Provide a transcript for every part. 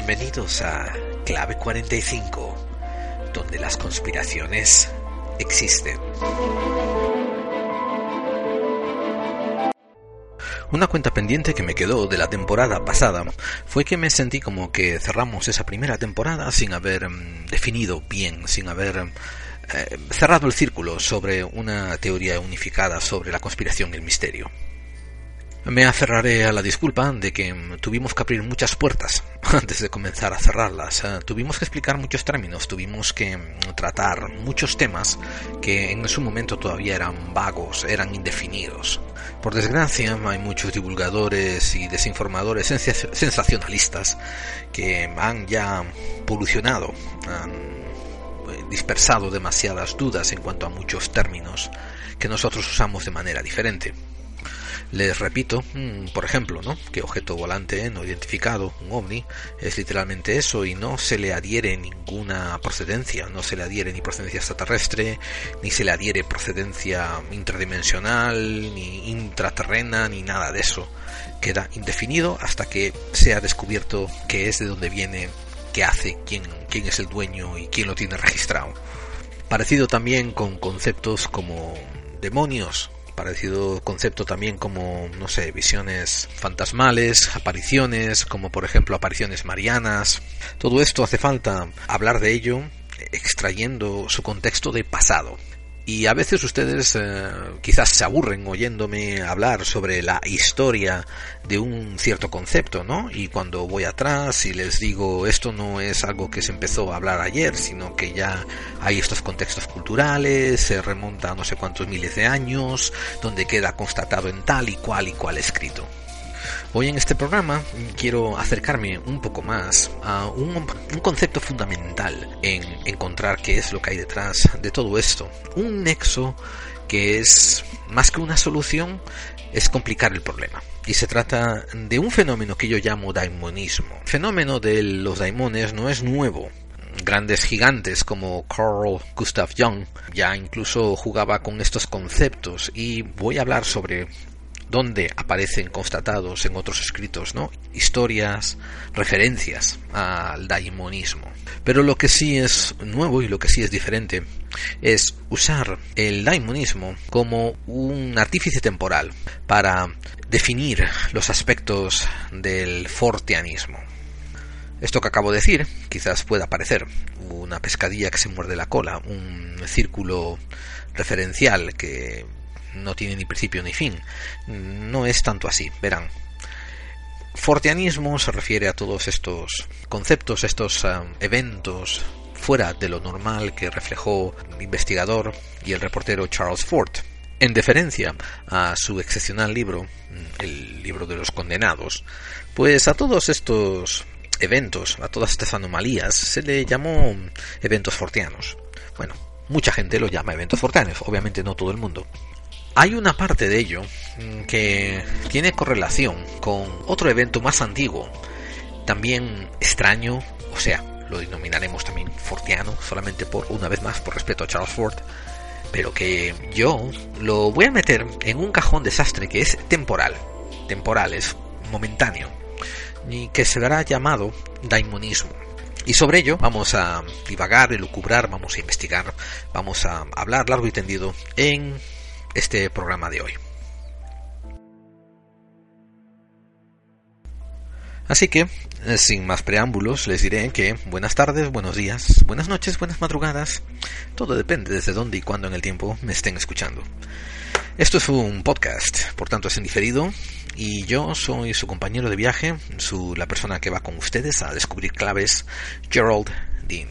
Bienvenidos a Clave 45, donde las conspiraciones existen. Una cuenta pendiente que me quedó de la temporada pasada fue que me sentí como que cerramos esa primera temporada sin haber mm, definido bien, sin haber eh, cerrado el círculo sobre una teoría unificada sobre la conspiración y el misterio. Me aferraré a la disculpa de que tuvimos que abrir muchas puertas antes de comenzar a cerrarlas. Eh, tuvimos que explicar muchos términos, tuvimos que mm, tratar muchos temas que en su momento todavía eran vagos, eran indefinidos. Por desgracia, hay muchos divulgadores y desinformadores sensacionalistas que han ya polucionado, han eh, dispersado demasiadas dudas en cuanto a muchos términos que nosotros usamos de manera diferente. Les repito, mm, por ejemplo, ¿no? que objeto volante no identificado, un ovni, es literalmente eso y no se le adhiere ninguna procedencia, no se le adhiere ni procedencia extraterrestre, ni se le adhiere procedencia interdimensional, ni intraterrena, ni nada de eso. Queda indefinido hasta que sea descubierto qué es, de dónde viene, qué hace, quién, quién es el dueño y quién lo tiene registrado. Parecido también con conceptos como demonios, parecido concepto también como, no sé, visiones fantasmales, apariciones, como por ejemplo apariciones marianas. Todo esto hace falta hablar de ello extrayendo su contexto de pasado. Y a veces ustedes eh, quizás se aburren oyéndome hablar sobre la historia de un cierto concepto, ¿no? Y cuando voy atrás y les digo esto no es algo que se empezó a hablar ayer, sino que ya hay estos contextos culturales, se remonta a no sé cuántos miles de años, donde queda constatado en tal y cual y cual escrito. Hoy en este programa quiero acercarme un poco más a un, concepto fundamental en encontrar qué es lo que hay detrás de todo esto. Un nexo que es más que una solución, es complicar el problema. Y se trata de un fenómeno que yo llamo daimonismo. El fenómeno de los daimones no es nuevo, grandes gigantes como Carl Gustav Jung ya incluso jugaba con estos conceptos y voy a hablar sobre donde aparecen constatados en otros escritos, ¿no? Historias, referencias al daimonismo. Pero lo que sí es nuevo y lo que sí es diferente es usar el daimonismo como un artífice temporal para definir los aspectos del forteanismo. Esto que acabo de decir quizás pueda parecer una pescadilla que se muerde la cola, un círculo referencial que no tiene ni principio ni fin. No es tanto así, verán. Forteanismo se refiere a todos estos conceptos, estos ah, eventos fuera de lo normal que reflejó el investigador y el reportero Charles Ford. En deferencia a su excepcional libro, el libro de los condenados, pues a todos estos eventos, a todas estas anomalías, se le llamó eventos forteanos. Bueno, mucha gente lo llama eventos forteanos, obviamente no todo el mundo. Hay una parte de ello mm, que tiene correlación con otro evento más antiguo, también extraño, o sea, lo denominaremos también fortiano, solamente por una vez más por respeto a Charles Ford, pero que yo lo voy a meter en un cajón desastre que es temporal, temporal, es momentáneo, y que se dará llamado daimonismo. Y sobre ello vamos a divagar, elucubrar, vamos a investigar, vamos a hablar largo y tendido en este programa de hoy. Así que, eh, sin más preámbulos, les diré que buenas tardes, buenos días, buenas noches, buenas madrugadas. Todo depende desde dónde y cuándo en el tiempo me estén escuchando. Esto es un podcast, por tanto es en diferido, y yo soy su compañero de viaje, su, la persona que va con ustedes a descubrir claves, Gerald Dean.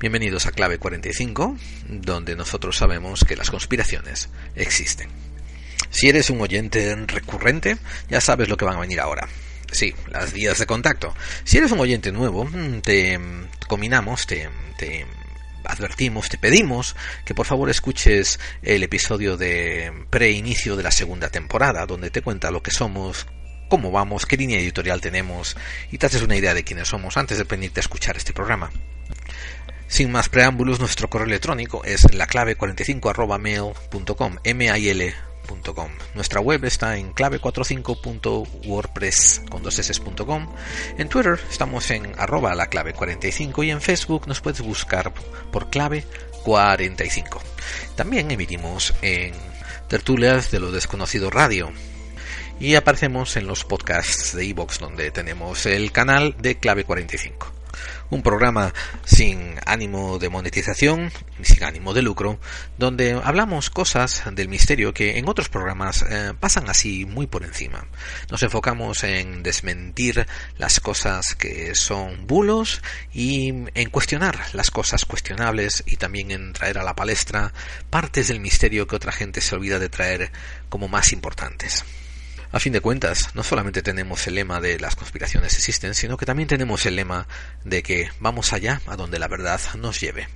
Bienvenidos a Clave 45, donde nosotros sabemos que las conspiraciones existen. Si eres un oyente recurrente, ya sabes lo que van a venir ahora. Sí, las vías de contacto. Si eres un oyente nuevo, te combinamos, te, te advertimos, te pedimos que por favor escuches el episodio de preinicio de la segunda temporada, donde te cuenta lo que somos, cómo vamos, qué línea editorial tenemos y te haces una idea de quiénes somos antes de venirte a escuchar este programa. Sin más preámbulos, nuestro correo electrónico es la clave 45 mail.com, Nuestra web está en clave45.wordpress con En Twitter estamos en arroba la clave 45 y en Facebook nos puedes buscar por clave 45. También emitimos en tertulias de lo desconocido radio. Y aparecemos en los podcasts de Evox donde tenemos el canal de clave 45 un programa sin ánimo de monetización, sin ánimo de lucro, donde hablamos cosas del misterio que en otros programas eh, pasan así muy por encima. Nos enfocamos en desmentir las cosas que son bulos y en cuestionar las cosas cuestionables y también en traer a la palestra partes del misterio que otra gente se olvida de traer como más importantes. A fin de cuentas, no solamente tenemos el lema de las conspiraciones existen, sino que también tenemos el lema de que vamos allá a donde la verdad nos lleve.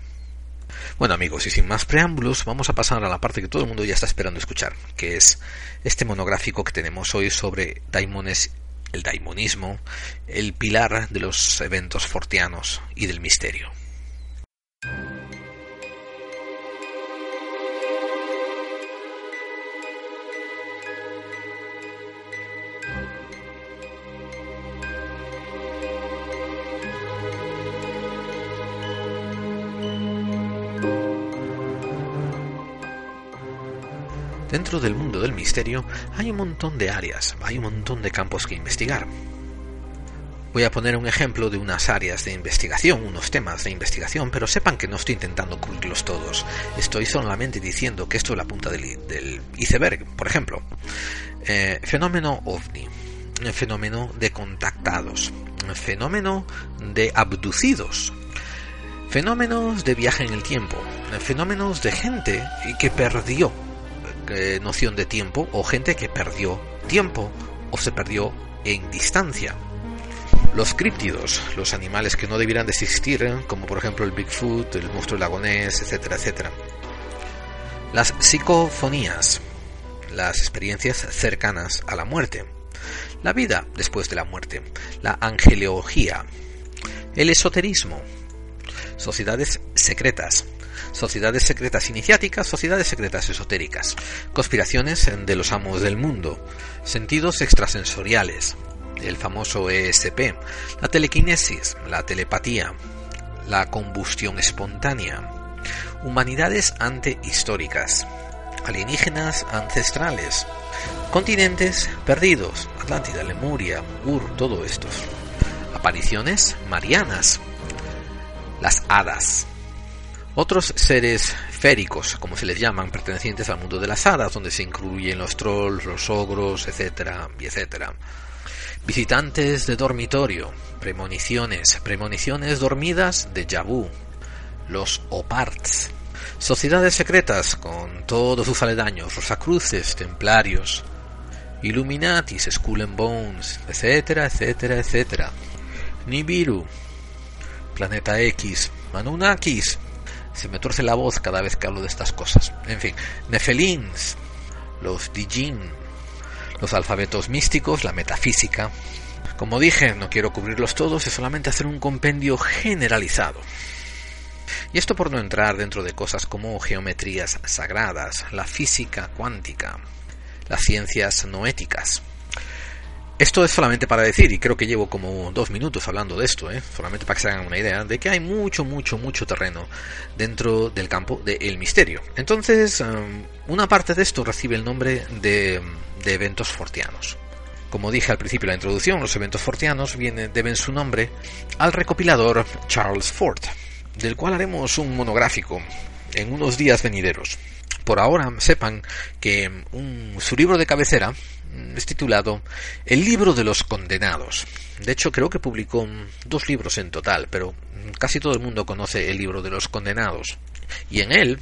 Bueno amigos, y sin más preámbulos, vamos a pasar a la parte que todo el mundo ya está esperando escuchar, que es este monográfico que tenemos hoy sobre daimones, el daimonismo, el pilar de los eventos fortianos y del misterio. Dentro del mundo del misterio hay un montón de áreas, hay un montón de campos que investigar. Voy a poner un ejemplo de unas áreas de investigación, unos temas de investigación, pero sepan que no estoy intentando cubrirlos todos. Estoy solamente diciendo que esto es la punta del, iceberg. Por ejemplo, eh, fenómeno ovni, fenómeno de contactados, fenómeno de abducidos, fenómenos de viaje en el tiempo, fenómenos de gente que perdió eh, noción de tiempo o gente que perdió tiempo o se perdió en distancia. Los críptidos, los animales que no debieran de existir, ¿eh? como por ejemplo el Bigfoot, el monstruo lagonés, etcétera, etcétera. Las psicofonías, las experiencias cercanas a la muerte. La vida después de la muerte. La angeleología. El esoterismo. Sociedades secretas sociedades secretas iniciáticas, sociedades secretas esotéricas, conspiraciones de los amos del mundo, sentidos extrasensoriales, el famoso ESP, la telequinesis, la telepatía, la combustión espontánea, humanidades antehistóricas, alienígenas ancestrales, continentes perdidos, Atlántida, Lemuria, Ur, todo esto, apariciones marianas, las hadas, otros seres féricos, como se les llaman, pertenecientes al mundo de las hadas, donde se incluyen los trolls, los ogros, etcétera, etcétera. Visitantes de dormitorio, premoniciones, premoniciones dormidas de Yabu, los Oparts, sociedades secretas con todos sus aledaños, rosacruces, templarios, Illuminatis, Skull and Bones, etcétera, etcétera, etcétera. Nibiru, Planeta X, Manunakis, se me torce la voz cada vez que hablo de estas cosas. En fin, Nefelins, los Dijin, los alfabetos místicos, la metafísica. Como dije, no quiero cubrirlos todos, es solamente hacer un compendio generalizado. Y esto por no entrar dentro de cosas como geometrías sagradas, la física cuántica, las ciencias noéticas, esto es solamente para decir, y creo que llevo como dos minutos hablando de esto, ¿eh? solamente para que se hagan una idea, de que hay mucho, mucho, mucho terreno dentro del campo del misterio. Entonces, um, una parte de esto recibe el nombre de, eventos fortianos. Como dije al principio de la introducción, los eventos fortianos vienen, deben su nombre al recopilador Charles Ford, del cual haremos un monográfico en unos días venideros. Por ahora sepan que un, su libro de cabecera, es titulado El libro de los condenados. De hecho, creo que publicó dos libros en total, pero casi todo el mundo conoce el libro de los condenados. Y en él,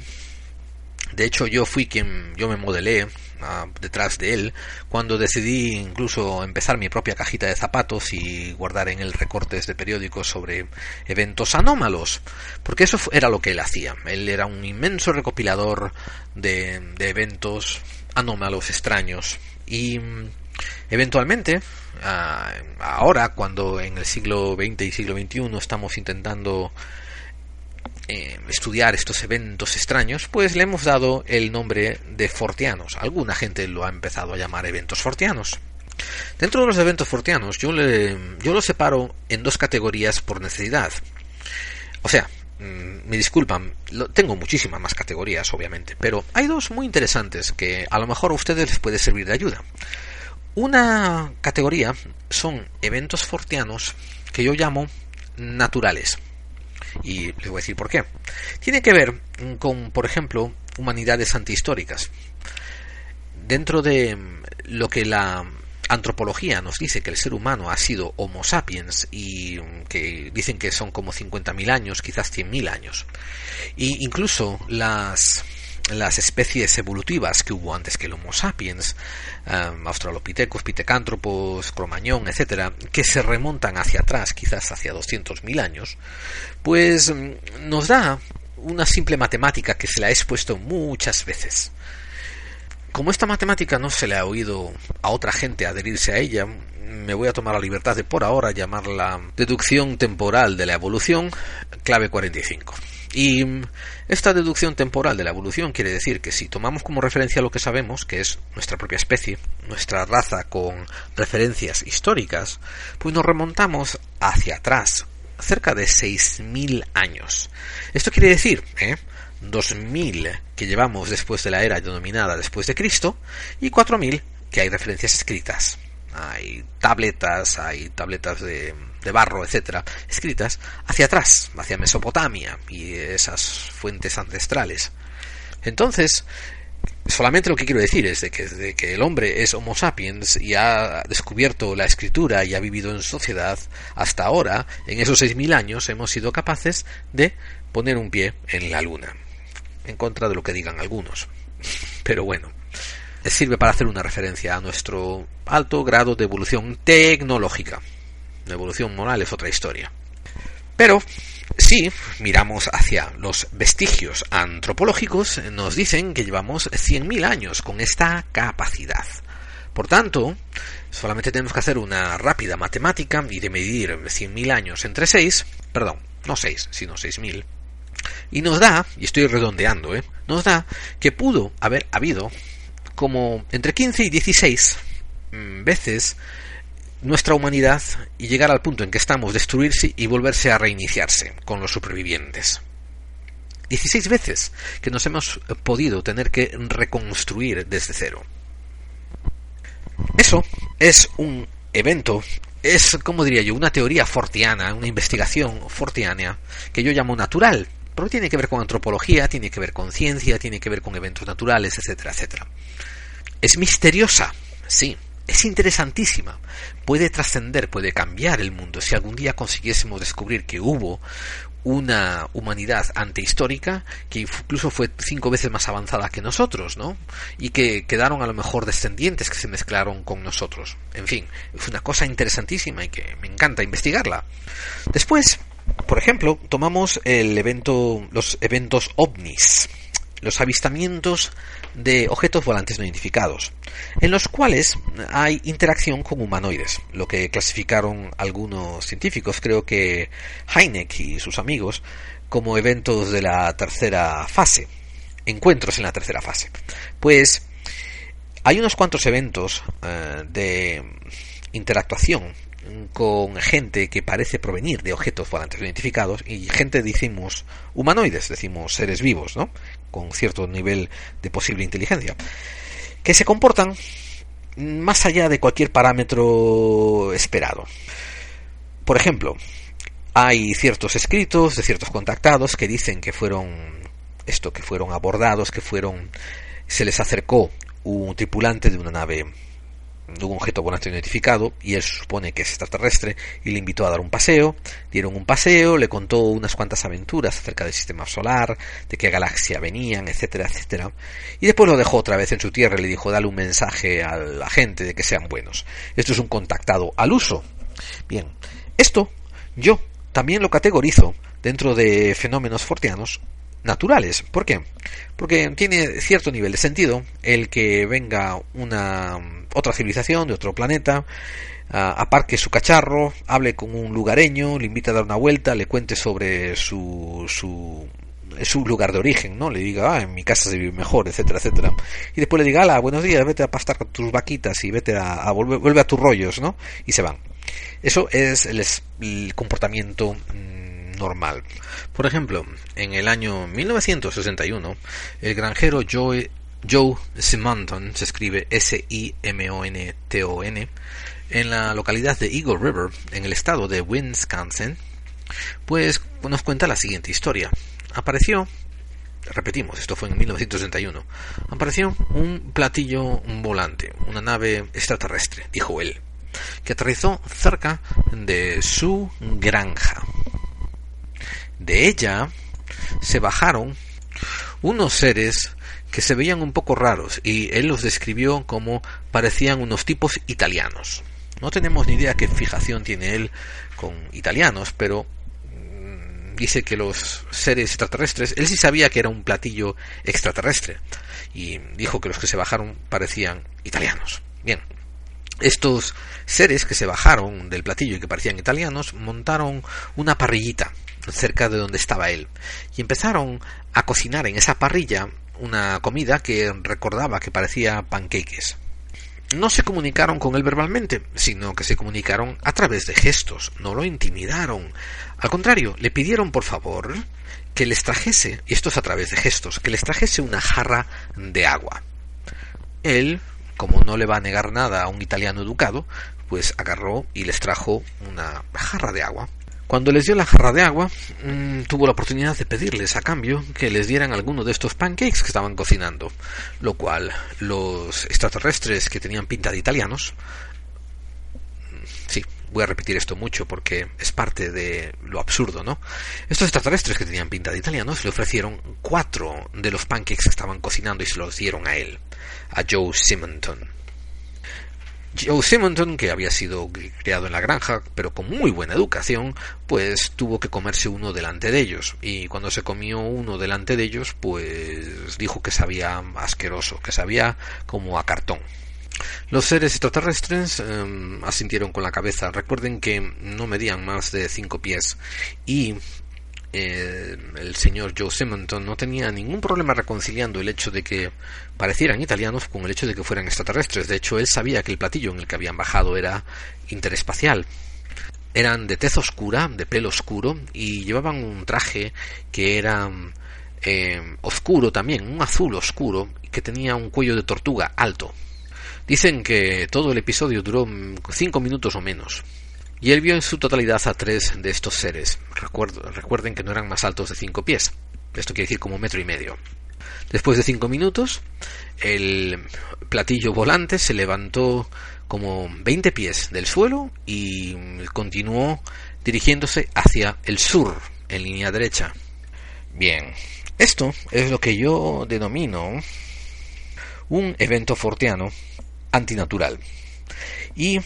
de hecho, yo fui quien yo me modelé ah, detrás de él cuando decidí incluso empezar mi propia cajita de zapatos y guardar en él recortes de periódicos sobre eventos anómalos, porque eso era lo que él hacía. Él era un inmenso recopilador de eventos anómalos, extraños, y mm, eventualmente, ah, ahora cuando en el siglo XX y siglo XXI estamos intentando eh, estudiar estos eventos extraños, pues le hemos dado el nombre de fortianos. Alguna gente lo ha empezado a llamar eventos fortianos. Dentro de los eventos fortianos, yo, le, yo los separo en dos categorías por necesidad. O sea, me disculpan, tengo muchísimas más categorías, obviamente, pero hay dos muy interesantes que a lo mejor a ustedes les puede servir de ayuda. Una categoría son eventos fortianos que yo llamo naturales. Y les voy a decir por qué. Tiene que ver con, por ejemplo, humanidades antihistóricas. Dentro de lo que la antropología nos dice que el ser humano ha sido Homo sapiens y que dicen que son como 50.000 años, quizás 100.000 años. Y incluso las las especies evolutivas que hubo antes que el Homo sapiens, um, Australopithecus, Pitecántropos, Cromañón, etcétera, que se remontan hacia atrás, quizás hacia 200.000 años, pues mm, nos da una simple matemática que se la he expuesto muchas veces. Como esta matemática no se le ha oído a otra gente adherirse a ella, me voy a tomar la libertad de por ahora llamarla deducción temporal de la evolución, clave 45. Y esta deducción temporal de la evolución quiere decir que si tomamos como referencia lo que sabemos, que es nuestra propia especie, nuestra raza con referencias históricas, pues nos remontamos hacia atrás, cerca de 6.000 años. Esto quiere decir, ¿eh? 2.000 que llevamos después de la era denominada después de Cristo y 4.000 que hay referencias escritas. Hay tabletas, hay tabletas de de barro, etcétera, escritas hacia atrás, hacia Mesopotamia y esas fuentes ancestrales. Entonces, solamente lo que quiero decir es de que, que el hombre es Homo sapiens y ha descubierto la escritura y ha vivido en sociedad hasta ahora, en esos seis mil años, hemos sido capaces de poner un pie en la luna, en contra de lo que digan algunos. Pero bueno, sirve para hacer una referencia a nuestro alto grado de evolución tecnológica. La evolución moral es otra historia. Pero si miramos hacia los vestigios antropológicos, nos dicen que llevamos 100.000 años con esta capacidad. Por tanto, solamente tenemos que hacer una rápida matemática y de medir 100.000 años entre 6, perdón, no 6, sino 6.000, y nos da, y estoy redondeando, ¿eh? nos da que pudo haber habido como entre 15 y 16 mm, veces nuestra humanidad y llegar al punto en que estamos destruirse y volverse a reiniciarse con los supervivientes. 16 veces que nos hemos podido tener que reconstruir desde cero. Eso es un evento, es, como diría yo, una teoría fortiana, una investigación fortiana, que yo llamo natural, pero tiene que ver con antropología, tiene que ver con ciencia, tiene que ver con eventos naturales, etcétera, etcétera. Es misteriosa, sí, es interesantísima. Puede trascender, puede cambiar el mundo. Si algún día consiguiésemos descubrir que hubo una humanidad antehistórica que incluso fue cinco veces más avanzada que nosotros, ¿no? Y que quedaron a lo mejor descendientes que se mezclaron con nosotros. En fin, es una cosa interesantísima y que me encanta investigarla. Después, por ejemplo, tomamos el evento, los eventos ovnis, los avistamientos de objetos volantes no identificados, en los cuales hay interacción con humanoides, lo que clasificaron algunos científicos, creo que Heineck y sus amigos, como eventos de la tercera fase, encuentros en la tercera fase. Pues hay unos cuantos eventos eh, de interactuación con gente que parece provenir de objetos volantes identificados y gente decimos humanoides, decimos seres vivos, ¿no? con cierto nivel de posible inteligencia, que se comportan más allá de cualquier parámetro esperado. Por ejemplo, hay ciertos escritos de ciertos contactados que dicen que fueron esto, que fueron abordados, que fueron se les acercó un tripulante de una nave de un objeto volante identificado y él supone que es extraterrestre y le invitó a dar un paseo, dieron un paseo, le contó unas cuantas aventuras acerca del sistema solar, de qué galaxia venían, etcétera, etcétera, y después lo dejó otra vez en su tierra y le dijo dale un mensaje a la gente de que sean buenos. Esto es un contactado al uso. Bien, esto yo también lo categorizo dentro de fenómenos fortianos naturales. ¿Por qué? Porque tiene cierto nivel de sentido el que venga una otra civilización, de otro planeta, aparque su cacharro, hable con un lugareño, le invite a dar una vuelta, le cuente sobre su, su, lugar de origen, ¿no? Le diga, ah, en mi casa se vive mejor, etcétera, etcétera. Y después le diga, ala, buenos días, vete a pastar tus vaquitas y vete a, volver, vuelve a tus rollos, ¿no? Y se van. Eso es el, comportamiento mm, normal. Por ejemplo, en el año 1961, el granjero Joe, Joe Simonton, se escribe S-I-M-O-N-T-O-N, en la localidad de Eagle River, en el estado de Wisconsin, pues nos cuenta la siguiente historia. Apareció, repetimos, esto fue en 1961, apareció un platillo volante, una nave extraterrestre, dijo él, que aterrizó cerca de su granja. De ella se bajaron unos seres que se veían un poco raros y él los describió como parecían unos tipos italianos. No tenemos ni idea qué fijación tiene él con italianos, pero mm, dice que los seres extraterrestres, él sí sabía que era un platillo extraterrestre y dijo que los que se bajaron parecían italianos. Bien, estos seres que se bajaron del platillo y que parecían italianos montaron una parrillita cerca de donde estaba él y empezaron a cocinar en esa parrilla una comida que recordaba que parecía panqueques no se comunicaron con él verbalmente, sino que se comunicaron a través de gestos, no lo intimidaron. Al contrario, le pidieron por favor que les trajese, y esto es a través de gestos, que les trajese una jarra de agua. Él, como no le va a negar nada a un italiano educado, pues agarró y les trajo una jarra de agua. Cuando les dio la jarra de agua, mm, tuvo la oportunidad de pedirles a cambio que les dieran alguno de estos pancakes que estaban cocinando, lo cual los extraterrestres que tenían pinta de italianos, sí, voy a repetir esto mucho porque es parte de lo absurdo, ¿no? Estos extraterrestres que tenían pinta de italianos le ofrecieron cuatro de los pancakes que estaban cocinando y se los dieron a él, a Joe Simonton. Joe Simonton, que había sido criado en la granja, pero con muy buena educación, pues tuvo que comerse uno delante de ellos. Y cuando se comió uno delante de ellos, pues dijo que sabía asqueroso, que sabía como a cartón. Los seres extraterrestres em, asintieron con la cabeza. Recuerden que no medían más de cinco pies y eh, el señor Joe Simonton no tenía ningún problema reconciliando el hecho de que parecieran italianos con el hecho de que fueran extraterrestres. De hecho, él sabía que el platillo en el que habían bajado era interespacial. Eran de tez oscura, de pelo oscuro, y llevaban un traje que era eh, oscuro también, un azul oscuro, que tenía un cuello de tortuga alto. Dicen que todo el episodio duró cinco minutos o menos. Y él vio en su totalidad a tres de estos seres. recuerden que no eran más altos de cinco pies. Esto quiere decir como metro y medio. Después de cinco minutos, el platillo volante se levantó como 20 pies del suelo y continuó dirigiéndose hacia el sur, en línea derecha. Bien, esto es lo que yo denomino un evento forteano antinatural. Y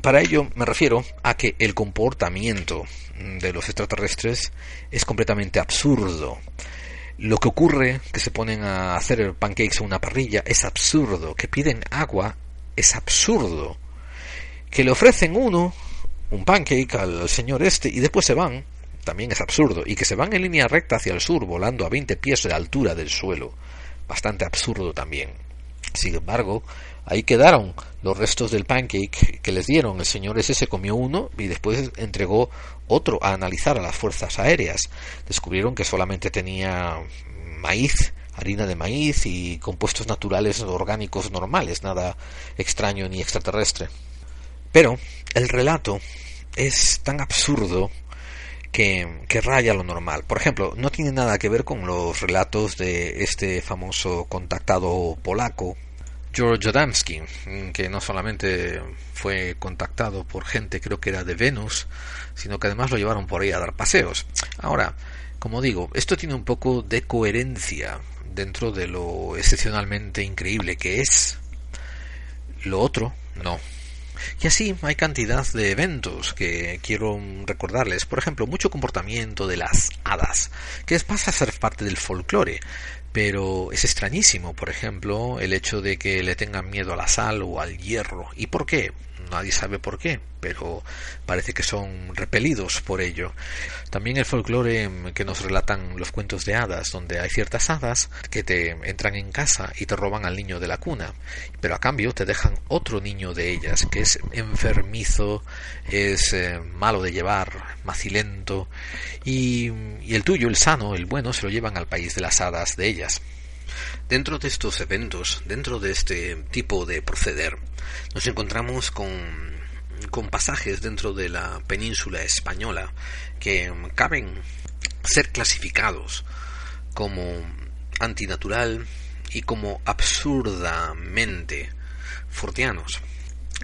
para ello me refiero a que el comportamiento de los extraterrestres es completamente absurdo. Lo que ocurre, que se ponen a hacer pancakes en una parrilla, es absurdo. Que piden agua, es absurdo. Que le ofrecen uno, un pancake al señor este, y después se van, también es absurdo. Y que se van en línea recta hacia el sur, volando a 20 pies de altura del suelo. Bastante absurdo también. Sin embargo, Ahí quedaron los restos del pancake que les dieron. El señor ese se comió uno y después entregó otro a analizar a las fuerzas aéreas. Descubrieron que solamente tenía maíz, harina de maíz y compuestos naturales orgánicos normales, nada extraño ni extraterrestre. Pero el relato es tan absurdo que, que, raya lo normal. Por ejemplo, no tiene nada que ver con los relatos de este famoso contactado polaco George Adamski, que no solamente fue contactado por gente, creo que era de Venus, sino que además lo llevaron por ahí a dar paseos. Ahora, como digo, esto tiene un poco de coherencia dentro de lo excepcionalmente increíble que es. Lo otro, no. Y así hay cantidad de eventos que quiero recordarles. Por ejemplo, mucho comportamiento de las hadas, que pasa a ser parte del folclore. Pero es extrañísimo, por ejemplo, el hecho de que le tengan miedo a la sal o al hierro. ¿Y por qué? Nadie sabe por qué, pero parece que son repelidos por ello. También el folclore que nos relatan los cuentos de hadas, donde hay ciertas hadas que te entran en casa y te roban al niño de la cuna, pero a cambio te dejan otro niño de ellas que es enfermizo, es eh, malo de llevar, macilento, y, y el tuyo, el sano, el bueno, se lo llevan al país de las hadas de ellas. Dentro de estos eventos, dentro de este tipo de proceder, nos encontramos con, con pasajes dentro de la península española que caben ser clasificados como antinatural y como absurdamente fortianos.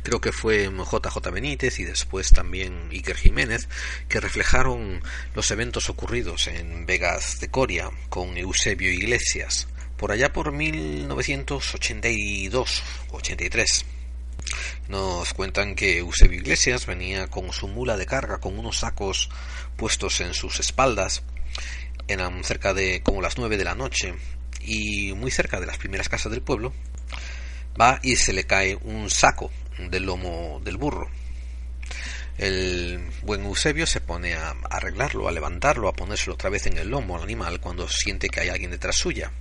Creo que fue JJ Benítez y después también Iker Jiménez que reflejaron los eventos ocurridos en Vegas de Coria con Eusebio Iglesias por allá por 1982 83. Nos cuentan que Eusebio Iglesias venía con su mula de carga, con unos sacos puestos en sus espaldas, eran cerca de como las nueve de la noche, y muy cerca de las primeras casas del pueblo, va y se le cae un saco del lomo del burro. El buen Eusebio se pone a arreglarlo, a levantarlo, a ponérselo otra vez en el lomo al animal cuando siente que hay alguien detrás suya.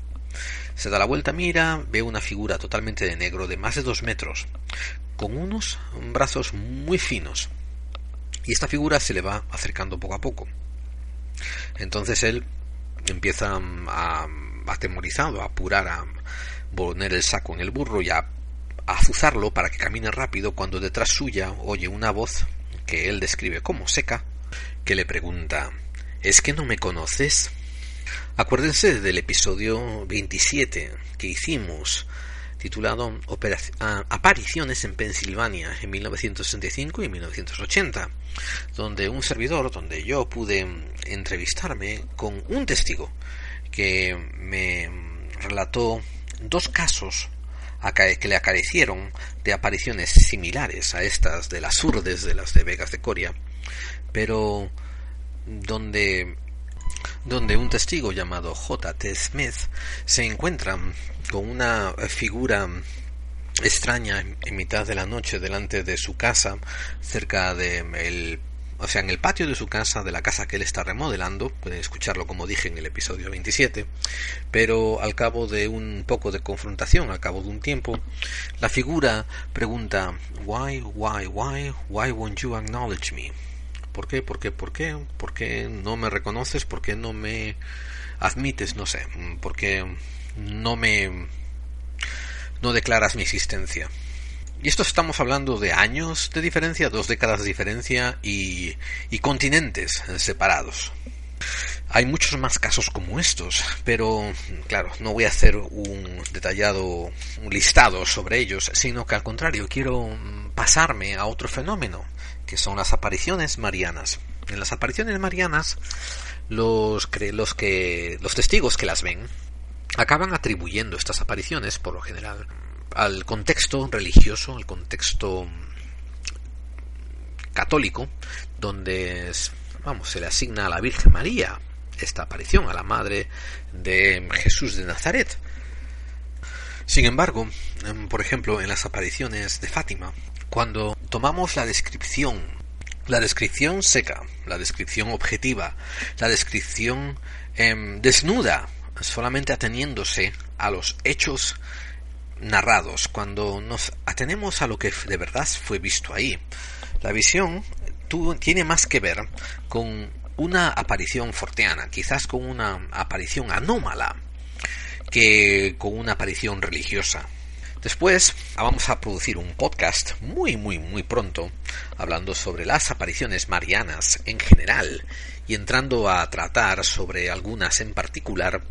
Se da la vuelta, mira, ve una figura totalmente de negro de más de dos metros, con unos brazos muy finos. Y esta figura se le va acercando poco a poco. Entonces él empieza a, atemorizado, a apurar, a poner el saco en el burro y a, a azuzarlo para que camine rápido cuando detrás suya oye una voz que él describe como seca, que le pregunta ¿Es que no me conoces? Acuérdense del episodio 27 que hicimos titulado Apariciones en Pensilvania en 1965 y 1980, donde un servidor, donde yo pude entrevistarme con un testigo que me relató dos casos que le acarecieron de apariciones similares a estas de las urdes de las de Vegas de Coria, pero donde donde un testigo llamado J.T. Smith se encuentra con una figura extraña en mitad de la noche delante de su casa, cerca de el o sea, en el patio de su casa, de la casa que él está remodelando, pueden escucharlo como dije en el episodio 27, pero al cabo de un poco de confrontación, al cabo de un tiempo, la figura pregunta, why, why, why, why won't you acknowledge me? ¿Por qué? ¿Por qué? ¿Por qué? ¿Por qué no me reconoces? ¿Por qué no me admites? No sé. ¿Por qué no me... no declaras mi existencia? Y esto estamos hablando de años de diferencia, dos décadas de diferencia y, y continentes separados. Hay muchos más casos como estos, pero claro, no voy a hacer un detallado listado sobre ellos, sino que al contrario, quiero pasarme a otro fenómeno que son las apariciones marianas. En las apariciones marianas, los, los, que, los testigos que las ven acaban atribuyendo estas apariciones, por lo general, al contexto religioso, al contexto católico, donde vamos, se le asigna a la Virgen María esta aparición, a la madre de Jesús de Nazaret. Sin embargo, em, por ejemplo, en las apariciones de Fátima, cuando tomamos la descripción, la descripción seca, la descripción objetiva, la descripción em, desnuda, solamente ateniéndose a los hechos narrados, cuando nos atenemos a lo que de verdad fue visto ahí, la visión tiene más que ver con una aparición forteana, quizás con una aparición anómala, que con una aparición religiosa. Después vamos a producir un podcast muy muy muy pronto hablando sobre las apariciones marianas en general y entrando a tratar sobre algunas en particular,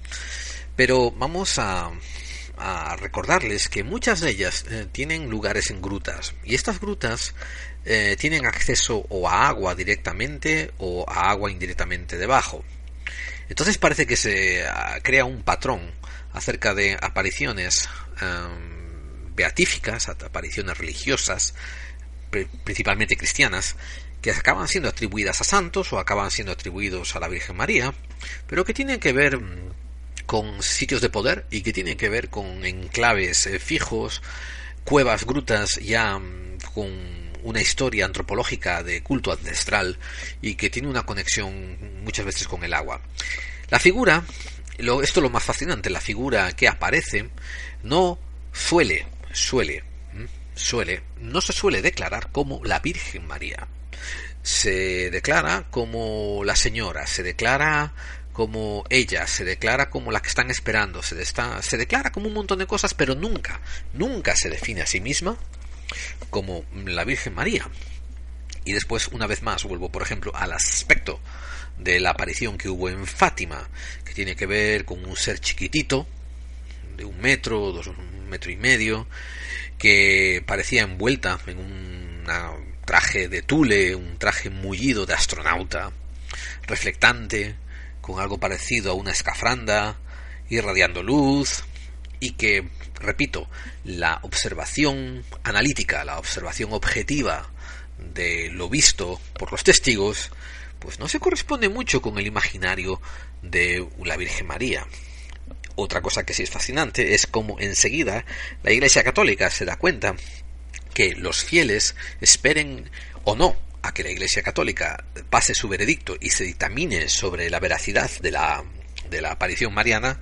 pero vamos a, recordarles que muchas de ellas eh, tienen lugares en grutas y estas grutas eh, tienen acceso o a agua directamente o a agua indirectamente debajo. Entonces parece que se ah, crea un patrón acerca de apariciones em, beatíficas, apariciones religiosas, principalmente cristianas, que acaban siendo atribuidas a santos o acaban siendo atribuidos a la Virgen María, pero que tienen que ver mm, con sitios de poder y que tienen que ver con enclaves eh, fijos, cuevas, grutas ya mm, con una historia antropológica de culto ancestral y que tiene una conexión muchas veces con el agua. La figura, esto es lo más fascinante, la figura que aparece no suele, suele, suele, no se suele declarar como la Virgen María. Se declara como la señora, se declara como ella, se declara como la que están esperando, se, se declara como un montón de cosas, pero nunca, nunca se define a sí misma como la Virgen María. Y después, una vez más, vuelvo, por ejemplo, al aspecto de la aparición que hubo en Fátima, que tiene que ver con un ser chiquitito, de un metro, dos, un metro y medio, que parecía envuelta en un traje de tule, un traje mullido de astronauta, reflectante, con algo parecido a una escafranda, irradiando luz, y que, repito, la observación analítica, la observación objetiva de lo visto por los testigos, pues no se corresponde mucho con el imaginario de la Virgen María. Otra cosa que sí es fascinante es cómo enseguida la Iglesia Católica se da cuenta que los fieles esperen o no a que la Iglesia Católica pase su veredicto y se dictamine sobre la veracidad de la, de la aparición mariana,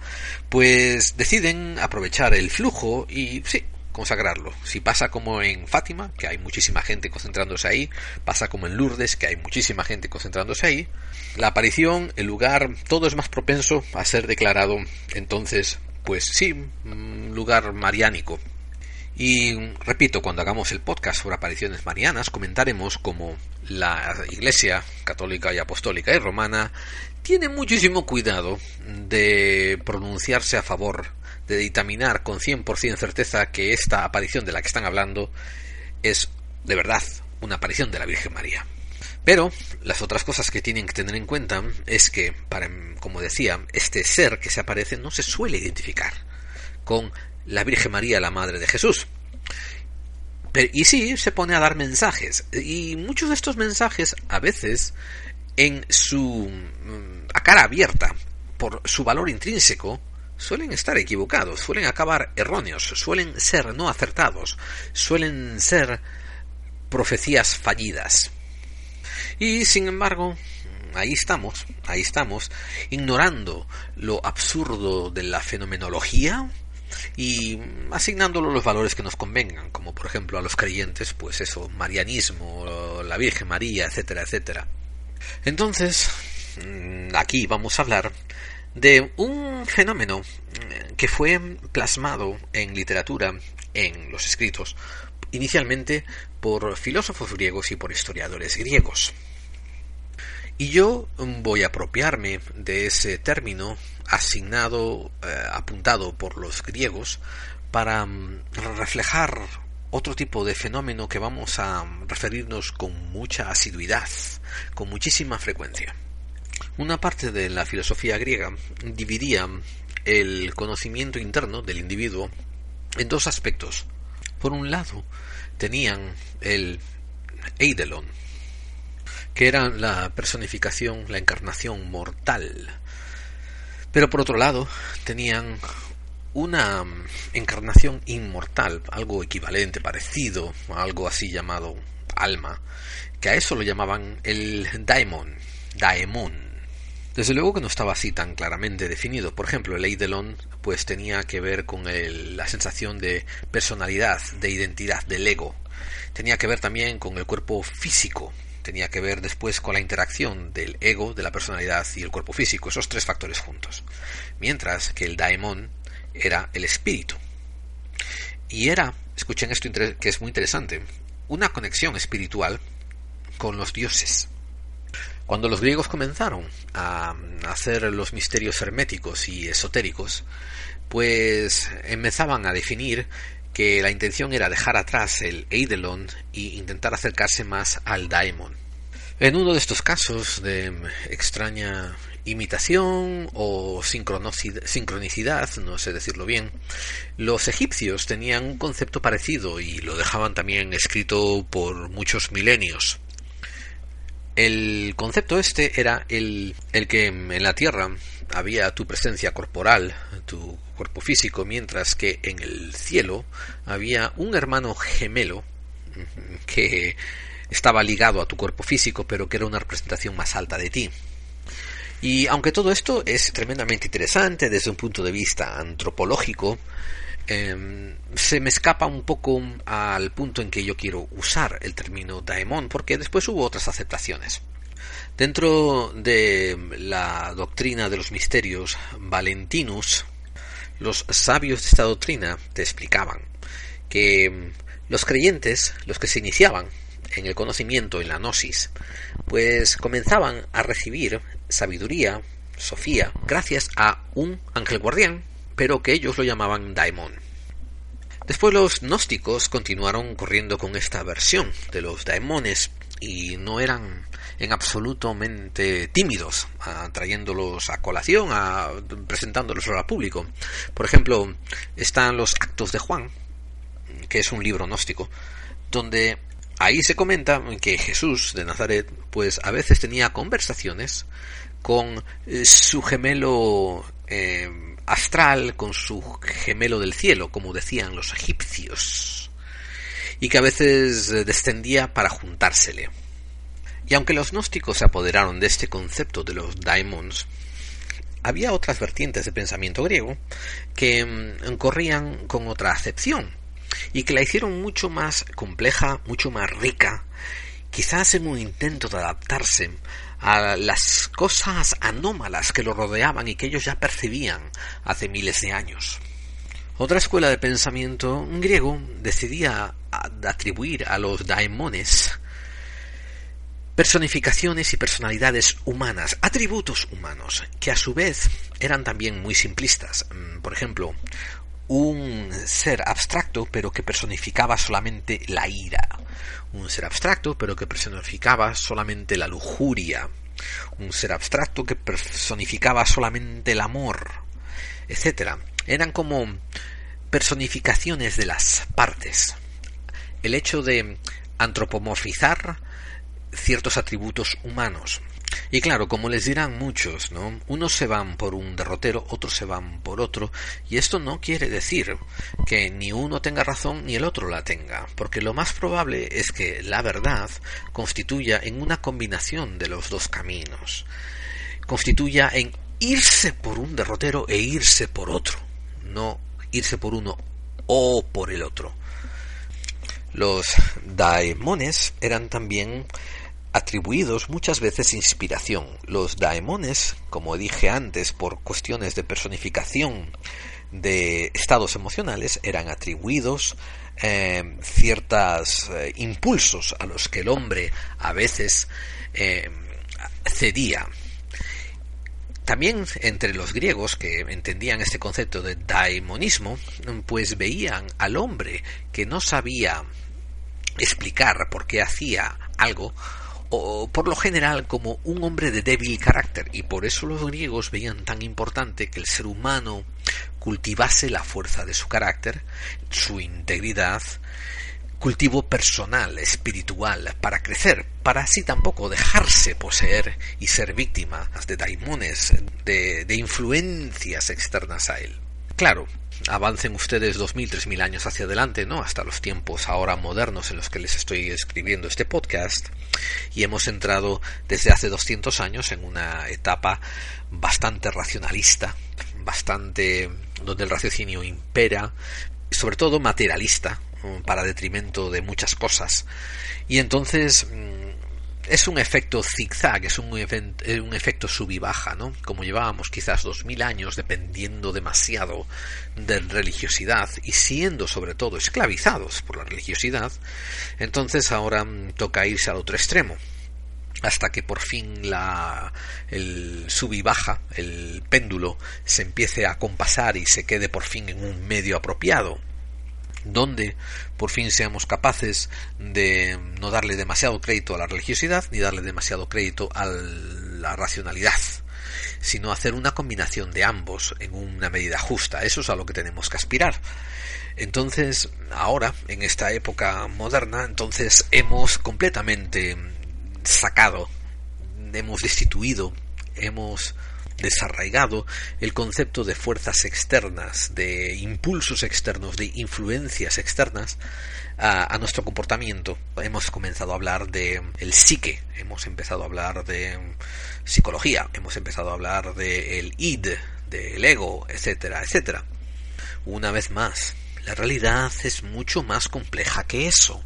pues deciden aprovechar el flujo y sí, consagrarlo. Si pasa como en Fátima, que hay muchísima gente concentrándose ahí, pasa como en Lourdes, que hay muchísima gente concentrándose ahí, la aparición, el lugar, todo es más propenso a ser declarado entonces, pues sí, lugar mariánico, y repito, cuando hagamos el podcast sobre apariciones marianas, comentaremos cómo la Iglesia católica y apostólica y romana tiene muchísimo cuidado de pronunciarse a favor, de dictaminar con 100% certeza que esta aparición de la que están hablando es de verdad una aparición de la Virgen María. Pero las otras cosas que tienen que tener en cuenta es que, para, como decía, este ser que se aparece no se suele identificar con la Virgen María, la Madre de Jesús. y sí, se pone a dar mensajes. Y muchos de estos mensajes, a veces, en su. Mm, a cara abierta, por su valor intrínseco, suelen estar equivocados, suelen acabar erróneos, suelen ser no acertados, suelen ser profecías fallidas. Y sin embargo, ahí estamos, ahí estamos, ignorando lo absurdo de la fenomenología, y asignándolo los valores que nos convengan, como por ejemplo a los creyentes, pues eso, marianismo, la Virgen María, etcétera, etcétera. Entonces, mm, aquí vamos a hablar de un fenómeno mm, que fue plasmado en literatura, en los escritos, inicialmente por filósofos griegos y por historiadores griegos. Y yo voy a apropiarme de ese término asignado, eh, apuntado por los griegos, para mm, reflejar otro tipo de fenómeno que vamos a referirnos con mucha asiduidad, con muchísima frecuencia. Una parte de la filosofía griega dividía el conocimiento interno del individuo en dos aspectos. Por un lado, tenían el eidelon, que era la personificación, la encarnación mortal pero por otro lado, tenían una encarnación inmortal, algo equivalente, parecido a algo así llamado alma, que a eso lo llamaban el daemon, daemon. Desde luego que no estaba así tan claramente definido. Por ejemplo, el Eidelon pues tenía que ver con la sensación de personalidad, de identidad, del ego. Tenía que ver también con el cuerpo físico, tenía que ver después con la interacción del ego, de la personalidad y el cuerpo físico, esos tres factores juntos. Mientras que el daemon era el espíritu. Y era, escuchen esto que es muy interesante, una conexión espiritual con los dioses. Cuando los griegos comenzaron a hacer los misterios herméticos y esotéricos, pues empezaban a definir que la intención era dejar atrás el Eidolon e intentar acercarse más al Daemon. En uno de estos casos de extraña imitación o sincronicidad, no sé decirlo bien, los egipcios tenían un concepto parecido y lo dejaban también escrito por muchos milenios. El concepto este era el, el que en la Tierra había tu presencia corporal, tu cuerpo físico, mientras que en el cielo había un hermano gemelo que estaba ligado a tu cuerpo físico, pero que era una representación más alta de ti. Y aunque todo esto es tremendamente interesante desde un punto de vista antropológico, em, se me escapa un poco al punto en que yo quiero usar el término daemon, porque después hubo otras aceptaciones. Dentro de la doctrina de los misterios Valentinus, los sabios de esta doctrina te explicaban que los creyentes, los que se iniciaban en el conocimiento, en la gnosis, pues comenzaban a recibir sabiduría, Sofía, gracias a un ángel guardián, pero que ellos lo llamaban daemon. Después los gnósticos continuaron corriendo con esta versión de los daemones y no eran en absolutamente tímidos, trayéndolos a colación, a, presentándolos al público. Por ejemplo, están los Actos de Juan, que es un libro gnóstico, donde ahí se comenta que Jesús de Nazaret, pues a veces tenía conversaciones con eh, su gemelo eh, astral, con su gemelo del cielo, como decían los egipcios, y que a veces descendía para juntársele. Y aunque los gnósticos se apoderaron de este concepto de los daimons, había otras vertientes de pensamiento griego que mm, corrían con otra acepción y que la hicieron mucho más compleja, mucho más rica, quizás en un intento de adaptarse a las cosas anómalas que lo rodeaban y que ellos ya percibían hace miles de años. Otra escuela de pensamiento griego decidía atribuir a los daimones personificaciones y personalidades humanas, atributos humanos, que a su vez eran también muy simplistas. Mm, por ejemplo, un ser abstracto pero que personificaba solamente la ira, un ser abstracto pero que personificaba solamente la lujuria, un ser abstracto que personificaba solamente el amor, etc. Eran como personificaciones de las partes. El hecho de antropomorfizar ciertos atributos humanos. Y claro, como les dirán muchos, ¿no? Unos se van por un derrotero, otros se van por otro, y esto no quiere decir que ni uno tenga razón ni el otro la tenga, porque lo más probable es que la verdad constituya en una combinación de los dos caminos, constituya en irse por un derrotero e irse por otro, no irse por uno o por el otro. Los daemones eran también atribuidos muchas veces inspiración. Los daemones, como dije antes, por cuestiones de personificación de estados emocionales, eran atribuidos eh, ciertos eh, impulsos a los que el hombre a veces eh, cedía. También entre los griegos que entendían este concepto de daimonismo, pues veían al hombre que no sabía explicar por qué hacía algo o por lo general como un hombre de débil carácter y por eso los griegos veían tan importante que el ser humano cultivase la fuerza de su carácter, su integridad, cultivo personal, espiritual, para crecer, para así tampoco dejarse poseer y ser víctima de daimones, de, de influencias externas a él. Claro, avancen ustedes dos mil, tres mil años hacia adelante, ¿no? Hasta los tiempos ahora modernos en los que les estoy escribiendo este podcast. Y hemos entrado desde hace 200 años en una etapa bastante racionalista, bastante donde el raciocinio impera, sobre todo materialista, para detrimento de muchas cosas. Y entonces mm, es un efecto zigzag, es un, eh, un efecto sub baja, ¿no? Como llevábamos quizás dos mil años dependiendo demasiado de religiosidad y siendo sobre todo esclavizados por la religiosidad, entonces ahora mm, toca irse al otro extremo hasta que por fin la el sub baja, el péndulo se empiece a compasar y se quede por fin en un medio apropiado donde por fin seamos capaces de no darle demasiado crédito a la religiosidad ni darle demasiado crédito a la racionalidad, sino hacer una combinación de ambos en una medida justa. Eso es a lo que tenemos que aspirar. Entonces, ahora, en esta época moderna, entonces hemos completamente sacado, hemos destituido, hemos desarraigado el concepto de fuerzas externas, de impulsos externos, de influencias externas a, nuestro comportamiento. Hemos comenzado a hablar de el psique, hemos empezado a hablar de psicología, hemos empezado a hablar de el id, del ego, etcétera, etcétera. Una vez más, la realidad es mucho más compleja que eso.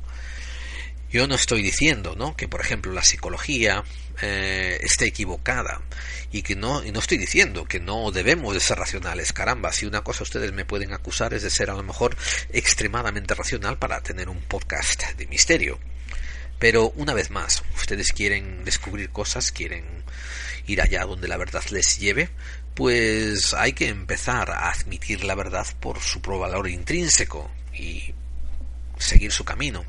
Yo no estoy diciendo, ¿no? Que por ejemplo la psicología eh, esté equivocada y que no y no estoy diciendo que no debemos de ser racionales. Caramba, si una cosa ustedes me pueden acusar es de ser a lo mejor extremadamente racional para tener un podcast de misterio. Pero una vez más, ustedes quieren descubrir cosas, quieren ir allá donde la verdad les lleve, pues hay que empezar a admitir la verdad por su valor intrínseco y seguir su camino.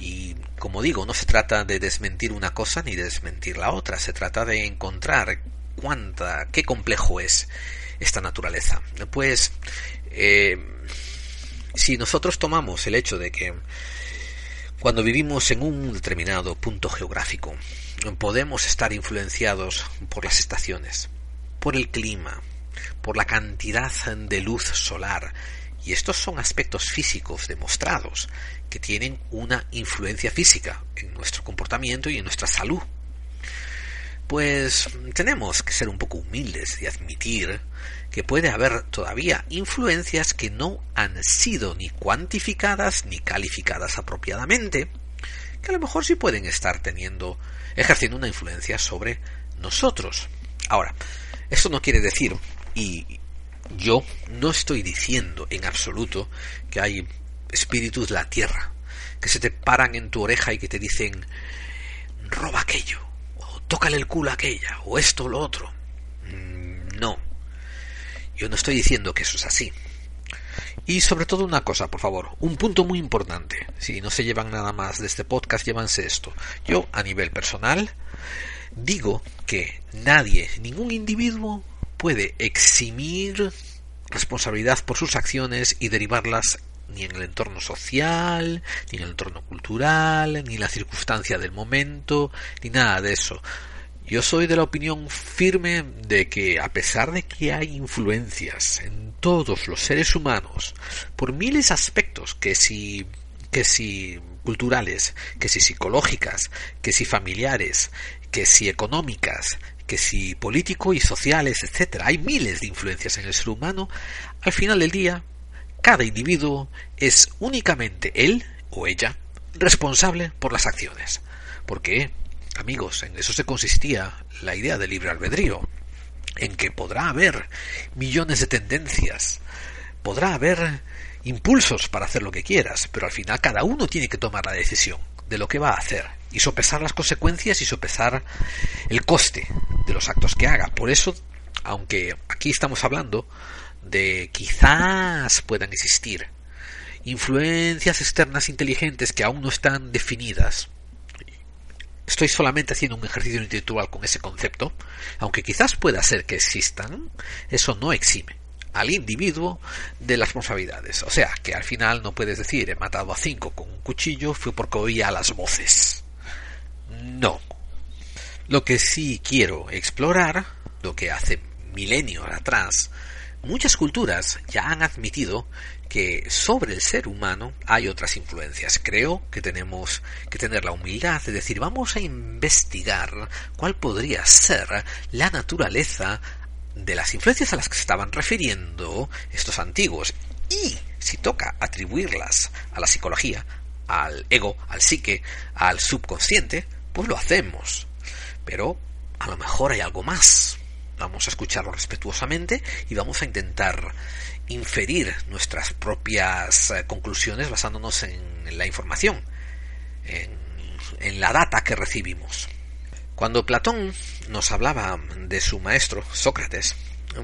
Y como digo, no se trata de desmentir una cosa ni de desmentir la otra, se trata de encontrar cuánta, qué complejo es esta naturaleza. Pues, eh, si nosotros tomamos el hecho de que cuando vivimos en un determinado punto geográfico, podemos estar influenciados por las estaciones, por el clima, por la cantidad de luz solar, y estos son aspectos físicos demostrados que tienen una influencia física en nuestro comportamiento y en nuestra salud. Pues tenemos que ser un poco humildes y admitir que puede haber todavía influencias que no han sido ni cuantificadas ni calificadas apropiadamente, que a lo mejor sí pueden estar teniendo, ejerciendo una influencia sobre nosotros. Ahora, esto no quiere decir, y yo no estoy diciendo en absoluto que hay espíritus de la tierra que se te paran en tu oreja y que te dicen roba aquello, o tócale el culo a aquella, o esto o lo otro. Mm, no. Yo no estoy diciendo que eso es así. Y sobre todo una cosa, por favor, un punto muy importante. Si no se llevan nada más de este podcast, llévanse esto. Yo, a nivel personal, digo que nadie, ningún individuo puede eximir responsabilidad por sus acciones y derivarlas ni en el entorno social, ni en el entorno cultural, ni en la circunstancia del momento, ni nada de eso. Yo soy de la opinión firme de que a pesar de que hay influencias en todos los seres humanos por miles de aspectos que si que si culturales, que si psicológicas, que si familiares, que si económicas, que si político y sociales, etcétera, hay miles de influencias en el ser humano, al final del día, cada individuo es únicamente él o ella responsable por las acciones. Porque, amigos, en eso se consistía la idea del libre albedrío, en que podrá haber millones de tendencias, podrá haber impulsos para hacer lo que quieras, pero al final cada uno tiene que tomar la decisión de lo que va a hacer y sopesar las consecuencias y sopesar el coste de los actos que haga. Por eso, aunque aquí estamos hablando de quizás puedan existir influencias externas inteligentes que aún no están definidas, estoy solamente haciendo un ejercicio intelectual con ese concepto, aunque quizás pueda ser que existan, eso no exime al individuo de las responsabilidades. O sea, que al final no puedes decir he matado a cinco con un cuchillo fue porque oía las voces. No. Lo que sí quiero explorar, lo que hace milenios atrás, muchas culturas ya han admitido que sobre el ser humano hay otras influencias. Creo que tenemos que tener la humildad de decir vamos a investigar cuál podría ser la naturaleza de las influencias a las que se estaban refiriendo estos antiguos y si toca atribuirlas a la psicología, al ego, al psique, al subconsciente, pues lo hacemos. Pero a lo mejor hay algo más. Vamos a escucharlo respetuosamente y vamos a intentar inferir nuestras propias eh, conclusiones basándonos en la información, en, en la data que recibimos. Cuando Platón nos hablaba de su maestro, Sócrates,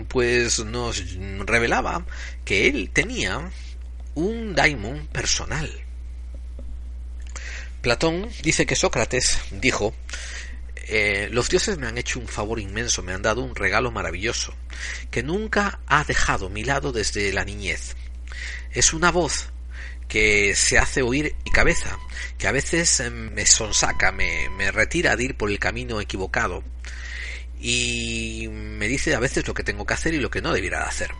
pues nos revelaba que él tenía un daimon personal. Platón dice que Sócrates dijo eh, los dioses me han hecho un favor inmenso, me han dado un regalo maravilloso, que nunca ha dejado mi lado desde la niñez. Es una voz que se hace oír y cabeza, que a veces eh, me sonsaca, me, me retira de ir por el camino equivocado y me dice a veces lo que tengo que hacer y lo que no debiera hacer.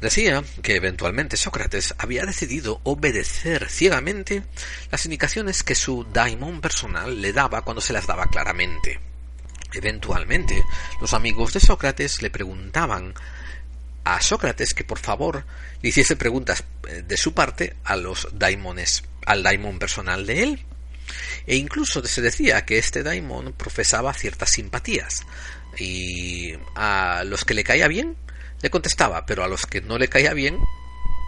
Decía que eventualmente Sócrates había decidido obedecer ciegamente las indicaciones que su daimon personal le daba cuando se las daba claramente. Eventualmente, los amigos de Sócrates le preguntaban a Sócrates que por favor le hiciese preguntas eh, de su parte a los daimones, al daimon personal de él. E incluso se decía que este daimon profesaba ciertas simpatías y a los que le caía bien le contestaba, pero a los que no le caía bien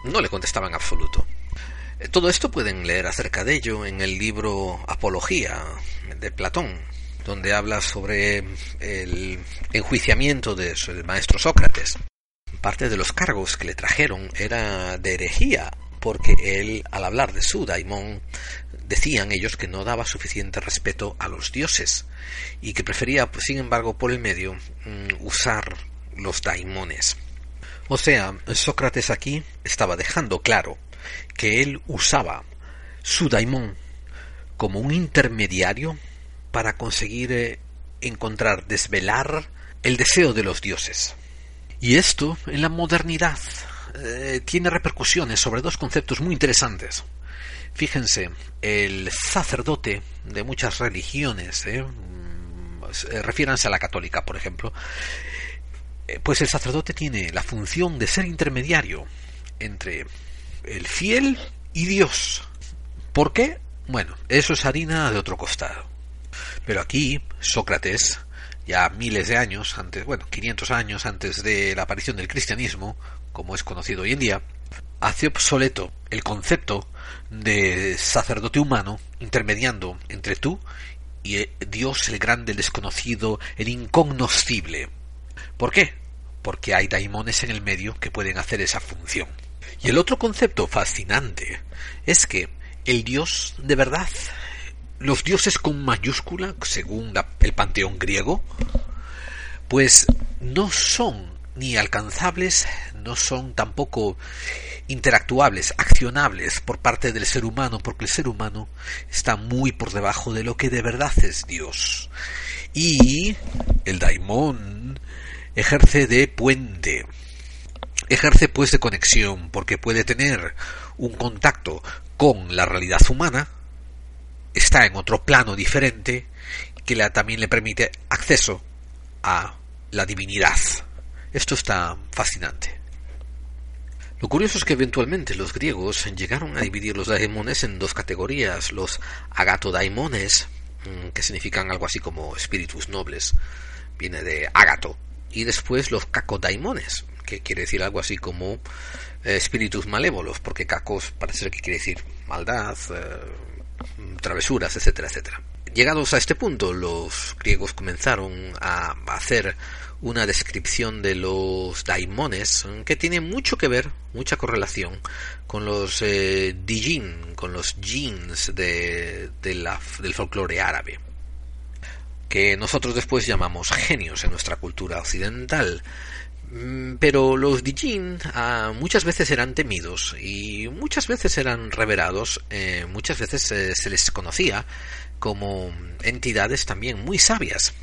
no le contestaba en absoluto. Eh, todo esto pueden leer acerca de ello en el libro Apología de Platón, donde habla sobre el enjuiciamiento del maestro Sócrates. Parte de los cargos que le trajeron era de herejía, porque él, al hablar de su daimón, decían ellos que no daba suficiente respeto a los dioses y que prefería, pues, sin embargo, por el medio, mm, usar los daimones. O sea, Sócrates aquí estaba dejando claro que él usaba su daimon como un intermediario para conseguir eh, encontrar, desvelar el deseo de los dioses. Y esto en la modernidad eh, tiene repercusiones sobre dos conceptos muy interesantes. Fíjense, el sacerdote de muchas religiones, eh, mm, refiéranse a la católica, por ejemplo, eh, pues el sacerdote tiene la función de ser intermediario entre el fiel y Dios. ¿Por qué? Bueno, eso es harina de otro costado. Pero aquí Sócrates, ya miles de años antes, bueno, 500 años antes de la aparición del cristianismo, como es conocido hoy en día, hace obsoleto el concepto de sacerdote humano intermediando entre tú y Dios el grande, el desconocido, el incognoscible. ¿Por qué? Porque hay daimones en el medio que pueden hacer esa función. Y el otro concepto fascinante es que el Dios de verdad, los dioses con mayúscula, según el panteón griego, pues no son ni alcanzables, no son tampoco interactuables, accionables por parte del ser humano, porque el ser humano está muy por debajo de lo que de verdad es Dios. Y el daimón ejerce de puente, ejerce pues de conexión, porque puede tener un contacto con la realidad humana, está en otro plano diferente, que también le permite acceso a la divinidad. Esto está fascinante. Lo curioso es que eventualmente los griegos llegaron a dividir los daimones en dos categorías, los agatodaimones, mm, que significan algo así como espíritus nobles, viene de agato, y después los cacodaimones, que quiere decir algo así como eh, espíritus malévolos, porque cacos parece que quiere decir maldad, eh, travesuras, etcétera, etcétera. Llegados a este punto, los griegos comenzaron a hacer una descripción de los daimones que tiene mucho que ver, mucha correlación con los eh, dijin, con los jeans de, del folclore árabe, que nosotros después llamamos genios en nuestra cultura occidental. Mm, pero los dijin ah, muchas veces eran temidos y muchas veces eran reverados, eh, muchas veces eh, se les conocía como entidades también muy sabias.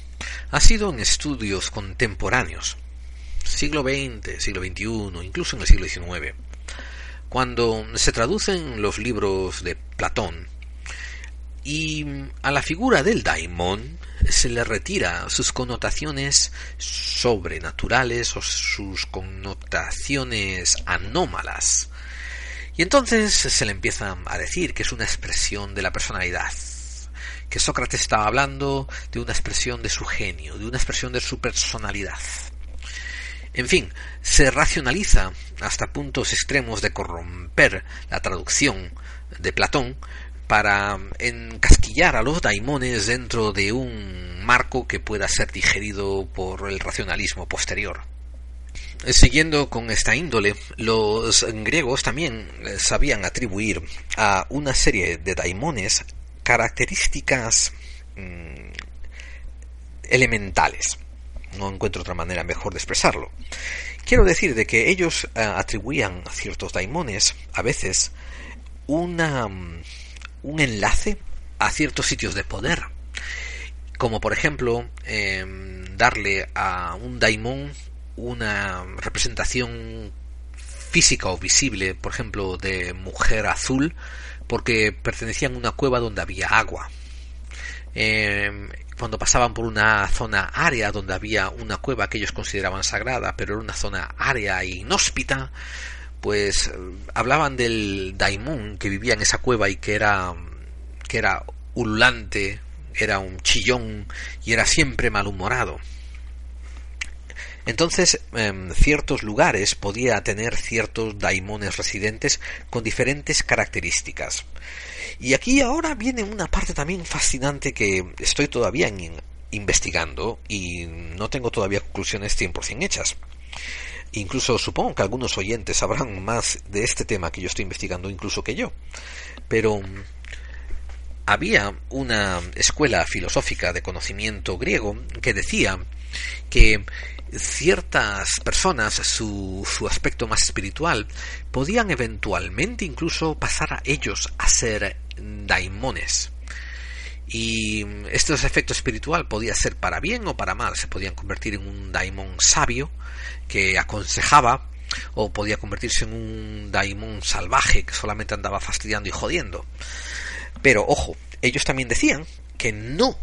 Ha sido en estudios contemporáneos, siglo XX, siglo XXI, incluso en el siglo XIX, cuando se traducen los libros de Platón y a la figura del daimon se le retira sus connotaciones sobrenaturales o sus connotaciones anómalas. Y entonces se le empieza a decir que es una expresión de la personalidad, que Sócrates estaba hablando de una expresión de su genio, de una expresión de su personalidad. En fin, se racionaliza hasta puntos extremos de corromper la traducción de Platón para encasquillar a los daimones dentro de un marco que pueda ser digerido por el racionalismo posterior. Siguiendo con esta índole, los griegos también sabían atribuir a una serie de daimones características mm, elementales. No encuentro otra manera mejor de expresarlo. Quiero decir de que ellos eh, atribuían a ciertos daimones a veces una, mm, un enlace a ciertos sitios de poder. Como por ejemplo em, darle a un daimon una representación física o visible, por ejemplo, de mujer azul, porque pertenecían a una cueva donde había agua. Em, cuando pasaban por una zona área donde había una cueva que ellos consideraban sagrada, pero era una zona área e inhóspita, pues eh, hablaban del daimon que vivía en esa cueva y que era que era ululante, era un chillón y era siempre malhumorado. Entonces, en ciertos lugares podía tener ciertos daimones residentes con diferentes características. Y aquí ahora viene una parte también fascinante que estoy todavía investigando y no tengo todavía conclusiones 100% hechas. Incluso supongo que algunos oyentes sabrán más de este tema que yo estoy investigando incluso que yo. Pero había una escuela filosófica de conocimiento griego que decía que ciertas personas, su, su, aspecto más espiritual, podían eventualmente incluso pasar a ellos a ser daimones. Y este efecto espiritual podía ser para bien o para mal. Se podían convertir en un daimon sabio que aconsejaba o podía convertirse en un daimon salvaje que solamente andaba fastidiando y jodiendo. Pero ojo, ellos también decían que no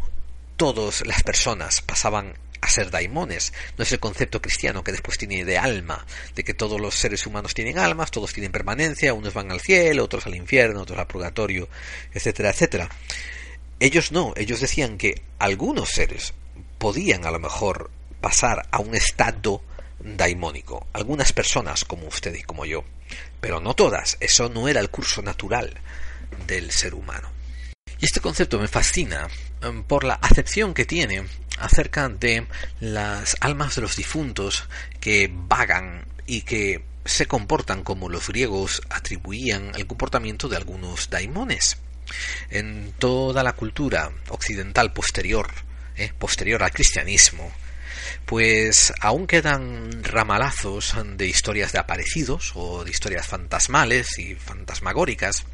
todas las personas pasaban a ser daimones. No es el concepto cristiano que después tiene de alma, de que todos los seres humanos tienen almas, todos tienen permanencia, unos van al cielo, otros al infierno, otros al purgatorio, etcétera, etcétera. Ellos no, ellos decían que algunos seres podían a lo mejor pasar a un estado daimónico, algunas personas como usted y como yo, pero no todas, eso no era el curso natural del ser humano. Y este concepto me fascina em, por la acepción que tiene acerca de las almas de los difuntos que vagan y que se comportan como los griegos atribuían el comportamiento de algunos daimones. En toda la cultura occidental posterior, eh, posterior al cristianismo, pues aún quedan ramalazos de historias de aparecidos o de historias fantasmales y fantasmagóricas,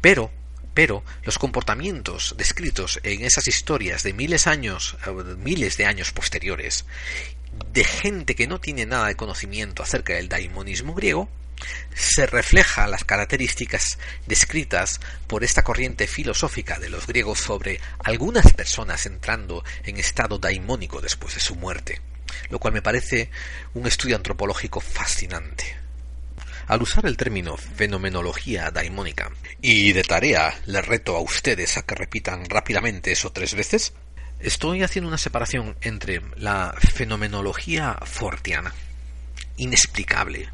pero pero los comportamientos descritos en esas historias de miles años, eh, miles de años posteriores, de gente que no tiene nada de conocimiento acerca del daimonismo griego, se refleja las características descritas por esta corriente filosófica de los griegos sobre algunas personas entrando en estado daimónico después de su muerte, lo cual me parece un estudio antropológico fascinante al usar el término fenomenología daimónica. Y de tarea les reto a ustedes a que repitan rápidamente eso tres veces. Estoy haciendo una separación entre la fenomenología fortiana, inexplicable,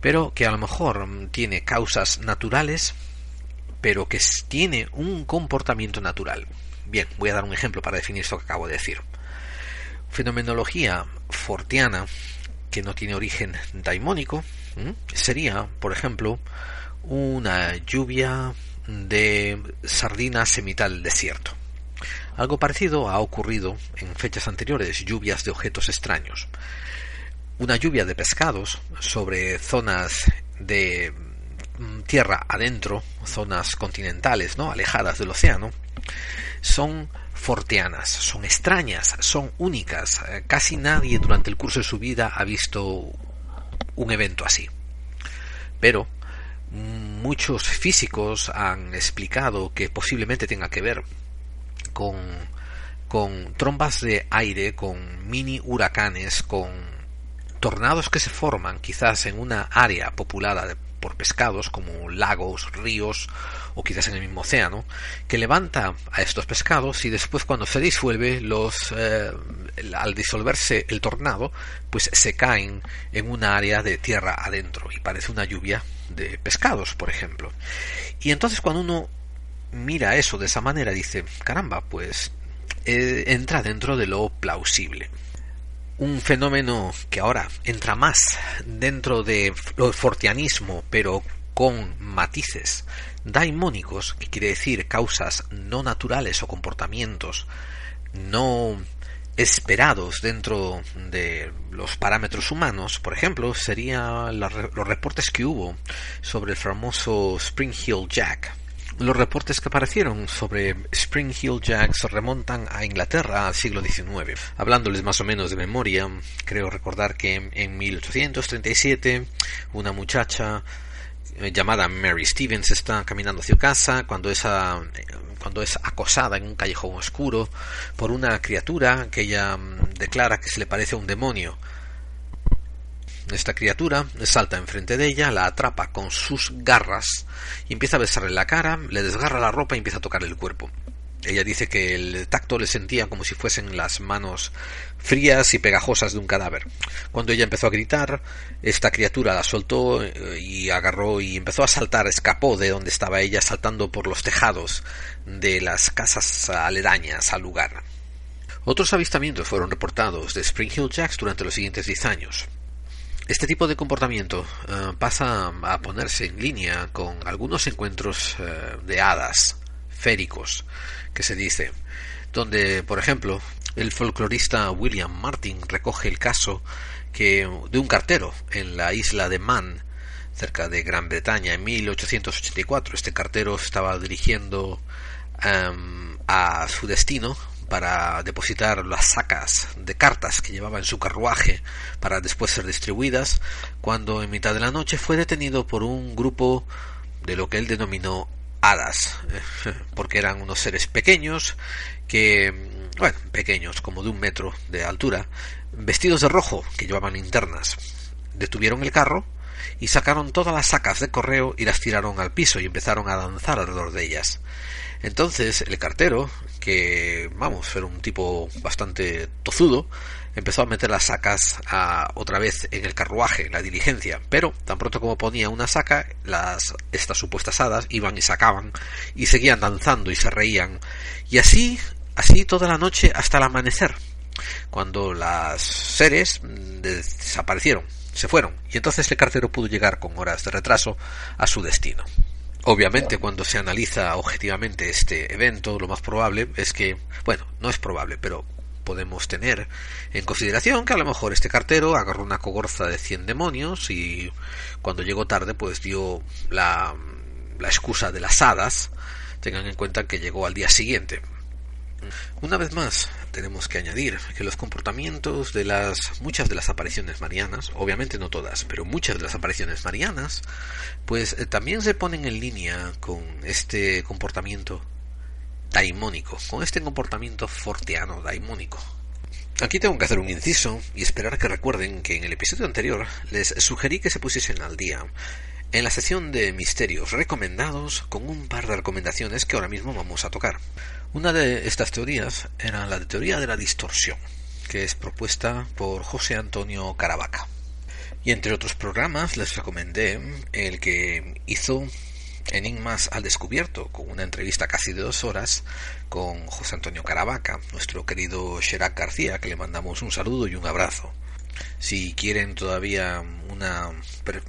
pero que a lo mejor tiene causas naturales, pero que tiene un comportamiento natural. Bien, voy a dar un ejemplo para definir esto que acabo de decir. Fenomenología fortiana, que no tiene origen daimónico, sería, por ejemplo, una lluvia de sardinas en mitad del desierto. Algo parecido ha ocurrido en fechas anteriores, lluvias de objetos extraños. Una lluvia de pescados sobre zonas de mm, tierra adentro, zonas continentales, ¿no? alejadas del océano, son forteanas, son extrañas, son únicas. Casi nadie durante el curso de su vida ha visto un evento así. Pero muchos físicos han explicado que posiblemente tenga que ver con, con trombas de aire, con mini huracanes, con tornados que se forman quizás en una área populada por pescados como lagos, ríos o quizás en el mismo océano, que levanta a estos pescados y después cuando se disuelve los eh, al disolverse el tornado, pues se caen en un área de tierra adentro y parece una lluvia de pescados, por ejemplo. Y entonces cuando uno mira eso de esa manera dice, caramba, pues eh, entra dentro de lo plausible un fenómeno que ahora entra más dentro de lo fortianismo, pero con matices daimónicos, que quiere decir causas no naturales o comportamientos no esperados dentro de los parámetros humanos, por ejemplo, serían los reportes que hubo sobre el famoso Spring Hill Jack. Los reportes que aparecieron sobre Spring Hill Jack se remontan a Inglaterra al siglo XIX. Hablándoles más o menos de memoria, creo recordar que en 1837 una muchacha eh, llamada Mary Stevens está caminando hacia casa cuando cuando es acosada en un callejón oscuro por una criatura que ella mm, declara que se le parece a un demonio. Esta criatura salta enfrente de ella, la atrapa con sus garras y empieza a besarle la cara, le desgarra la ropa y empieza a tocar el cuerpo. Ella dice que el tacto le sentía como si fuesen las manos frías y pegajosas de un cadáver. Cuando ella empezó a gritar, esta criatura la soltó eh, y agarró y empezó a saltar, escapó de donde estaba ella, saltando por los tejados de las casas aledañas al lugar. Otros avistamientos fueron reportados de Spring Hill Jacks durante los siguientes diez años. Este tipo de comportamiento eh, pasa a ponerse en línea con algunos encuentros eh, de hadas féricos que se dice, donde, por ejemplo, el folclorista William Martin recoge el caso que de un cartero en la isla de Man, cerca de Gran Bretaña, en 1884. Este cartero estaba dirigiendo em, a su destino para depositar las sacas de cartas que llevaba en su carruaje para después ser distribuidas, cuando en mitad de la noche fue detenido por un grupo de lo que él denominó hadas, porque eran unos seres pequeños que, bueno, pequeños, como de un metro de altura, vestidos de rojo, que llevaban linternas. Detuvieron el carro y sacaron todas las sacas de correo y las tiraron al piso y empezaron a danzar alrededor de ellas. Entonces el cartero, que vamos, era un tipo bastante tozudo, empezó a meter las sacas a, otra vez en el carruaje, la diligencia, pero tan pronto como ponía una saca, las estas supuestas hadas iban y sacaban y seguían danzando y se reían. Y así, así toda la noche hasta el amanecer, cuando las seres desaparecieron, se fueron. Y entonces el cartero pudo llegar con horas de retraso a su destino. Obviamente, cuando se analiza objetivamente este evento, lo más probable es que, bueno, no es probable, pero podemos tener en consideración que a lo mejor este cartero agarró una cogorza de 100 demonios y cuando llegó tarde pues dio la, la excusa de las hadas. Tengan en cuenta que llegó al día siguiente. Una vez más, tenemos que añadir que los comportamientos de las muchas de las apariciones marianas, obviamente no todas, pero muchas de las apariciones marianas, pues eh, también se ponen en línea con este comportamiento daimónico, con este comportamiento forteano daimónico. Aquí tengo que hacer un inciso y esperar que recuerden que en el episodio anterior les sugerí que se pusiesen al día en la sección de misterios recomendados con un par de recomendaciones que ahora mismo vamos a tocar. Una de estas teorías era la teoría de la distorsión, que es propuesta por José Antonio Caravaca. Y entre otros programas les recomendé el que hizo Enigmas al descubierto, con una entrevista casi de dos horas con José Antonio Caravaca, nuestro querido Sherak García, que le mandamos un saludo y un abrazo. Si quieren todavía una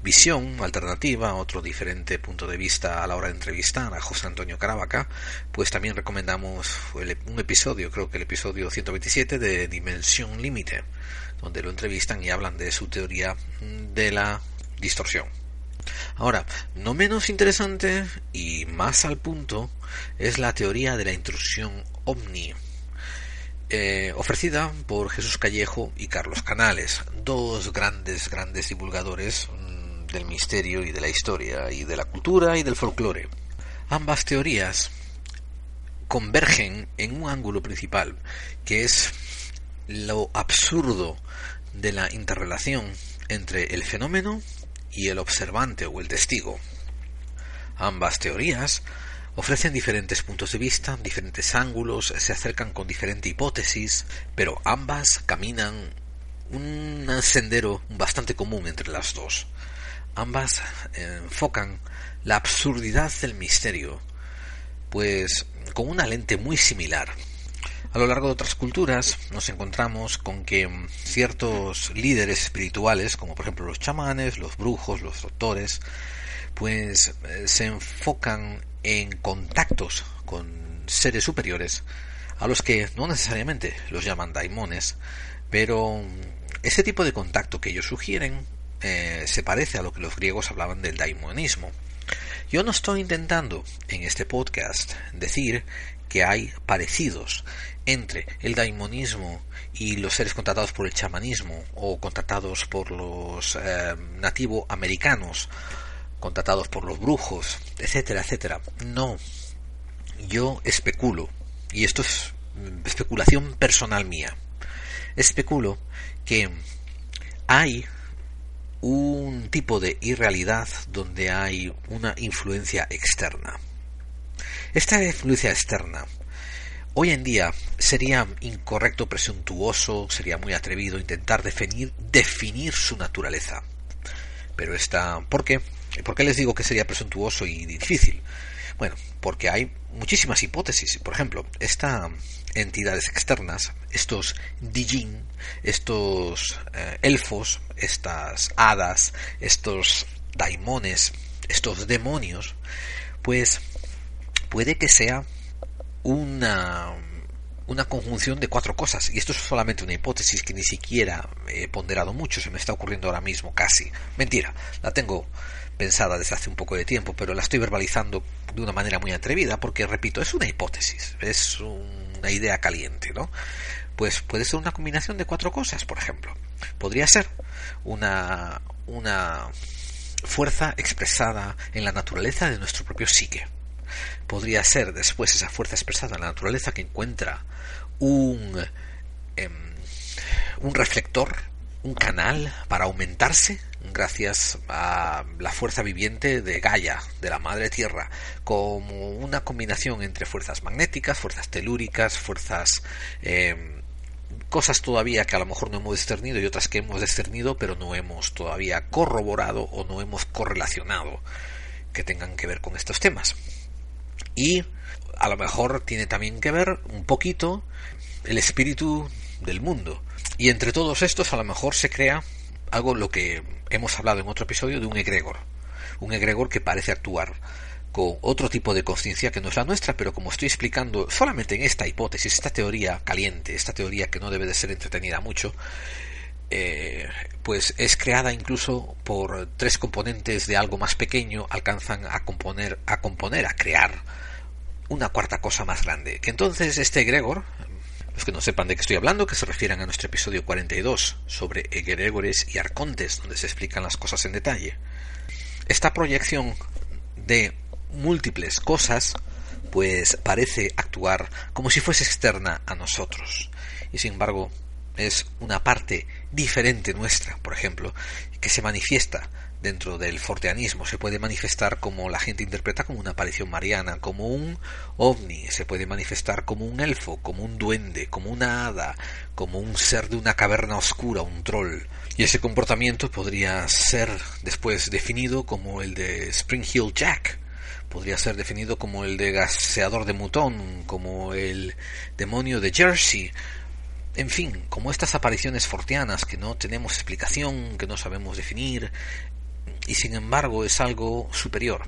visión alternativa, otro diferente punto de vista a la hora de entrevistar a José Antonio Caravaca, pues también recomendamos un episodio, creo que el episodio 127 de Dimensión Límite, donde lo entrevistan y hablan de su teoría de la distorsión. Ahora, no menos interesante y más al punto es la teoría de la intrusión ovni, eh, ofrecida por Jesús Callejo y Carlos Canales, dos grandes, grandes divulgadores mm, del misterio y de la historia y de la cultura y del folclore. Ambas teorías convergen en un ángulo principal, que es lo absurdo de la interrelación entre el fenómeno y el observante o el testigo. Ambas teorías ofrecen diferentes puntos de vista, diferentes ángulos, se acercan con diferente hipótesis, pero ambas caminan un sendero bastante común entre las dos. Ambas enfocan la absurdidad del misterio, pues con una lente muy similar. A lo largo de otras culturas nos encontramos con que ciertos líderes espirituales, como por ejemplo los chamanes, los brujos, los doctores, pues eh, se enfocan en contactos con seres superiores a los que no necesariamente los llaman daimones, pero ese tipo de contacto que ellos sugieren eh, se parece a lo que los griegos hablaban del daimonismo. Yo no estoy intentando en este podcast decir que hay parecidos entre el daimonismo y los seres contratados por el chamanismo o contratados por los eh, nativo americanos, contratados por los brujos, etcétera, etcétera. No, yo especulo, y esto es especulación personal mía, especulo que hay un tipo de irrealidad donde hay una influencia externa. Esta influencia externa hoy en día sería incorrecto, presuntuoso, sería muy atrevido intentar definir, definir su naturaleza. Pero esta, ¿por qué? ¿Por qué les digo que sería presuntuoso y difícil? Bueno, porque hay muchísimas hipótesis. Por ejemplo, estas entidades externas, estos Dijin, estos eh, elfos, estas hadas, estos daimones, estos demonios, pues puede que sea una una conjunción de cuatro cosas. Y esto es solamente una hipótesis que ni siquiera he ponderado mucho, se me está ocurriendo ahora mismo casi. Mentira, la tengo pensada desde hace un poco de tiempo, pero la estoy verbalizando de una manera muy atrevida porque, repito, es una hipótesis, es una idea caliente, ¿no? Pues puede ser una combinación de cuatro cosas, por ejemplo. Podría ser una, una fuerza expresada en la naturaleza de nuestro propio psique podría ser después esa fuerza expresada en la naturaleza que encuentra un, em, un reflector, un canal para aumentarse gracias a la fuerza viviente de Gaia, de la Madre Tierra, como una combinación entre fuerzas magnéticas, fuerzas telúricas, fuerzas... Em, cosas todavía que a lo mejor no hemos discernido y otras que hemos discernido pero no hemos todavía corroborado o no hemos correlacionado que tengan que ver con estos temas. Y a lo mejor tiene también que ver un poquito el espíritu del mundo. Y entre todos estos a lo mejor se crea algo lo que hemos hablado en otro episodio de un egregor. Un egregor que parece actuar con otro tipo de conciencia que no es la nuestra, pero como estoy explicando solamente en esta hipótesis, esta teoría caliente, esta teoría que no debe de ser entretenida mucho, eh, pues es creada incluso por tres componentes de algo más pequeño, alcanzan a componer, a componer, a crear una cuarta cosa más grande. Que entonces este egregor, los que no sepan de qué estoy hablando, que se refieran a nuestro episodio 42 sobre egregores y arcontes, donde se explican las cosas en detalle. Esta proyección de múltiples cosas, pues parece actuar como si fuese externa a nosotros. Y sin embargo, es una parte diferente nuestra, por ejemplo, que se manifiesta dentro del forteanismo. Se puede manifestar como la gente interpreta como una aparición mariana, como un ovni, se puede manifestar como un elfo, como un duende, como una hada, como un ser de una caverna oscura, un troll. Y ese comportamiento podría ser después definido como el de Spring Hill Jack, podría ser definido como el de gaseador de mutón, como el demonio de Jersey, en fin, como estas apariciones forteanas que no tenemos explicación, que no sabemos definir, y sin embargo es algo superior.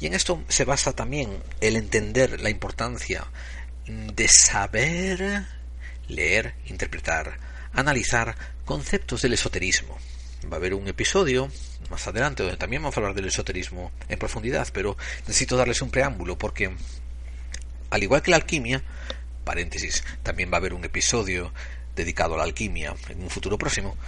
Y en esto se basa también el entender la importancia de saber leer, interpretar, analizar conceptos del esoterismo. Va a haber un episodio más adelante donde también vamos a hablar del esoterismo en profundidad, pero necesito darles un preámbulo porque al igual que la alquimia, paréntesis, también va a haber un episodio dedicado a la alquimia en un futuro próximo,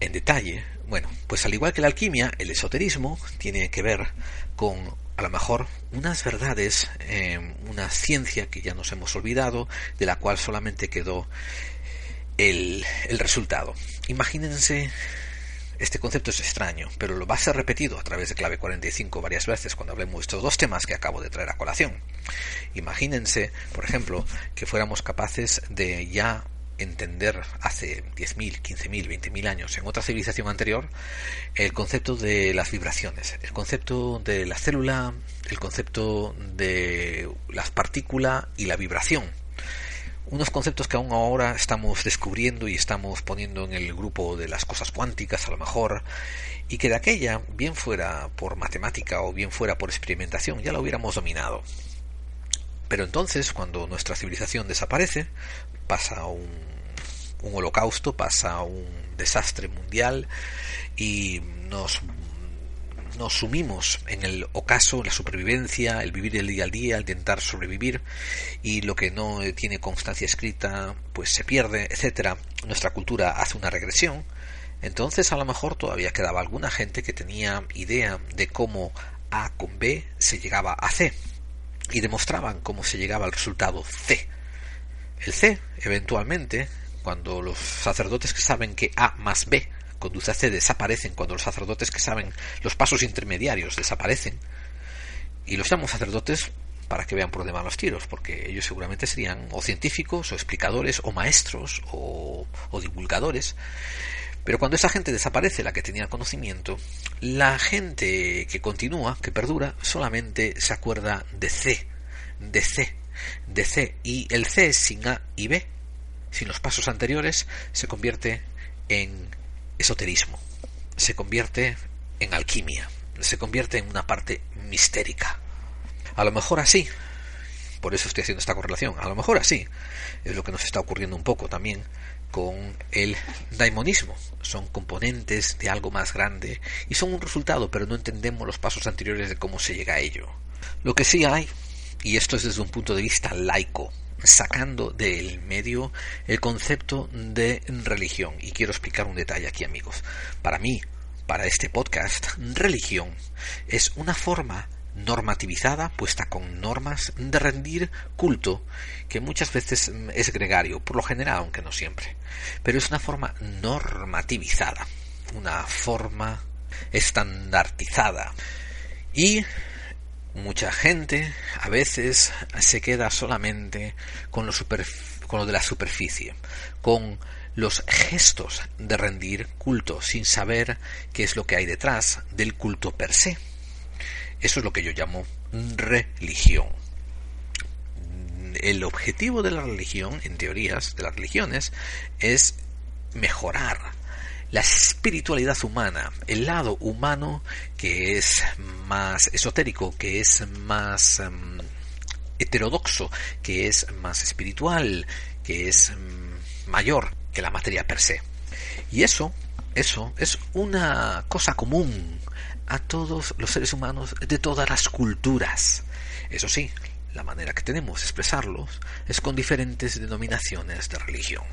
en detalle, bueno, pues al igual que la alquimia, el esoterismo tiene que ver con a lo mejor unas verdades, eh, una ciencia que ya nos hemos olvidado, de la cual solamente quedó el, el resultado. Imagínense, este concepto es extraño, pero lo va a ser repetido a través de clave 45 varias veces cuando hablemos de estos dos temas que acabo de traer a colación. Imagínense, por ejemplo, que fuéramos capaces de ya entender hace 10.000, 15.000, 20.000 años en otra civilización anterior el concepto de las vibraciones, el concepto de la célula, el concepto de las partículas y la vibración. Unos conceptos que aún ahora estamos descubriendo y estamos poniendo en el grupo de las cosas cuánticas a lo mejor y que de aquella, bien fuera por matemática o bien fuera por experimentación, ya lo hubiéramos dominado. Pero entonces, cuando nuestra civilización desaparece, pasa un, holocausto, pasa un desastre mundial y nos nos sumimos en el ocaso, la supervivencia, el vivir el día al día, el intentar sobrevivir y lo que no tiene constancia escrita pues se pierde, etcétera. Nuestra cultura hace una regresión. Entonces a lo mejor todavía quedaba alguna gente que tenía idea de cómo A con B se llegaba a C y demostraban cómo se llegaba al resultado C. El C, eventualmente, cuando los sacerdotes que saben que A más B conduce a C desaparecen, cuando los sacerdotes que saben los pasos intermediarios desaparecen, y los llamo sacerdotes para que vean por van los tiros, porque ellos seguramente serían o científicos, o explicadores, o maestros, o, o divulgadores. Pero cuando esa gente desaparece, la que tenía conocimiento, la gente que continúa, que perdura, solamente se acuerda de C, de C, de C, y el C sin A y B, sin los pasos anteriores, se convierte en esoterismo, se convierte en alquimia, se convierte en una parte mistérica. A lo mejor así, por eso estoy haciendo esta correlación, a lo mejor así es lo que nos está ocurriendo un poco también con el daimonismo. Son componentes de algo más grande y son un resultado, pero no entendemos los pasos anteriores de cómo se llega a ello. Lo que sí hay, y esto es desde un punto de vista laico, sacando del medio el concepto de religión. Y quiero explicar un detalle aquí, amigos. Para mí, para este podcast, religión es una forma normativizada, puesta con normas de rendir culto, que muchas veces es gregario, por lo general, aunque no siempre. Pero es una forma normativizada, una forma estandartizada. Y mucha gente a veces se queda solamente con lo, de la superficie, con los gestos de rendir culto, sin saber qué es lo que hay detrás del culto per se. Eso es lo que yo llamo religión. El objetivo de la religión, en teorías de las religiones, es mejorar la espiritualidad humana, el lado humano que es más esotérico, que es más em, heterodoxo, que es más espiritual, que es em, mayor que la materia per se. Y eso, eso es una cosa común a todos los seres humanos de todas las culturas. Eso sí, la manera que tenemos de expresarlos es con diferentes denominaciones de religión.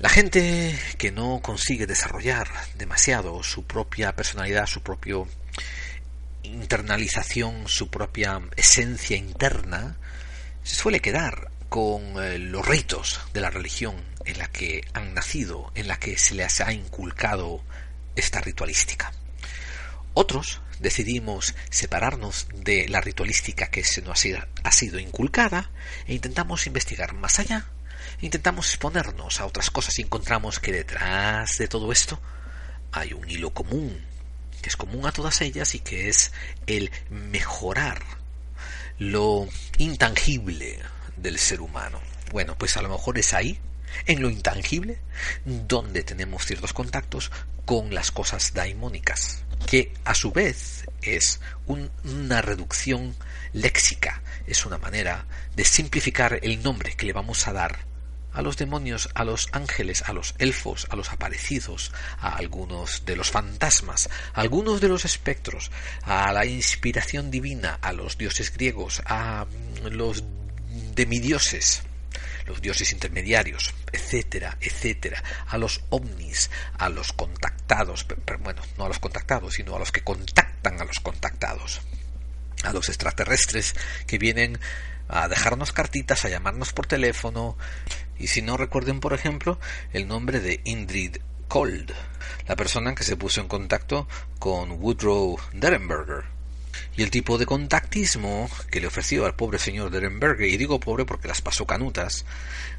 La gente que no consigue desarrollar demasiado su propia personalidad, su propia internalización, su propia esencia interna, se suele quedar con eh, los ritos de la religión en la que han nacido, en la que se les ha inculcado esta ritualística. Otros decidimos separarnos de la ritualística que se nos ha sido inculcada e intentamos investigar más allá intentamos exponernos a otras cosas y encontramos que detrás de todo esto hay un hilo común, que es común a todas ellas y que es el mejorar lo intangible del ser humano. Bueno, pues a lo mejor es ahí, en lo intangible, donde tenemos ciertos contactos con las cosas daimónicas, que a su vez es una reducción léxica, es una manera de simplificar el nombre que le vamos a dar a los demonios, a los ángeles, a los elfos, a los aparecidos, a algunos de los fantasmas, a algunos de los espectros, a la inspiración divina, a los dioses griegos, a los demidioses, los dioses intermediarios, etcétera, etcétera, a los ovnis, a los contactados, bueno, no a los contactados, sino a los que contactan a los contactados, a los extraterrestres que vienen a dejarnos cartitas, a llamarnos por teléfono, y si no recuerden, por ejemplo, el nombre de Indrid Cold, la persona que se puso en contacto con Woodrow Derenberger. Y el tipo de contactismo que le ofreció al pobre señor Derenberger, y digo pobre porque las pasó canutas,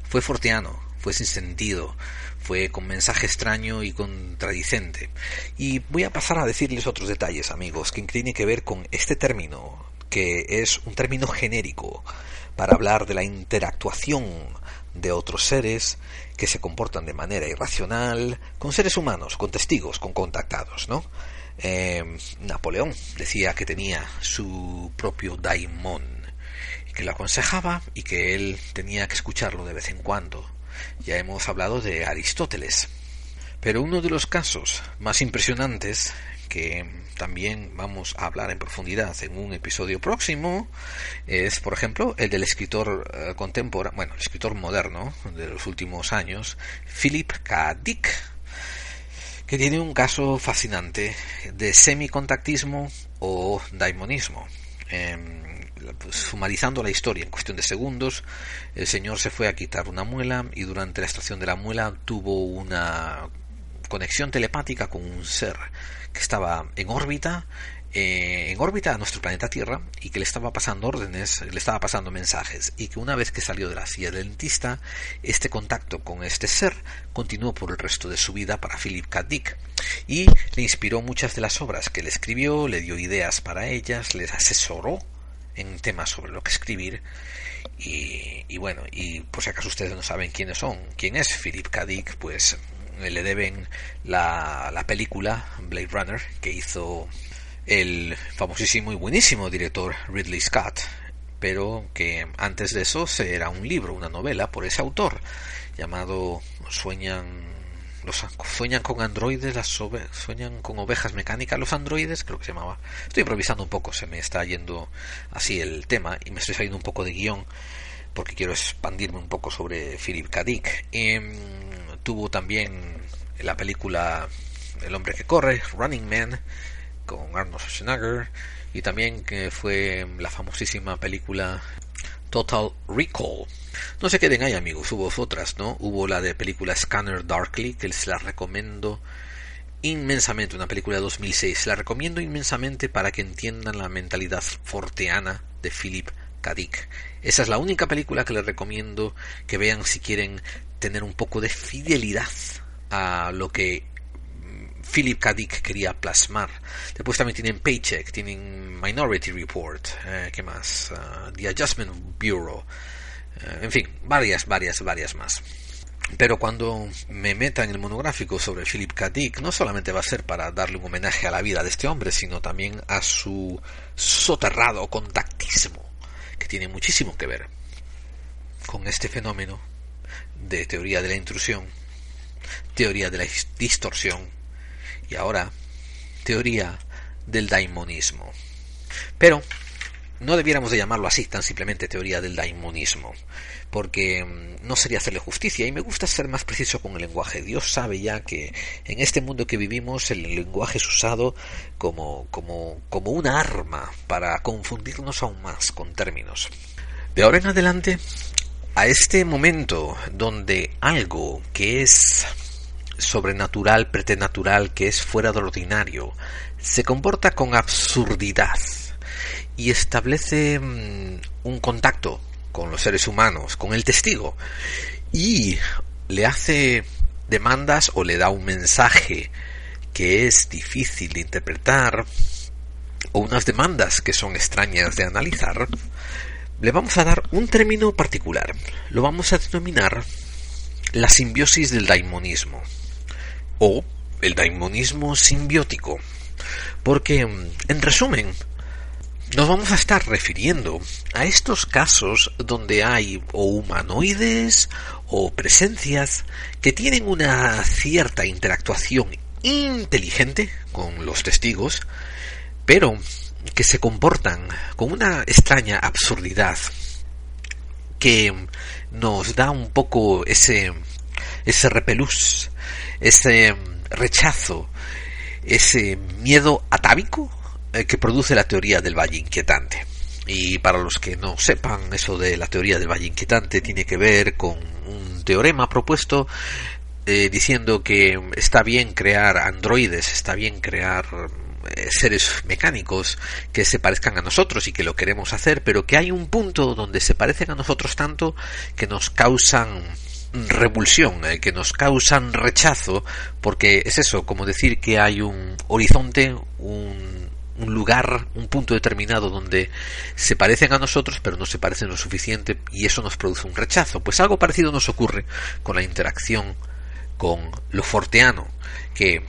fue forteano, fue sin sentido, fue con mensaje extraño y contradicente. Y voy a pasar a decirles otros detalles, amigos, que tiene que ver con este término, que es un término genérico para hablar de la interactuación de otros seres que se comportan de manera irracional con seres humanos, con testigos, con contactados, ¿no? Eh, Napoleón decía que tenía su propio daimon, que lo aconsejaba y que él tenía que escucharlo de vez en cuando. Ya hemos hablado de Aristóteles. Pero uno de los casos más impresionantes que también vamos a hablar en profundidad en un episodio próximo es, por ejemplo, el del escritor eh, contemporáneo, bueno, escritor moderno de los últimos años, Philip K. Dick, que tiene un caso fascinante de semicontactismo o daimonismo. Em, pues, sumarizando la historia en cuestión de segundos, el señor se fue a quitar una muela y durante la extracción de la muela tuvo una conexión telepática con un ser que estaba en órbita eh, en órbita a nuestro planeta Tierra y que le estaba pasando órdenes, le estaba pasando mensajes y que una vez que salió de la silla del dentista, este contacto con este ser continuó por el resto de su vida para Philip K. Dick y le inspiró muchas de las obras que le escribió, le dio ideas para ellas, les asesoró en temas sobre lo que escribir y, y bueno, y por si acaso ustedes no saben quiénes son, quién es Philip K. Dick, pues le deben la, la película Blade Runner que hizo el famosísimo y buenísimo director Ridley Scott, pero que antes de eso era un libro, una novela por ese autor llamado Sueñan los sueñan con androides, las sueñan con ovejas mecánicas, los androides, creo que se llamaba. Estoy improvisando un poco, se me está yendo así el tema y me estoy saliendo un poco de guion porque quiero expandirme un poco sobre Philip K. Dick. Em, tuvo también la película El hombre que corre, Running Man, con Arnold Schwarzenegger y también que fue la famosísima película Total Recall. No se queden ahí amigos, hubo otras, ¿no? Hubo la de película Scanner Darkly, que les la recomiendo inmensamente, una película de 2006. La recomiendo inmensamente para que entiendan la mentalidad forteana de Philip K. Dick. Esa es la única película que les recomiendo que vean si quieren tener un poco de fidelidad a lo que Philip K. Dick quería plasmar. Después también tienen Paycheck, tienen Minority Report, eh, ¿qué más? Uh, The Adjustment Bureau, eh, en fin, varias, varias, varias más. Pero cuando me meta en el monográfico sobre Philip K. Dick, no solamente va a ser para darle un homenaje a la vida de este hombre, sino también a su soterrado contactismo, que tiene muchísimo que ver con este fenómeno de teoría de la intrusión, teoría de la distorsión y ahora teoría del daimonismo. Pero no debiéramos de llamarlo así, tan simplemente teoría del daimonismo, porque mm, no sería hacerle justicia y me gusta ser más preciso con el lenguaje. Dios sabe ya que en este mundo que vivimos el lenguaje es usado como, como, como una arma para confundirnos aún más con términos. De ahora en adelante, a este momento donde algo que es sobrenatural, preternatural, que es fuera del ordinario, se comporta con absurdidad y establece mm, un contacto con los seres humanos, con el testigo, y le hace demandas o le da un mensaje que es difícil de interpretar, o unas demandas que son extrañas de analizar, le vamos a dar un término particular. Lo vamos a denominar la simbiosis del daimonismo o el daimonismo simbiótico. Porque, en resumen, nos vamos a estar refiriendo a estos casos donde hay o humanoides o presencias que tienen una cierta interactuación inteligente con los testigos, pero que se comportan con una extraña absurdidad que nos da un poco ese ese repelús ese rechazo, ese miedo atávico eh, que produce la teoría del valle inquietante. Y para los que no sepan, eso de la teoría del valle inquietante tiene que ver con un teorema propuesto eh, diciendo que está bien crear androides, está bien crear seres mecánicos que se parezcan a nosotros y que lo queremos hacer, pero que hay un punto donde se parecen a nosotros tanto que nos causan repulsión, eh, que nos causan rechazo, porque es eso, como decir que hay un horizonte, un, un lugar, un punto determinado donde se parecen a nosotros, pero no se parecen lo suficiente y eso nos produce un rechazo. Pues algo parecido nos ocurre con la interacción con lo forteano, que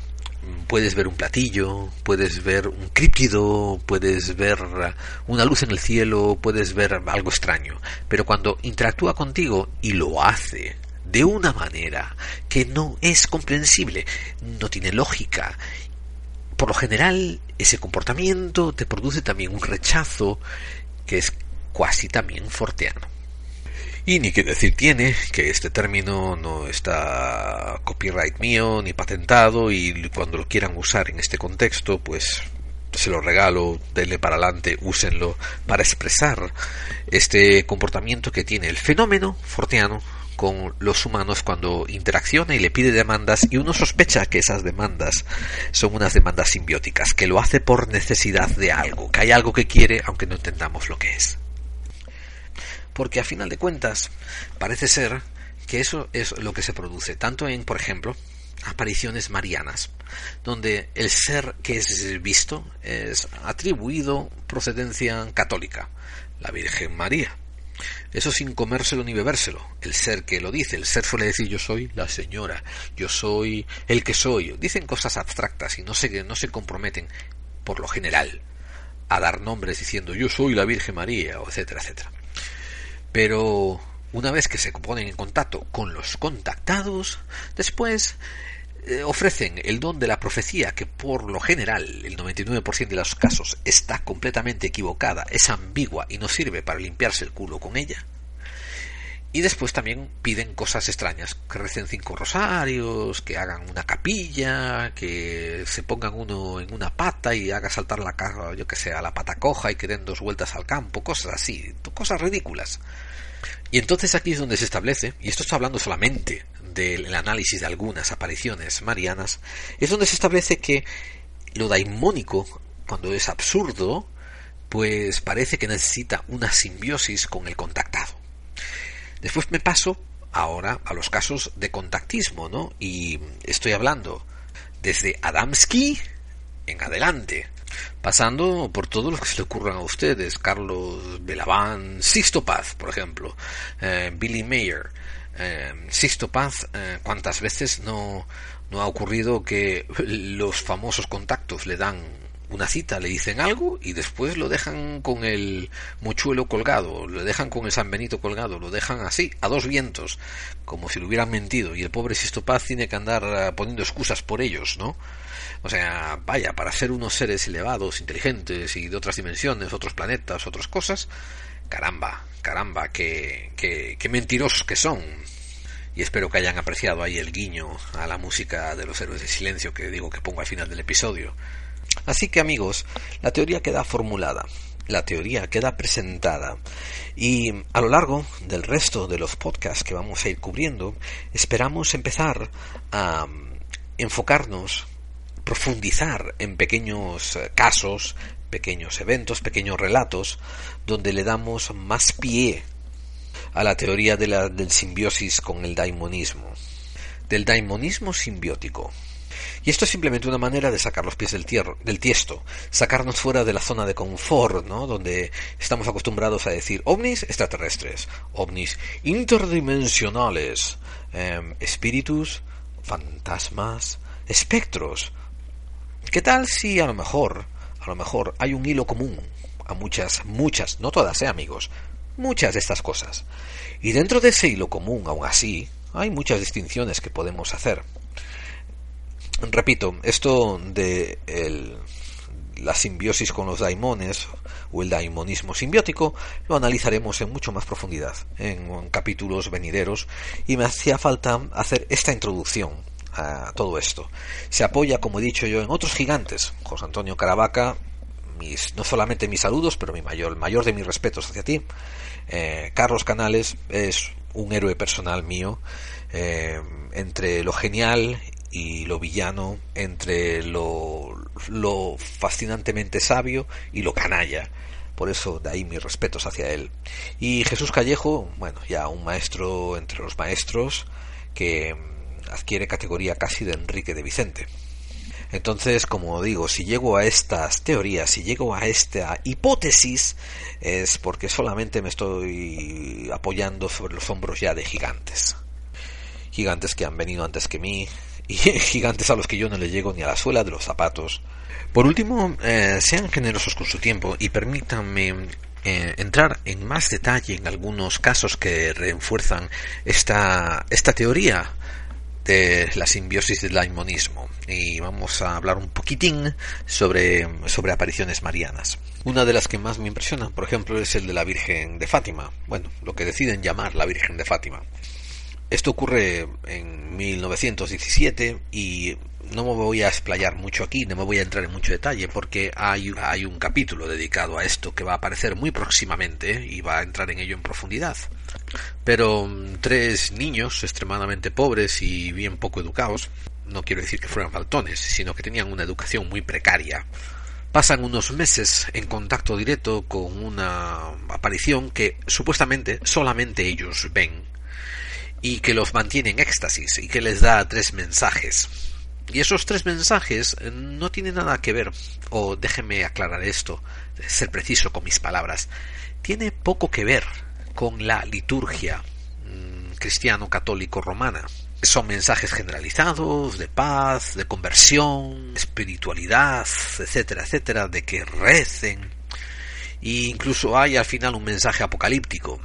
puedes ver un platillo, puedes ver un críptido, puedes ver una luz en el cielo, puedes ver algo extraño. Pero cuando interactúa contigo y lo hace de una manera que no es comprensible, no tiene lógica, por lo general ese comportamiento te produce también un rechazo que es cuasi también forteano. Y ni que decir tiene que este término no está copyright mío ni patentado y cuando lo quieran usar en este contexto, pues se lo regalo, denle para adelante, úsenlo para expresar este comportamiento que tiene el fenómeno forteano con los humanos cuando interacciona y le pide demandas y uno sospecha que esas demandas son unas demandas simbióticas, que lo hace por necesidad de algo, que hay algo que quiere aunque no entendamos lo que es porque a final de cuentas parece ser que eso es lo que se produce, tanto en, por ejemplo, apariciones marianas, donde el ser que es visto es atribuido procedencia católica, la Virgen María. Eso sin comérselo ni bebérselo. El ser que lo dice, el ser suele decir yo soy la señora, yo soy el que soy. Dicen cosas abstractas y no se, no se comprometen, por lo general, a dar nombres diciendo yo soy la Virgen María, etcétera, etcétera. Pero una vez que se ponen en contacto con los contactados, después eh, ofrecen el don de la profecía, que por lo general, el 99% de los casos, está completamente equivocada, es ambigua y no sirve para limpiarse el culo con ella. Y después también piden cosas extrañas, que recen cinco rosarios, que hagan una capilla, que se pongan uno en una pata y haga saltar la casa, yo que sé, a la pata coja y que den dos vueltas al campo, cosas así, cosas ridículas. Y entonces aquí es donde se establece, y esto está hablando solamente del análisis de algunas apariciones marianas, es donde se establece que lo daimónico, cuando es absurdo, pues parece que necesita una simbiosis con el contactado. Después me paso ahora a los casos de contactismo, ¿no? Y estoy hablando desde Adamski en adelante, pasando por todos los que se le ocurran a ustedes, Carlos Belaván, Sixto Paz, por ejemplo, eh, Billy Mayer, eh, Sixto Paz, eh, cuántas veces no, no ha ocurrido que los famosos contactos le dan una cita, le dicen algo y después lo dejan con el mochuelo colgado, lo dejan con el San Benito colgado, lo dejan así, a dos vientos, como si lo hubieran mentido, y el pobre Sisto Paz tiene que andar eh, poniendo excusas por ellos, ¿no? O sea, vaya, para ser unos seres elevados, inteligentes y de otras dimensiones, otros planetas, otras cosas, caramba, caramba, qué, qué, qué mentirosos que son. Y espero que hayan apreciado ahí el guiño a la música de los héroes de silencio que digo que pongo al final del episodio. Así que amigos, la teoría queda formulada, la teoría queda presentada y a lo largo del resto de los podcasts que vamos a ir cubriendo, esperamos empezar a enfocarnos, profundizar en pequeños eh, casos, pequeños eventos, pequeños relatos, donde le damos más pie a la teoría de la, del simbiosis con el daimonismo, del daimonismo simbiótico. Y esto es simplemente una manera de sacar los pies del, del tiesto, sacarnos fuera de la zona de confort, ¿no? Donde estamos acostumbrados a decir ovnis extraterrestres, ovnis interdimensionales, em, espíritus, fantasmas, espectros. ¿Qué tal si a lo mejor, a lo mejor hay un hilo común a muchas, muchas, no todas, eh, amigos, muchas de estas cosas? Y dentro de ese hilo común, aún así, hay muchas distinciones que podemos hacer repito, esto de la simbiosis con los daimones o el daimonismo simbiótico lo analizaremos en mucho más profundidad en, capítulos venideros y me hacía falta hacer esta introducción a todo esto. Se apoya, como he dicho yo, en otros gigantes. José Antonio Caravaca, mis, no solamente mis saludos, pero mi mayor, el mayor de mis respetos hacia ti. Eh, Carlos Canales es un héroe personal mío. Eh, entre lo genial y lo villano, entre lo, lo fascinantemente sabio y lo canalla. Por eso de ahí mis respetos hacia él. Y Jesús Callejo, bueno, ya un maestro entre los maestros que adquiere categoría casi de Enrique de Vicente. Entonces, como digo, si llego a estas teorías, si llego a esta hipótesis, es porque solamente me estoy apoyando sobre los hombros ya de gigantes. gigantes que han venido antes que mí y gigantes a los que yo no le llego ni a la suela de los zapatos. Por último, eh, sean generosos con su tiempo y permítanme eh, entrar en más detalle en algunos casos que refuerzan esta, esta teoría de la simbiosis del daimonismo y vamos a hablar un poquitín sobre, sobre apariciones marianas. Una de las que más me impresionan, por ejemplo, es el de la Virgen de Fátima, bueno, lo que deciden llamar la Virgen de Fátima. Esto ocurre en 1917 y no me voy a explayar mucho aquí, no me voy a entrar en mucho detalle porque hay, hay un capítulo dedicado a esto que va a aparecer muy próximamente y va a entrar en ello en profundidad. Pero mm, tres niños extremadamente pobres y bien poco educados, no quiero decir que fueran faltones, sino que tenían una educación muy precaria, pasan unos meses en contacto directo con una aparición que supuestamente solamente ellos ven y que los mantiene en éxtasis y que les da tres mensajes. Y esos tres mensajes eh, no tienen nada que ver, o déjenme aclarar esto, ser preciso con mis palabras, tiene poco que ver con la liturgia mm, cristiano-católico-romana. Son mensajes generalizados de paz, de conversión, espiritualidad, etcétera, etcétera, de que recen. E incluso hay al final un mensaje apocalíptico,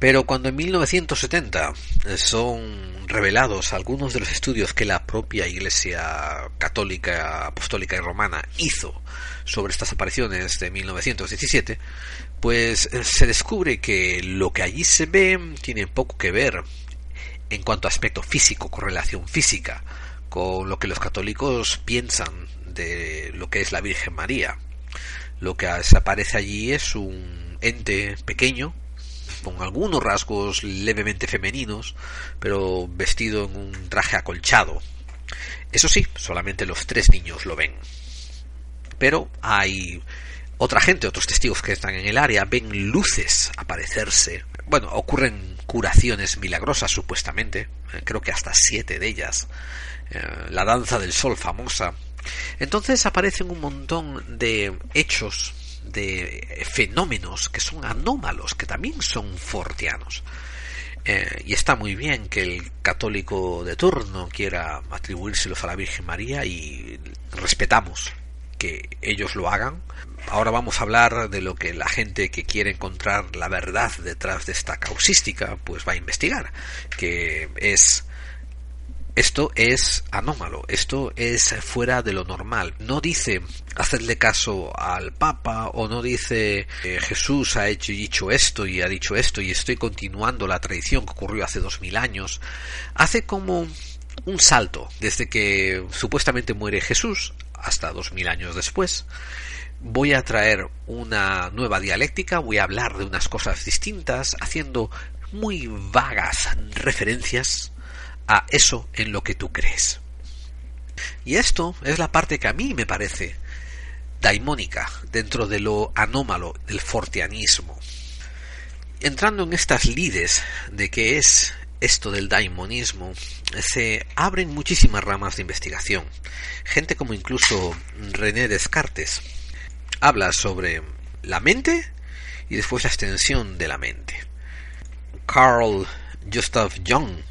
pero cuando en 1970 eh, son revelados algunos de los estudios que la propia Iglesia católica, apostólica y romana hizo sobre estas apariciones de 1917, pues eh, se descubre que lo que allí se ve tiene poco que ver en cuanto a aspecto físico, correlación física, con lo que los católicos piensan de lo que es la Virgen María. Lo que aparece allí es un ente pequeño, con algunos rasgos levemente femeninos, pero vestido en un traje acolchado. Eso sí, solamente los tres niños lo ven. Pero hay otra gente, otros testigos que están en el área, ven luces aparecerse. Bueno, ocurren curaciones milagrosas supuestamente, eh, creo que hasta siete de ellas. Eh, la danza del sol famosa. Entonces aparecen un montón de hechos de fenómenos que son anómalos, que también son fortianos. Eh, y está muy bien que el católico de turno quiera atribuírselos a la Virgen María y respetamos que ellos lo hagan. Ahora vamos a hablar de lo que la gente que quiere encontrar la verdad detrás de esta causística pues va a investigar, que es esto es anómalo, esto es fuera de lo normal. No dice hacerle caso al Papa o no dice eh, Jesús ha hecho dicho esto y ha dicho esto y estoy continuando la tradición que ocurrió hace dos mil años. Hace como un salto desde que supuestamente muere Jesús hasta dos mil años después. Voy a traer una nueva dialéctica, voy a hablar de unas cosas distintas, haciendo muy vagas referencias a eso en lo que tú crees. Y esto es la parte que a mí me parece daimónica dentro de lo anómalo del fortianismo. Entrando en estas lides de qué es esto del daimonismo, se abren muchísimas ramas de investigación. Gente como incluso René Descartes habla sobre la mente y después la extensión de la mente. Carl Gustav Jung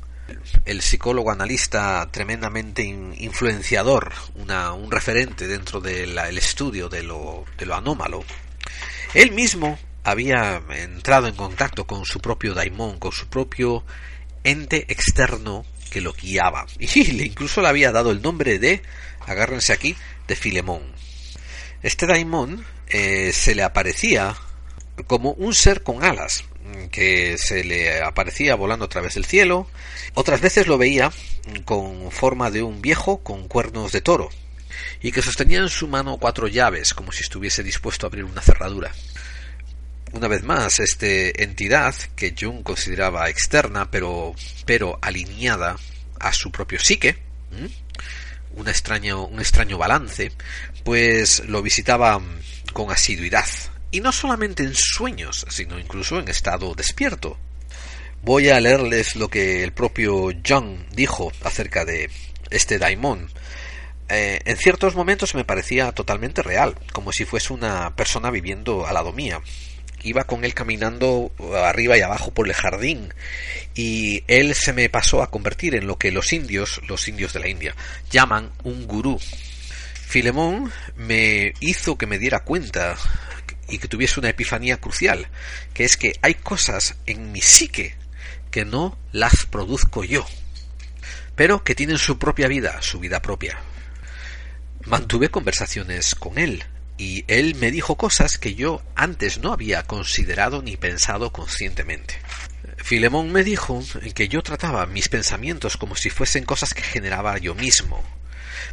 el psicólogo analista tremendamente influenciador, un referente dentro del estudio de lo, de lo anómalo, él mismo había entrado en contacto con su propio daimón, con su propio ente externo que lo guiaba. Y le incluso le había dado el nombre de, agárrense aquí, de Filemón. Este daimón eh, se le aparecía como un ser con alas, que se le aparecía volando a través del cielo. Otras veces lo veía con forma de un viejo con cuernos de toro y que sostenía en su mano cuatro llaves como si estuviese dispuesto a abrir una cerradura. Una vez más, esta entidad que Jung consideraba externa pero, pero alineada a su propio psique, un extraño, un extraño balance, pues lo visitaba con asiduidad y no solamente en sueños, sino incluso en estado despierto. Voy a leerles lo que el propio John dijo acerca de este daimon. Eh, en ciertos momentos me parecía totalmente real, como si fuese una persona viviendo al lado mía. iba con él caminando arriba y abajo por el jardín y él se me pasó a convertir en lo que los indios, los indios de la India, llaman un gurú. Filemón me hizo que me diera cuenta y que tuviese una epifanía crucial, que es que hay cosas en mi psique que no las produzco yo, pero que tienen su propia vida, su vida propia. Mantuve conversaciones con él, y él me dijo cosas que yo antes no había considerado ni pensado conscientemente. Filemón me dijo que yo trataba mis pensamientos como si fuesen cosas que generaba yo mismo,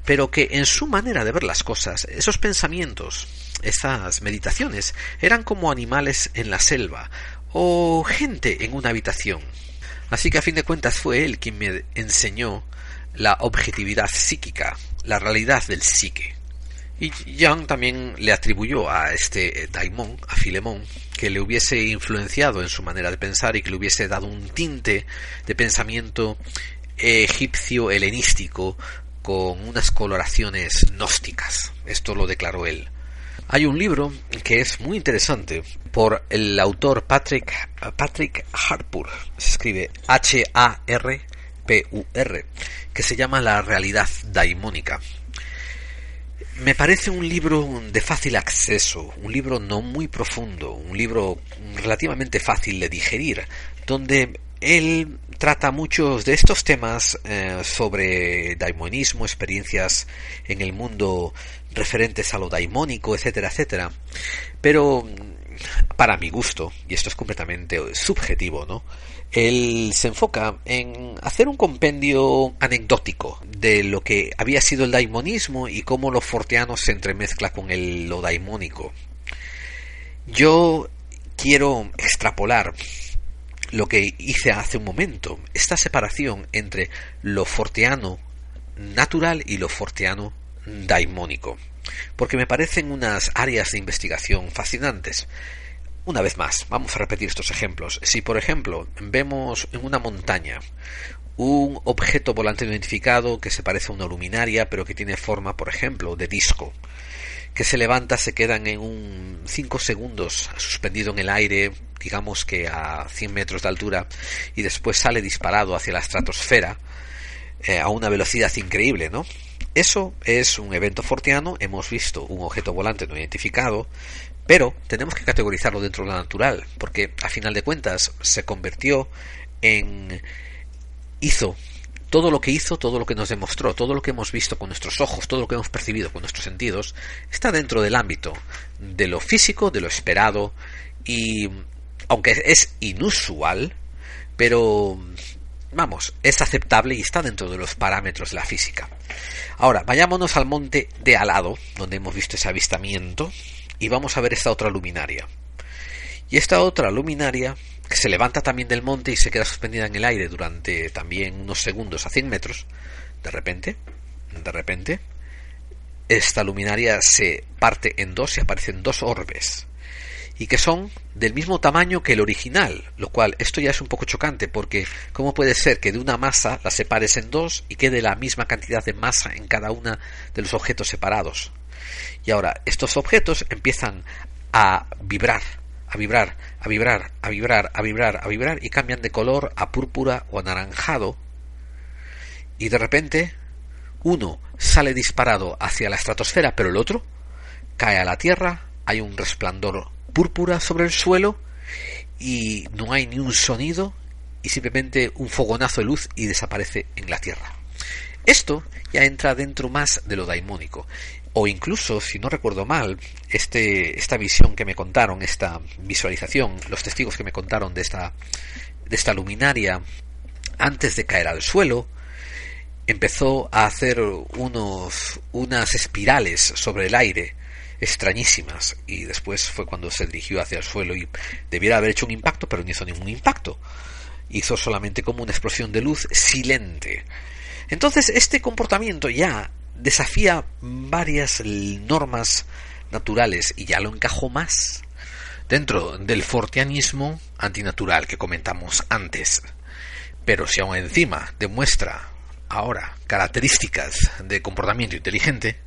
pero que en su manera de ver las cosas, esos pensamientos, esas meditaciones, eran como animales en la selva o gente en una habitación. Así que a fin de cuentas fue él quien me enseñó la objetividad psíquica, la realidad del psique. Y Young también le atribuyó a este Daimon, a Filemón, que le hubiese influenciado en su manera de pensar y que le hubiese dado un tinte de pensamiento egipcio helenístico con unas coloraciones gnósticas. Esto lo declaró él. Hay un libro que es muy interesante por el autor Patrick, Patrick Harpur, se escribe H-A-R-P-U-R, que se llama La realidad daimónica. Me parece un libro de fácil acceso, un libro no muy profundo, un libro relativamente fácil de digerir, donde él trata muchos de estos temas eh, sobre daimonismo, experiencias en el mundo referentes a lo daimónico, etcétera, etcétera. Pero para mi gusto, y esto es completamente subjetivo, ¿no? él se enfoca en hacer un compendio anecdótico de lo que había sido el daimonismo y cómo lo forteano se entremezcla con el, lo daimónico. Yo quiero extrapolar lo que hice hace un momento, esta separación entre lo forteano natural y lo forteano daimónico, porque me parecen unas áreas de investigación fascinantes. Una vez más, vamos a repetir estos ejemplos. Si, por ejemplo, vemos en una montaña un objeto volante identificado que se parece a una luminaria, pero que tiene forma, por ejemplo, de disco, que se levanta, se quedan en un 5 segundos suspendido en el aire, digamos que a 100 metros de altura, y después sale disparado hacia la estratosfera eh, a una velocidad increíble, ¿no? Eso es un evento fortiano, hemos visto un objeto volante no identificado, pero tenemos que categorizarlo dentro de lo natural, porque a final de cuentas se convirtió en... hizo todo lo que hizo, todo lo que nos demostró, todo lo que hemos visto con nuestros ojos, todo lo que hemos percibido con nuestros sentidos, está dentro del ámbito de lo físico, de lo esperado, y aunque es inusual, pero vamos, es aceptable y está dentro de los parámetros de la física. Ahora, vayámonos al monte de Alado, donde hemos visto ese avistamiento, y vamos a ver esta otra luminaria. Y esta otra luminaria, que se levanta también del monte y se queda suspendida en el aire durante también unos segundos a 100 metros, de repente, de repente, esta luminaria se parte en dos y aparecen dos orbes y que son del mismo tamaño que el original, lo cual esto ya es un poco chocante porque ¿cómo puede ser que de una masa la separes en dos y quede la misma cantidad de masa en cada uno de los objetos separados? Y ahora estos objetos empiezan a vibrar, a vibrar, a vibrar, a vibrar, a vibrar, a vibrar y cambian de color a púrpura o anaranjado. Y de repente uno sale disparado hacia la estratosfera, pero el otro cae a la tierra, hay un resplandor púrpura sobre el suelo y no hay ni un sonido y simplemente un fogonazo de luz y desaparece en la tierra. Esto ya entra dentro más de lo daimónico. O incluso, si no recuerdo mal, este, esta visión que me contaron, esta visualización, los testigos que me contaron de esta, de esta luminaria, antes de caer al suelo, empezó a hacer unos, unas espirales sobre el aire extrañísimas. Y después fue cuando se dirigió hacia el suelo y debiera haber hecho un impacto pero no hizo ningún impacto. Hizo solamente como una explosión de luz silente. Entonces este comportamiento ya desafía varias normas naturales y ya lo encajó más dentro del fortianismo antinatural que comentamos antes. Pero si aún encima demuestra ahora características de comportamiento inteligente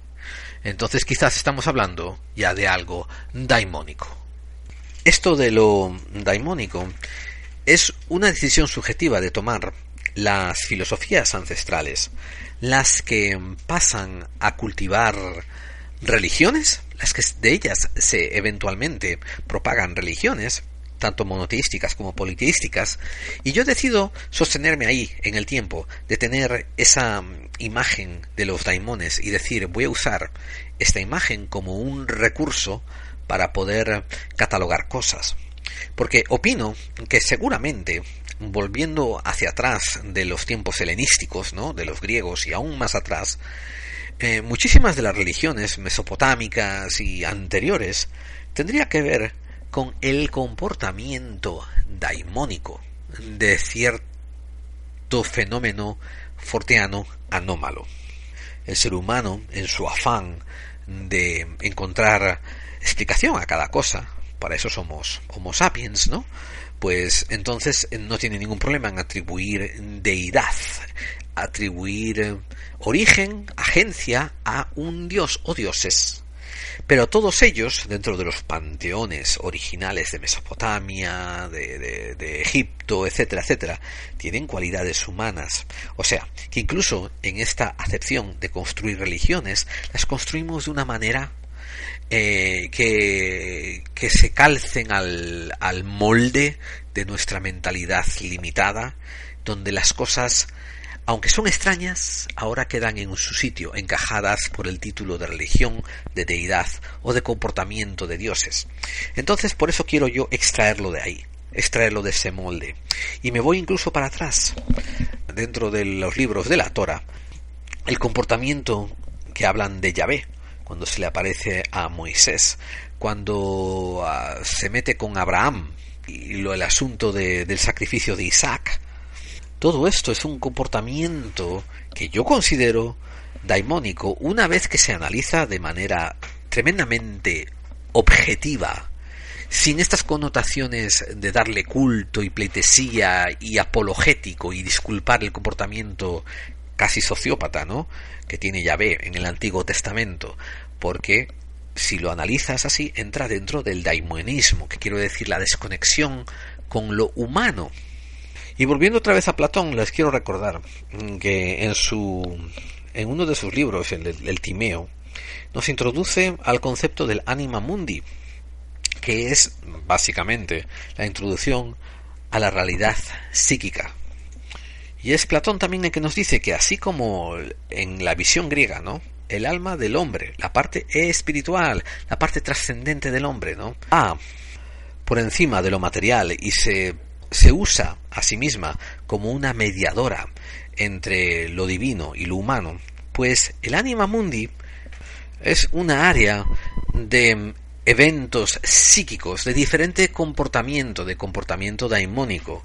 entonces quizás estamos hablando ya de algo daimónico. esto de lo daimónico es una decisión subjetiva de tomar las filosofías ancestrales, las que pasan a cultivar religiones, las que de ellas se eventualmente propagan religiones, tanto monoteísticas como politeísticas, y yo decido sostenerme ahí en el tiempo, de tener esa imagen de los daimones y decir voy a usar esta imagen como un recurso para poder catalogar cosas. Porque opino que seguramente, volviendo hacia atrás de los tiempos helenísticos, ¿no? de los griegos y aún más atrás, eh, muchísimas de las religiones mesopotámicas y anteriores tendría que ver con el comportamiento daimónico de cierto fenómeno forteano anómalo. El ser humano, en su afán de encontrar explicación a cada cosa, para eso somos Homo sapiens, ¿no? Pues entonces no tiene ningún problema en atribuir deidad, atribuir origen, agencia a un dios o dioses pero todos ellos, dentro de los panteones originales de Mesopotamia, de, de, Egipto, etcétera, etcétera, tienen cualidades humanas. O sea, que incluso en esta acepción de construir religiones, las construimos de una manera eh, que, que, se calcen al, al molde de nuestra mentalidad limitada, donde las cosas aunque son extrañas, ahora quedan en su sitio, encajadas por el título de religión, de deidad o de comportamiento de dioses. Entonces, por eso quiero yo extraerlo de ahí, extraerlo de ese molde. Y me voy incluso para atrás, dentro de los libros de la Torah, el comportamiento que hablan de Yahvé, cuando se le aparece a Moisés, cuando ah, se mete con Abraham y lo, el asunto del sacrificio de Isaac, todo esto es un comportamiento que yo considero daimónico una vez que se analiza de manera tremendamente objetiva, sin estas connotaciones de darle culto y pleitesía y apologético y disculpar el comportamiento casi sociópata, ¿no? que tiene Yahvé en el Antiguo Testamento, porque si lo analizas así entra dentro del daimonismo, que quiero decir la desconexión con lo humano y volviendo otra vez a Platón, les quiero recordar que en su en uno de sus libros, el, el Timeo, nos introduce al concepto del anima mundi, que es básicamente la introducción a la realidad psíquica. Y es Platón también el que nos dice que así como en la visión griega, ¿no? El alma del hombre, la parte espiritual, la parte trascendente del hombre, ¿no? Ah, por encima de lo material y se se usa a sí misma como una mediadora entre lo divino y lo humano, pues el anima mundi es una área de eventos psíquicos de diferente comportamiento, de comportamiento daimónico,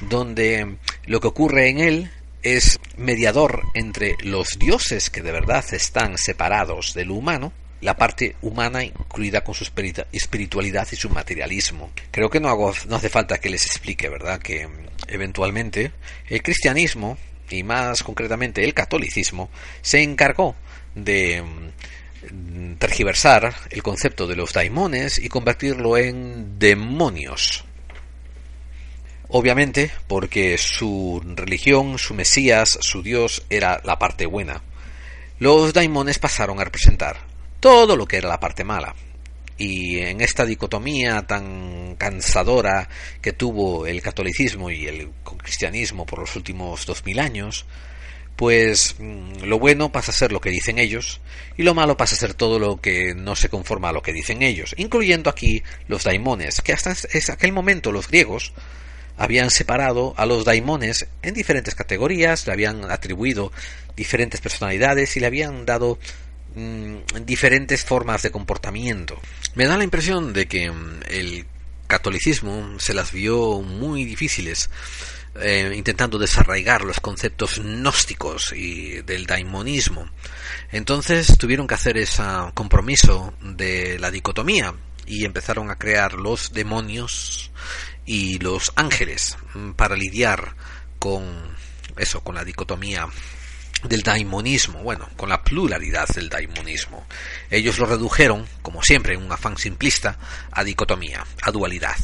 donde lo que ocurre en él es mediador entre los dioses que de verdad están separados del humano la parte humana incluida con su espiritualidad y su materialismo. Creo que no, hace falta que les explique, ¿verdad?, que mm, eventualmente el cristianismo, y más concretamente el catolicismo, se encargó de mm, tergiversar el concepto de los daimones y convertirlo en demonios. Obviamente porque su religión, su Mesías, su Dios era la parte buena. Los daimones pasaron a representar todo lo que era la parte mala. Y en esta dicotomía tan cansadora que tuvo el catolicismo y el cristianismo por los últimos dos mil años, pues mm, lo bueno pasa a ser lo que dicen ellos y lo malo pasa a ser todo lo que no se conforma a lo que dicen ellos, incluyendo aquí los daimones, que hasta aquel momento los griegos habían separado a los daimones en diferentes categorías, le habían atribuido diferentes personalidades y le habían dado Mm, diferentes formas de comportamiento. Me da la impresión de que mm, el catolicismo se las vio muy difíciles eh, intentando desarraigar los conceptos gnósticos y del daimonismo. Entonces tuvieron que hacer ese compromiso de la dicotomía y empezaron a crear los demonios y los ángeles mm, para lidiar con eso, con la dicotomía del daimonismo, bueno, con la pluralidad del daimonismo. Ellos lo redujeron, como siempre en un afán simplista, a dicotomía, a dualidad.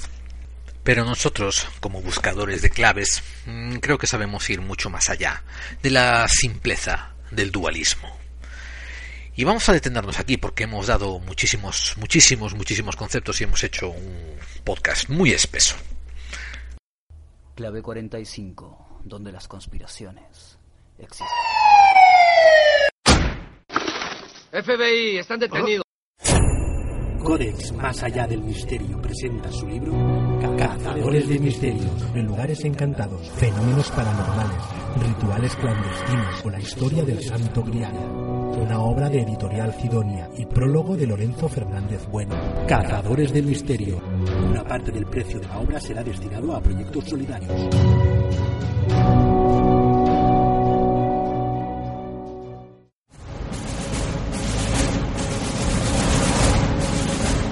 Pero nosotros, como buscadores de claves, mm, creo que sabemos ir mucho más allá de la simpleza del dualismo. Y vamos a detenernos aquí porque hemos dado muchísimos, muchísimos, muchísimos conceptos y hemos hecho un podcast muy espeso. Clave 45, donde las conspiraciones FBI, están detenidos. Codex Más Allá del Misterio presenta su libro Cazadores de Misterios, en lugares encantados, fenómenos paranormales, rituales clandestinos o la historia del Santo Grial. Una obra de editorial Sidonia y prólogo de Lorenzo Fernández Bueno. Cazadores del Misterio. Una parte del precio de la obra será destinado a proyectos solidarios.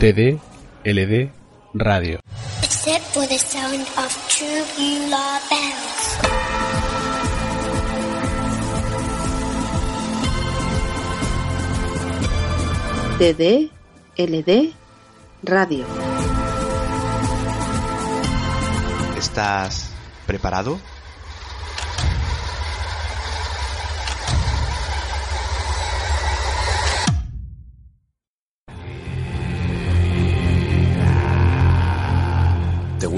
TD, LD, radio. Except for the sound of true Beulah bells. TD, LD, radio. ¿Estás preparado?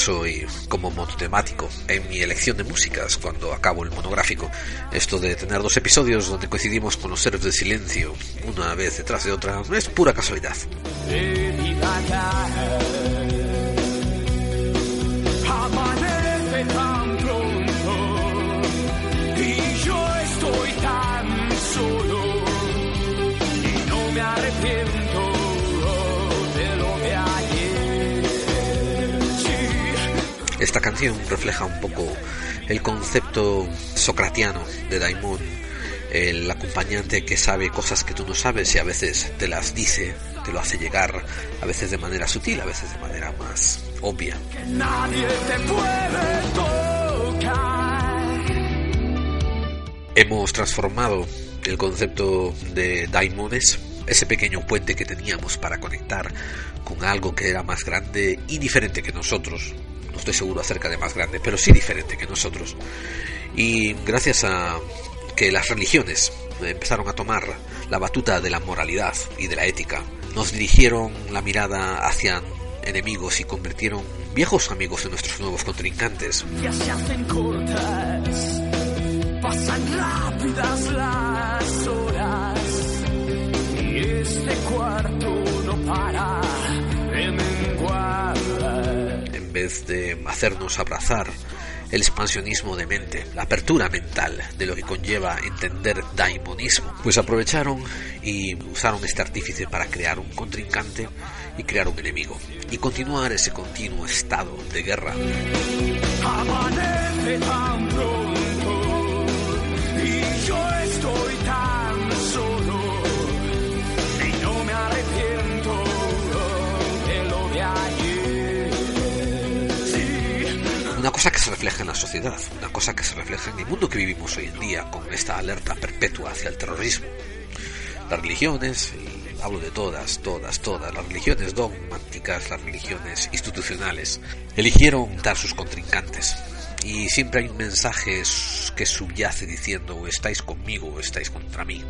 Soy como monotemático en mi elección de músicas cuando acabo el monográfico. Esto de tener dos episodios donde coincidimos con los seres de silencio una vez detrás de otra es pura casualidad. Esta canción refleja un poco el concepto socratiano de Daimon, el acompañante que sabe cosas que tú no sabes y a veces te las dice, te lo hace llegar, a veces de manera sutil, a veces de manera más obvia. Nadie te puede tocar. Hemos transformado el concepto de daimones, ese pequeño puente que teníamos para conectar con algo que era más grande y diferente que nosotros. No estoy seguro acerca de más grande, pero sí diferente que nosotros. Y gracias a que las religiones empezaron a tomar la batuta de la moralidad y de la ética, nos dirigieron la mirada hacia enemigos y convirtieron viejos amigos en nuestros nuevos contrincantes. Ya se hacen cortas, pasan rápidas las horas y este cuarto no para de. En vez de hacernos abrazar el expansionismo de mente, la apertura mental de lo que conlleva entender daimonismo, pues aprovecharon y usaron este artífice para crear un contrincante y crear un enemigo y continuar ese continuo estado de guerra. Una cosa que se refleja en la sociedad, una cosa que se refleja en el mundo que vivimos hoy en día con esta alerta perpetua hacia el terrorismo. Las religiones, y hablo de todas, todas, todas, las religiones dogmáticas, las religiones institucionales, eligieron dar sus contrincantes. Y siempre hay un mensaje que subyace diciendo estáis conmigo o estáis contra mí.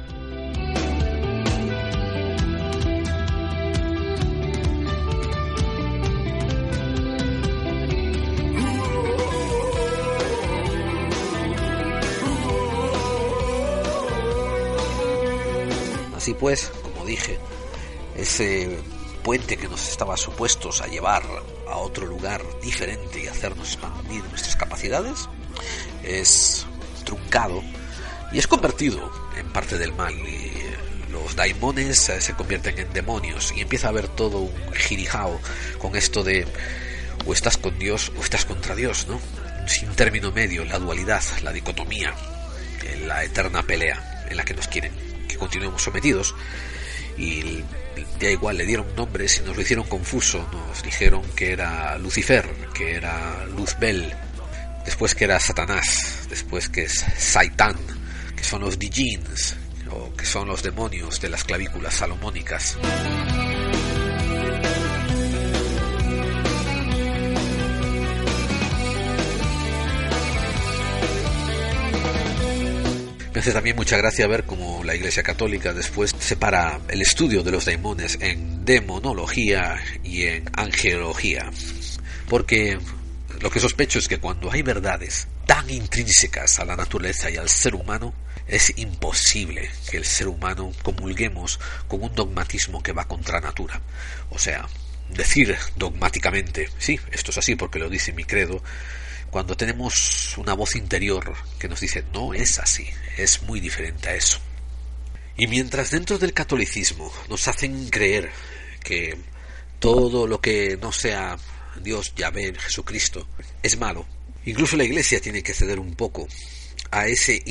Así pues, como dije, ese puente que nos estaba supuestos a llevar a otro lugar diferente y hacernos expandir nuestras capacidades es truncado y es convertido en parte del mal los daimones se convierten en demonios y empieza a haber todo un girijao con esto de o estás con Dios o estás contra Dios, ¿no? Sin término medio, la dualidad, la dicotomía, la eterna pelea en la que nos quieren continuemos sometidos y ya igual le dieron nombres y nos lo hicieron confuso, nos dijeron que era Lucifer, que era Luzbel, después que era Satanás, después que es Saitán, que son los Dijins, o que son los demonios de las clavículas salomónicas. Me también mucha gracia ver cómo la Iglesia Católica después separa el estudio de los daimones en demonología y en angelología. Porque lo que sospecho es que cuando hay verdades tan intrínsecas a la naturaleza y al ser humano, es imposible que el ser humano comulguemos con un dogmatismo que va contra natura. O sea, decir dogmáticamente, sí, esto es así porque lo dice mi credo, cuando tenemos una voz interior que nos dice no es así, es muy diferente a eso. Y mientras dentro del catolicismo nos hacen creer que todo lo que no sea Dios, Yahvé, Jesucristo, es malo, incluso la Iglesia tiene que ceder un poco a ese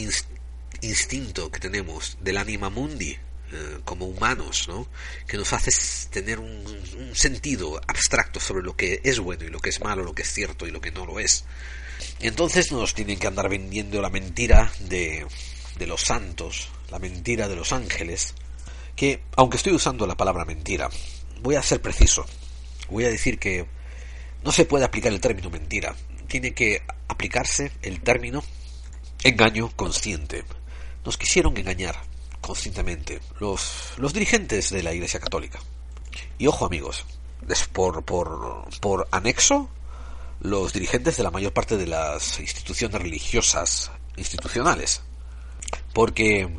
instinto que tenemos del anima mundi eh, como humanos, ¿no? que nos hace tener un, un, sentido abstracto sobre lo que es bueno y lo que es malo, lo que es cierto y lo que no lo es. Entonces nos tienen que andar vendiendo la mentira de, de los santos, la mentira de los ángeles, que, aunque estoy usando la palabra mentira, voy a ser preciso. Voy a decir que no se puede aplicar el término mentira, tiene que aplicarse el término engaño consciente. Nos quisieron engañar conscientemente los, los dirigentes de la Iglesia Católica. Y ojo amigos, por, por, por anexo, los dirigentes de la mayor parte de las instituciones religiosas institucionales. Porque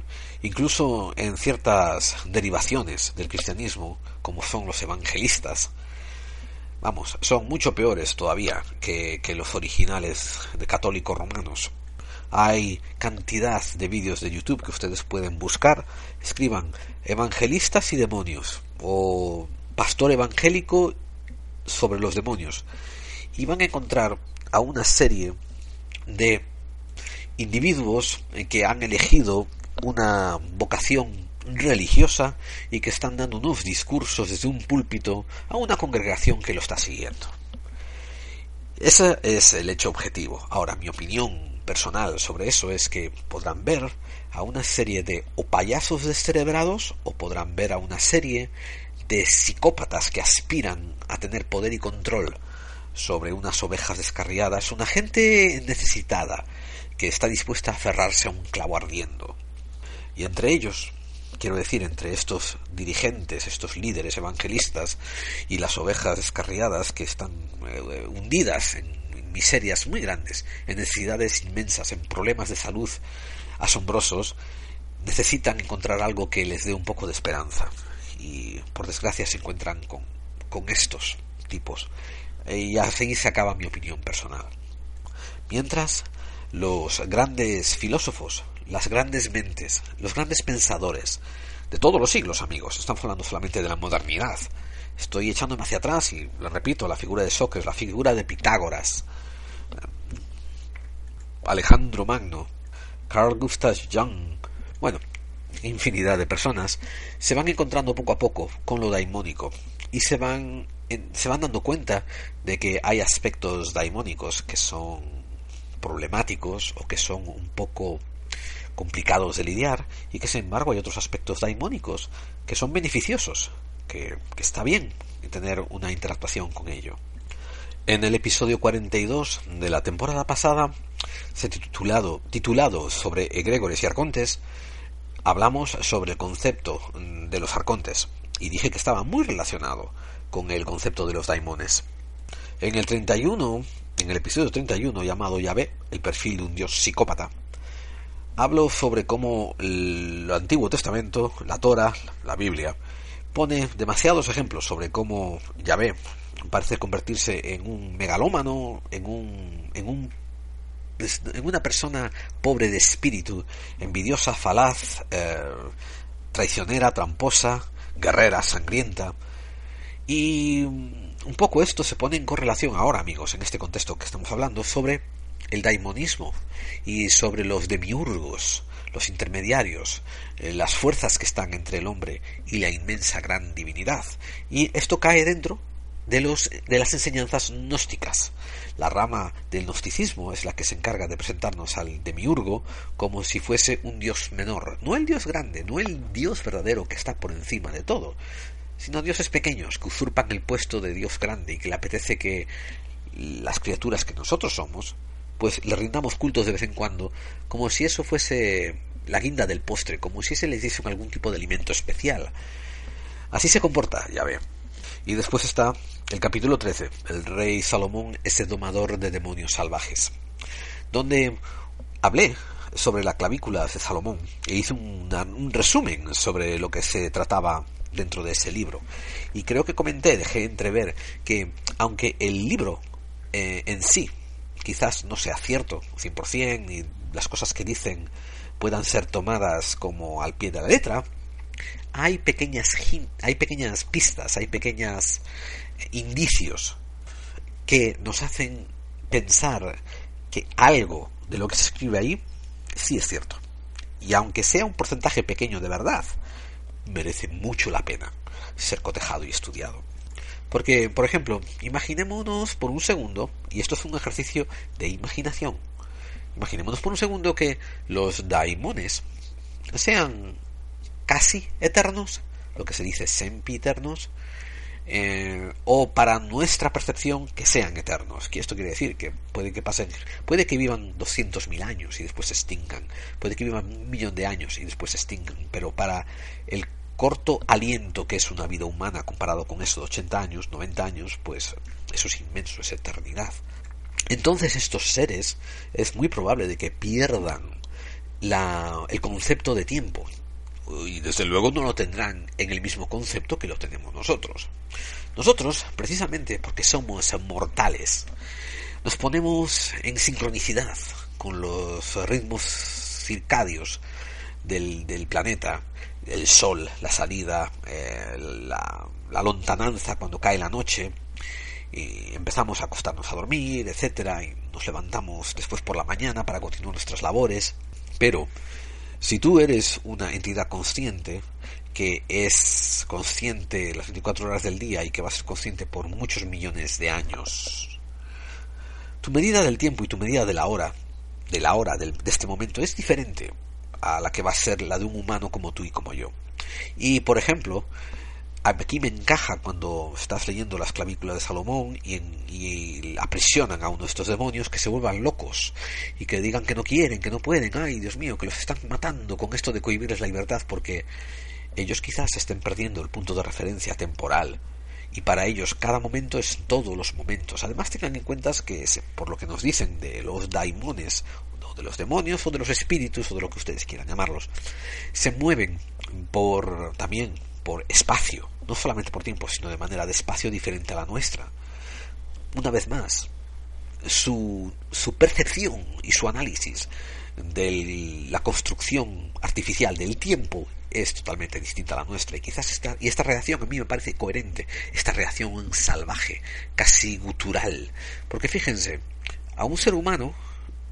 incluso en ciertas derivaciones del cristianismo, como son los evangelistas, vamos, son mucho peores todavía que, que los originales de católicos romanos. Hay cantidad de vídeos de YouTube que ustedes pueden buscar. Escriban evangelistas y demonios o pastor evangélico sobre los demonios. Y van a encontrar a una serie de individuos que han elegido una vocación religiosa y que están dando unos discursos desde un púlpito a una congregación que lo está siguiendo. Ese es el hecho objetivo. Ahora, mi opinión personal sobre eso es que podrán ver a una serie de o payasos descerebrados o podrán ver a una serie de psicópatas que aspiran a tener poder y control sobre unas ovejas descarriadas, una gente necesitada que está dispuesta a aferrarse a un clavo ardiendo. Y entre ellos, quiero decir, entre estos dirigentes, estos líderes evangelistas y las ovejas descarriadas que están eh, hundidas en miserias muy grandes, en necesidades inmensas, en problemas de salud asombrosos, necesitan encontrar algo que les dé un poco de esperanza. Y por desgracia se encuentran con, con estos tipos. Y así se acaba mi opinión personal. Mientras, los grandes filósofos, las grandes mentes, los grandes pensadores, de todos los siglos, amigos, estamos hablando solamente de la modernidad, Estoy echándome hacia atrás y, lo repito, la figura de Sócrates, la figura de Pitágoras, Alejandro Magno, Carl Gustav Jung, bueno, infinidad de personas, se van encontrando poco a poco con lo daimónico y se van, se van dando cuenta de que hay aspectos daimónicos que son problemáticos o que son un poco complicados de lidiar y que sin embargo hay otros aspectos daimónicos que son beneficiosos, que, que está bien tener una interactuación con ello. En el episodio 42 de la temporada pasada, se titulado, titulado sobre egregores y arcontes, hablamos sobre el concepto de los arcontes y dije que estaba muy relacionado con el concepto de los daimones. En el 31, en el episodio 31 llamado Yahvé, el perfil de un dios psicópata, hablo sobre cómo el Antiguo Testamento, la Torah, la Biblia, pone demasiados ejemplos sobre cómo Yahvé parece convertirse en un megalómano, en un, en un en una persona pobre de espíritu, envidiosa, falaz, eh, traicionera, tramposa, guerrera, sangrienta. Y un poco esto se pone en correlación ahora, amigos, en este contexto que estamos hablando, sobre el daimonismo y sobre los demiurgos, los intermediarios, eh, las fuerzas que están entre el hombre y la inmensa gran divinidad. Y esto cae dentro de, los, de las enseñanzas gnósticas. La rama del gnosticismo es la que se encarga de presentarnos al demiurgo como si fuese un dios menor, no el dios grande, no el dios verdadero que está por encima de todo, sino dioses pequeños que usurpan el puesto de dios grande y que le apetece que las criaturas que nosotros somos, pues le rindamos cultos de vez en cuando, como si eso fuese la guinda del postre, como si se les diese algún tipo de alimento especial. Así se comporta, ya ve. Y después está el capítulo 13, el rey Salomón ese domador de demonios salvajes, donde hablé sobre la clavícula de Salomón e hice un resumen sobre lo que se trataba dentro de ese libro. Y creo que comenté, dejé entrever que aunque el libro eh, en sí quizás no sea cierto 100% y las cosas que dicen puedan ser tomadas como al pie de la letra, hay pequeñas, hay pequeñas pistas, hay pequeños indicios que nos hacen pensar que algo de lo que se escribe ahí sí es cierto. Y aunque sea un porcentaje pequeño de verdad, merece mucho la pena ser cotejado y estudiado. Porque, por ejemplo, imaginémonos por un segundo, y esto es un ejercicio de imaginación, imaginémonos por un segundo que los daimones sean casi eternos, lo que se dice sempiternos, eh, o para nuestra percepción que sean eternos. Que esto quiere decir que puede que pasen, puede que vivan 200.000 años y después se extingan, puede que vivan un millón de años y después se extingan, pero para el corto aliento que es una vida humana comparado con eso de 80 años, 90 años, pues eso es inmenso, es eternidad. Entonces estos seres es muy probable de que pierdan la, el concepto de tiempo, y desde luego no lo tendrán en el mismo concepto que lo tenemos nosotros. Nosotros, precisamente porque somos mortales, nos ponemos en sincronicidad con los ritmos circadios del, del planeta, el sol, la salida, eh, la, la lontananza cuando cae la noche, y empezamos a acostarnos a dormir, etcétera, y nos levantamos después por la mañana para continuar nuestras labores, pero si tú eres una entidad consciente, que es consciente las 24 horas del día y que va a ser consciente por muchos millones de años, tu medida del tiempo y tu medida de la hora, de la hora de este momento, es diferente a la que va a ser la de un humano como tú y como yo. Y, por ejemplo, aquí me encaja cuando estás leyendo las clavículas de Salomón y, y, aprisionan a uno de estos demonios que se vuelvan locos y que digan que no quieren, que no pueden, ay Dios mío, que los están matando con esto de cohibirles la libertad porque ellos quizás estén perdiendo el punto de referencia temporal. Y para ellos cada momento es todos los momentos. Además tengan en cuenta que por lo que nos dicen de los daimones o de los demonios o de los espíritus o de lo que ustedes quieran llamarlos, se mueven por también por espacio, no solamente por tiempo, sino de manera de espacio diferente a la nuestra. Una vez más, su, su percepción y su análisis de la construcción artificial del tiempo es totalmente distinta a la nuestra y quizás esta, y esta reacción a mí me parece coherente, esta reacción salvaje, casi gutural, porque fíjense, a un ser humano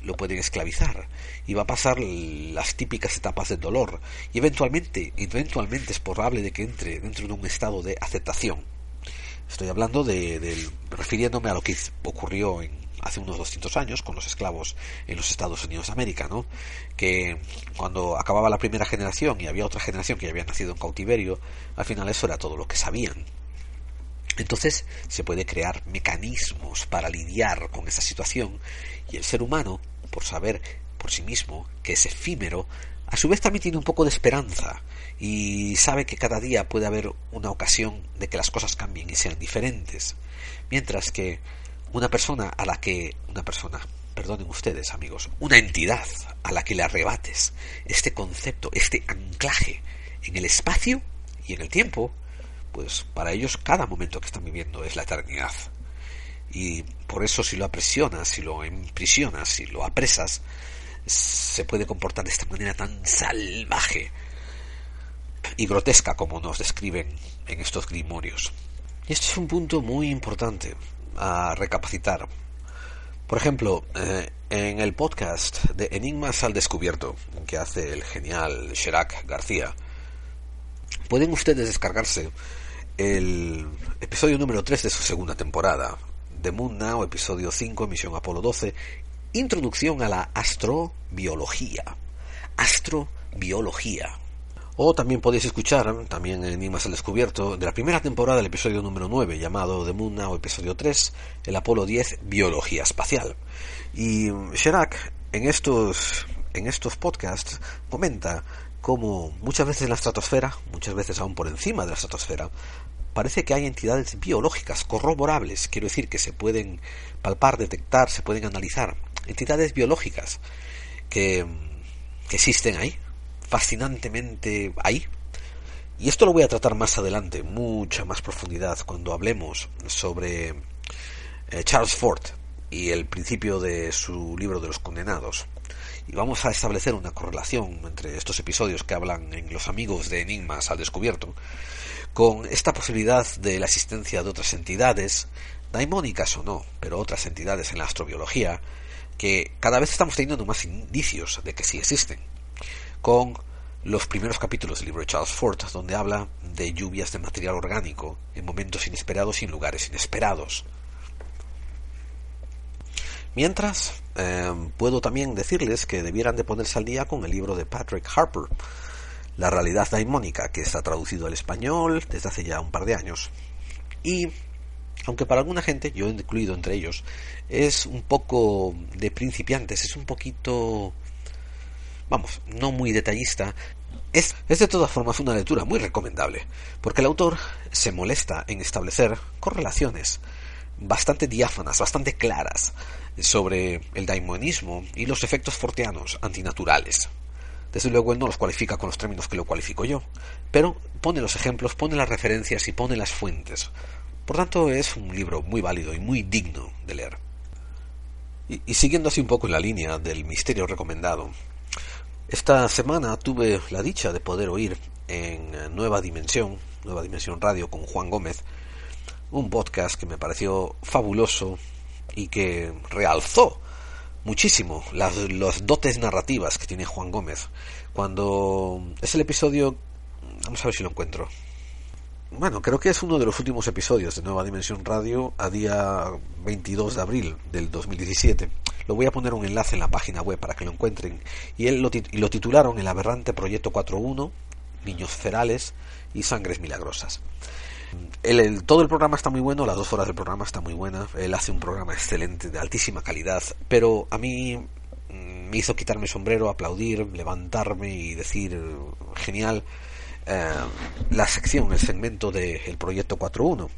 lo pueden esclavizar y va a pasar las típicas etapas del dolor y eventualmente, eventualmente es probable de que entre dentro de un estado de aceptación. Estoy hablando de, refiriéndome a lo que ocurrió en, hace unos 200 años con los esclavos en los Estados Unidos de América, ¿no? Que cuando acababa la primera generación y había otra generación que había nacido en cautiverio, al final eso era todo lo que sabían. Entonces se puede crear mecanismos para lidiar con esa situación y el ser humano, por saber por sí mismo que es efímero, a su vez también tiene un poco de esperanza y sabe que cada día puede haber una ocasión de que las cosas cambien y sean diferentes. Mientras que una persona a la que una persona perdonen ustedes amigos, una entidad a la que le arrebates este concepto, este anclaje en el espacio y en el tiempo, pues para ellos cada momento que están viviendo es la eternidad. Y por eso si lo apresionas, si lo imprisionas, si lo apresas, se puede comportar de esta manera tan salvaje y grotesca como nos describen en estos grimorios. Y este es un punto muy importante a recapacitar. Por ejemplo, eh, en el podcast de Enigmas al Descubierto, que hace el genial Sherak García, pueden ustedes descargarse el episodio número 3 de su segunda temporada, de Moon Now, episodio 5, emisión Apolo 12, Introducción a la astrobiología. Astrobiología. O también podéis escuchar, también en Enigmas al Descubierto, de la primera temporada, el episodio número 9, llamado The Moon Now, episodio 3, el Apolo 10, Biología Espacial. Y Sherak, en estos, en estos podcasts, comenta cómo muchas veces en la estratosfera, muchas veces aún por encima de la estratosfera, parece que hay entidades biológicas corroborables, quiero decir que se pueden palpar, detectar, se pueden analizar, entidades biológicas que, que existen ahí, fascinantemente ahí. Y esto lo voy a tratar más adelante, mucha más profundidad, cuando hablemos sobre eh, Charles Ford y el principio de su libro de los condenados. Y vamos a establecer una correlación entre estos episodios que hablan en Los amigos de Enigmas al descubierto, con esta posibilidad de la existencia de otras entidades, daimónicas o no, pero otras entidades en la astrobiología, que cada vez estamos teniendo más indicios de que sí existen con los primeros capítulos del libro de Charles Ford, donde habla de lluvias de material orgánico en momentos inesperados y en lugares inesperados. Mientras, eh, puedo también decirles que debieran de ponerse al día con el libro de Patrick Harper, La realidad daimónica, que está traducido al español desde hace ya un par de años. Y, aunque para alguna gente, yo incluido entre ellos, es un poco de principiantes, es un poquito vamos, no muy detallista, es, de todas formas una lectura muy recomendable, porque el autor se molesta en establecer correlaciones bastante diáfanas, bastante claras sobre el daimonismo y los efectos forteanos antinaturales. Desde luego él no los cualifica con los términos que lo cualifico yo, pero pone los ejemplos, pone las referencias y pone las fuentes. Por tanto, es un libro muy válido y muy digno de leer. Y, y siguiendo así un poco en la línea del misterio recomendado, esta semana tuve la dicha de poder oír en Nueva Dimensión, Nueva Dimensión Radio con Juan Gómez, un podcast que me pareció fabuloso y que realzó muchísimo las, dotes narrativas que tiene Juan Gómez. Cuando es el episodio, vamos a ver si lo encuentro. Bueno, creo que es uno de los últimos episodios de Nueva Dimensión Radio a día 22 de abril del 2017 lo voy a poner un enlace en la página web para que lo encuentren. Y él lo, y lo titularon El aberrante Proyecto 4.1, Niños Ferales y Sangres Milagrosas. El, todo el programa está muy bueno, las dos horas del programa está muy buena. Él hace un programa excelente, de altísima calidad, pero a mí mm, me hizo quitarme el sombrero, aplaudir, levantarme y decir genial eh, la sección, el segmento del proyecto 4.1,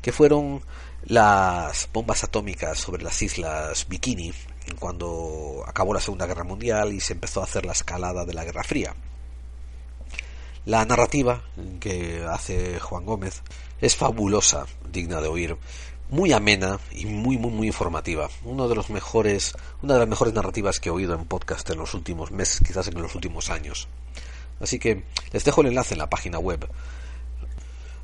que fueron las bombas atómicas sobre las islas Bikini cuando acabó la Segunda Guerra Mundial y se empezó a hacer la escalada de la Guerra Fría. La narrativa que hace Juan Gómez es fabulosa, digna de oír, muy amena y muy muy muy informativa. Uno de los mejores, una de las mejores narrativas que he oído en podcast en los últimos meses, quizás en los últimos años. Así que les dejo el enlace en la página web.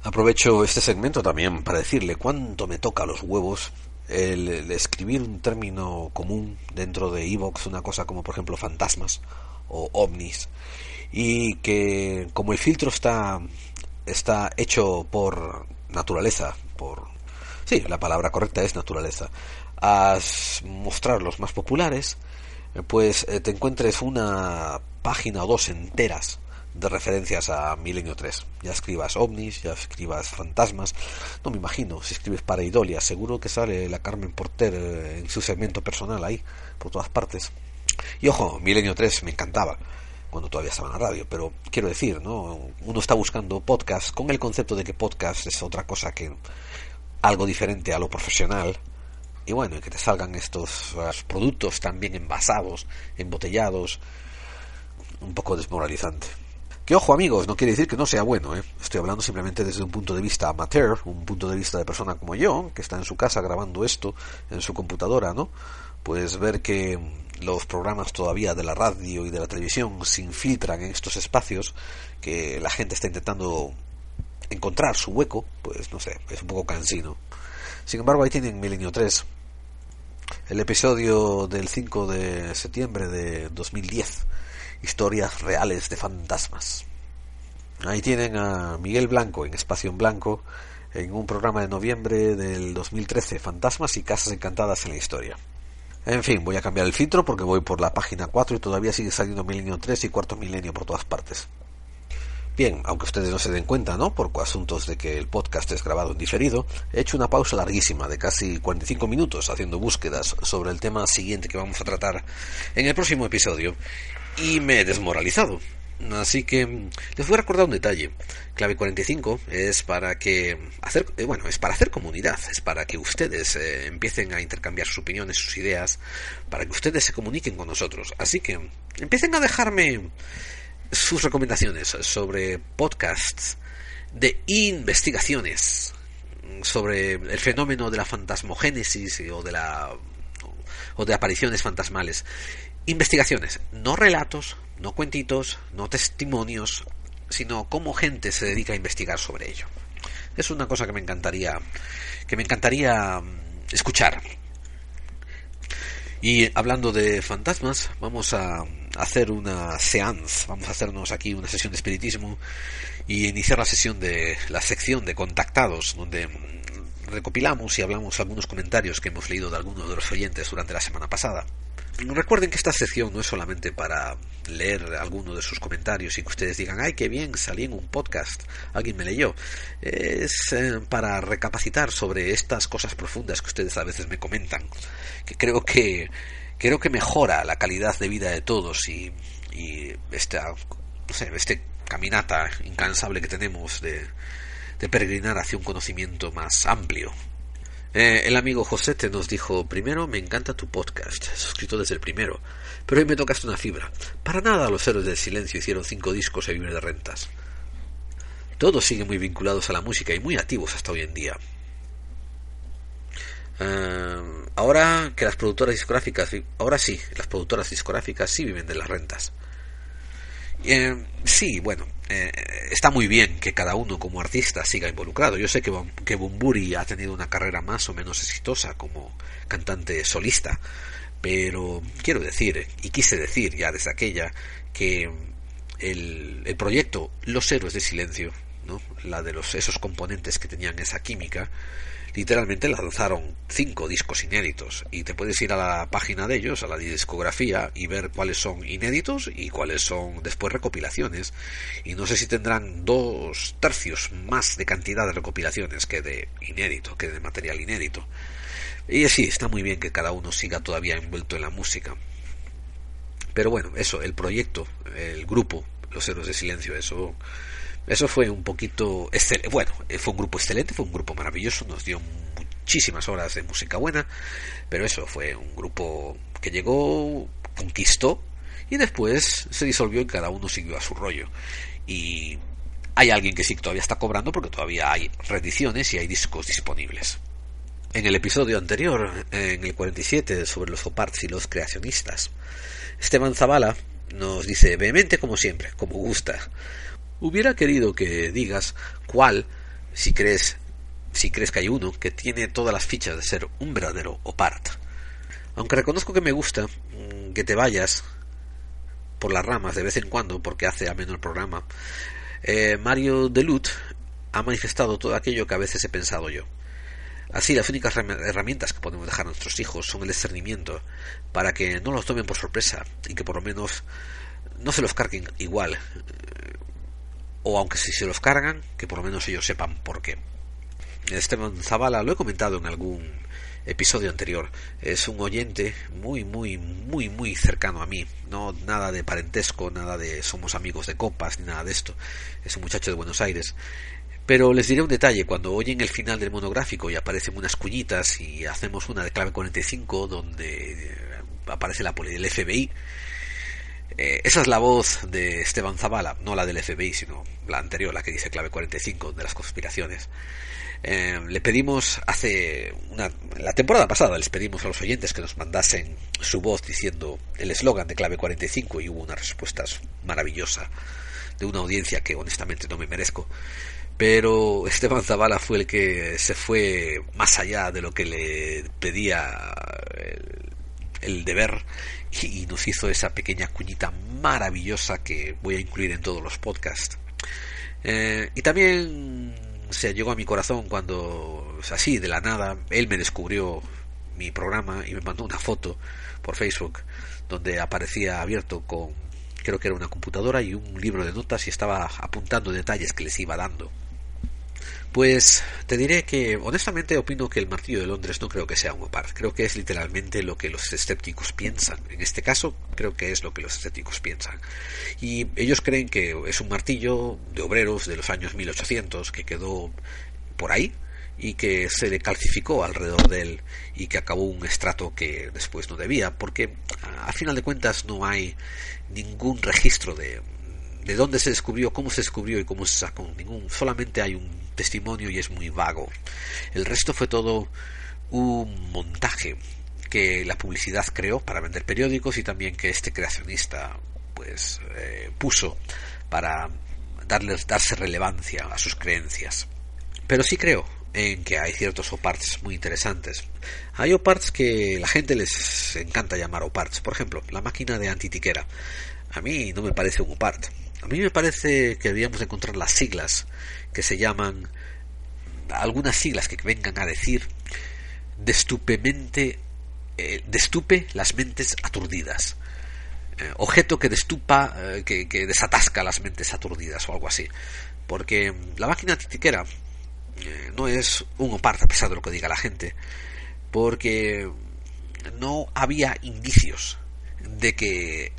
Aprovecho este segmento también para decirle cuánto me toca los huevos el, escribir un término común dentro de Evox, una cosa como por ejemplo fantasmas o ovnis, y que como el filtro está, está hecho por naturaleza, por... Sí, la palabra correcta es naturaleza, a mostrar los más populares, pues eh, te encuentres una página o dos enteras de referencias a Milenio 3. Ya escribas ovnis, ya escribas fantasmas. No me imagino, si escribes para Idolia, seguro que sale la Carmen Porter eh, en su segmento personal ahí, por todas partes. Y ojo, Milenio 3 me encantaba cuando todavía estaba en la radio, pero quiero decir, ¿no? Uno está buscando podcast con el concepto de que podcast es otra cosa que algo diferente a lo profesional y bueno, y que te salgan estos productos tan bien envasados, embotellados, un poco desmoralizante. Que ojo amigos, no quiere decir que no sea bueno, ¿eh? estoy hablando simplemente desde un punto de vista amateur, un punto de vista de persona como yo, que está en su casa grabando esto en su computadora, ¿no? Pues ver que los programas todavía de la radio y de la televisión se infiltran en estos espacios, que la gente está intentando encontrar su hueco, pues no sé, es un poco cansino. Sin embargo, ahí tienen Milenio 3, el episodio del 5 de septiembre de 2010, historias reales de fantasmas. Ahí tienen a Miguel Blanco en Espacio en Blanco, en un programa de noviembre del 2013, Fantasmas y Casas Encantadas en la Historia. En fin, voy a cambiar el filtro porque voy por la página 4 y todavía sigue saliendo Milenio 3 y Cuarto Milenio por todas partes. Bien, aunque ustedes no se den cuenta, ¿no? Por asuntos de que el podcast es grabado en diferido, he hecho una pausa larguísima de casi 45 minutos haciendo búsquedas sobre el tema siguiente que vamos a tratar en el próximo episodio y me he desmoralizado. Así que les voy a recordar un detalle. Clave 45 es para que hacer, eh, bueno, es para hacer comunidad, es para que ustedes eh, empiecen a intercambiar sus opiniones, sus ideas, para que ustedes se comuniquen con nosotros. Así que empiecen a dejarme sus recomendaciones sobre podcasts de investigaciones sobre el fenómeno de la fantasmogénesis o de la o de apariciones fantasmales. Investigaciones, no relatos, no cuentitos, no testimonios, sino cómo gente se dedica a investigar sobre ello. Es una cosa que me encantaría que me encantaría escuchar. Y hablando de fantasmas, vamos a hacer una seance, vamos a hacernos aquí una sesión de espiritismo y iniciar la sesión de la sección de contactados, donde recopilamos y hablamos algunos comentarios que hemos leído de algunos de los oyentes durante la semana pasada. Recuerden que esta sección no es solamente para leer alguno de sus comentarios y que ustedes digan, ay, qué bien, salí en un podcast, alguien me leyó. Es eh, para recapacitar sobre estas cosas profundas que ustedes a veces me comentan, que creo que creo que mejora la calidad de vida de todos y, esta, no sé, este caminata incansable que tenemos de, de peregrinar hacia un conocimiento más amplio. Eh, el amigo Josete nos dijo, primero me encanta tu podcast, suscrito desde el primero, pero hoy me tocaste una fibra. Para nada los héroes del silencio hicieron cinco discos a vivir de rentas. Todos siguen muy vinculados a la música y muy activos hasta hoy en día. Uh, ahora que las productoras discográficas, ahora sí, las productoras discográficas sí viven de las rentas. Eh, sí, bueno, eh, está muy bien que cada uno como artista siga involucrado. Yo sé que, que Bumburi ha tenido una carrera más o menos exitosa como cantante solista, pero quiero decir, y quise decir ya desde aquella, que el, el proyecto Los Héroes de Silencio, ¿no? la de los, esos componentes que tenían esa química, literalmente lanzaron cinco discos inéditos y te puedes ir a la página de ellos, a la discografía y ver cuáles son inéditos y cuáles son después recopilaciones y no sé si tendrán dos tercios más de cantidad de recopilaciones que de inédito, que de material inédito. Y sí, está muy bien que cada uno siga todavía envuelto en la música. Pero bueno, eso, el proyecto, el grupo, Los Héroes de Silencio, eso eso fue un poquito bueno, fue un grupo excelente, fue un grupo maravilloso, nos dio muchísimas horas de música buena, pero eso fue un grupo que llegó, conquistó y después se disolvió y cada uno siguió a su rollo. Y hay alguien que sí todavía está cobrando porque todavía hay reediciones y hay discos disponibles. En el episodio anterior, en el 47, sobre los oparts y los creacionistas, Esteban Zavala nos dice vehemente como siempre, como gusta. Hubiera querido que digas cuál, si crees, si crees que hay uno, que tiene todas las fichas de ser un verdadero opart. Aunque reconozco que me gusta mm, que te vayas por las ramas de vez en cuando, porque hace ameno el programa, eh, Mario Delut ha manifestado todo aquello que a veces he pensado yo. Así, las únicas herramientas que podemos dejar a nuestros hijos son el discernimiento, para que no los tomen por sorpresa y que por lo menos no se los carguen igual o aunque si se los cargan, que por lo menos ellos sepan por qué. Esteban Zavala, lo he comentado en algún episodio anterior, es un oyente muy, muy, muy, muy cercano a mí. No nada de parentesco, nada de somos amigos de copas, ni nada de esto. Es un muchacho de Buenos Aires. Pero les diré un detalle, cuando oyen el final del monográfico y aparecen unas cuñitas y hacemos una de clave 45 donde aparece la del FBI, eh, esa es la voz de Esteban Zavala, no la del FBI, sino la anterior, la que dice clave 45 de las conspiraciones. Eh, le pedimos hace una, la temporada pasada les pedimos a los oyentes que nos mandasen su voz diciendo el eslogan de clave 45 y hubo una respuesta maravillosa de una audiencia que honestamente no me merezco pero Esteban Zavala fue el que se fue más allá de lo que le pedía el, el deber y, nos hizo esa pequeña cuñita maravillosa que voy a incluir en todos los podcasts eh, y también se llegó a mi corazón cuando, así, de la nada, él me descubrió mi programa y me mandó una foto por Facebook donde aparecía abierto con, creo que era una computadora y un libro de notas y estaba apuntando detalles que les iba dando. Pues te diré que honestamente opino que el martillo de Londres no creo que sea un opar, creo que es literalmente lo que los escépticos piensan. En este caso, creo que es lo que los escépticos piensan. Y ellos creen que es un martillo de obreros de los años 1800 que quedó por ahí y que se le calcificó alrededor de él y que acabó un estrato que después no debía, porque a final de cuentas no hay ningún registro de, de dónde se descubrió, cómo se descubrió y cómo se sacó. Ningún, solamente hay un testimonio y es muy vago. El resto fue todo un montaje que la publicidad creó para vender periódicos y también que este creacionista pues eh, puso para darles darse relevancia a sus creencias. Pero sí creo en que hay ciertos oparts muy interesantes. Hay oparts que la gente les encanta llamar oparts. Por ejemplo, la máquina de antitiquera. A mí no me parece un opart. A mí me parece que deberíamos encontrar las siglas que se llaman algunas siglas que vengan a decir destupemente eh, destupe las mentes aturdidas eh, objeto que destupa eh, que, que, desatasca las mentes aturdidas o algo así. Porque la máquina titiquera eh, no es un opart a pesar de lo que diga la gente porque no había indicios de que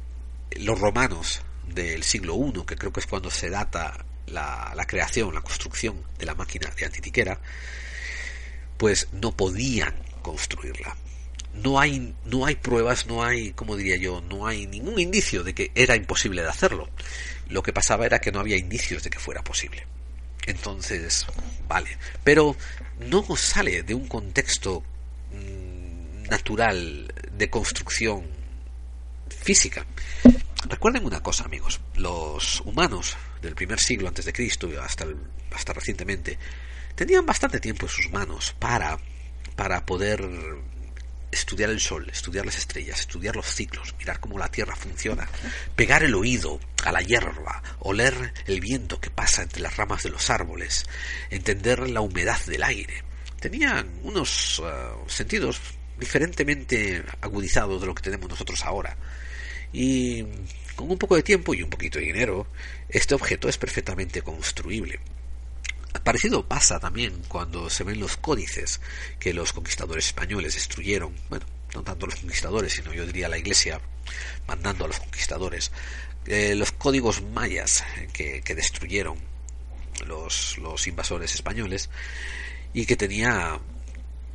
los romanos del siglo I, que creo que es cuando se data la, la, creación, la construcción de la máquina de antitiquera, pues no podían construirla. No hay, no hay pruebas, no hay, como diría yo, no hay ningún indicio de que era imposible de hacerlo. Lo que pasaba era que no había indicios de que fuera posible. Entonces, vale. Pero no sale de un contexto mmm, natural de construcción física. Recuerden una cosa, amigos. Los humanos del primer siglo antes de Cristo hasta, el, hasta recientemente tenían bastante tiempo en sus manos para, para poder estudiar el sol, estudiar las estrellas, estudiar los ciclos, mirar cómo la Tierra funciona, pegar el oído a la hierba, oler el viento que pasa entre las ramas de los árboles, entender la humedad del aire. Tenían unos uh, sentidos diferentemente agudizados de lo que tenemos nosotros ahora. Y con un poco de tiempo y un poquito de dinero, este objeto es perfectamente construible. Parecido pasa también cuando se ven los códices que los conquistadores españoles destruyeron. Bueno, no tanto los conquistadores, sino yo diría la iglesia mandando a los conquistadores. Eh, los códigos mayas que, que destruyeron los, los invasores españoles y que tenía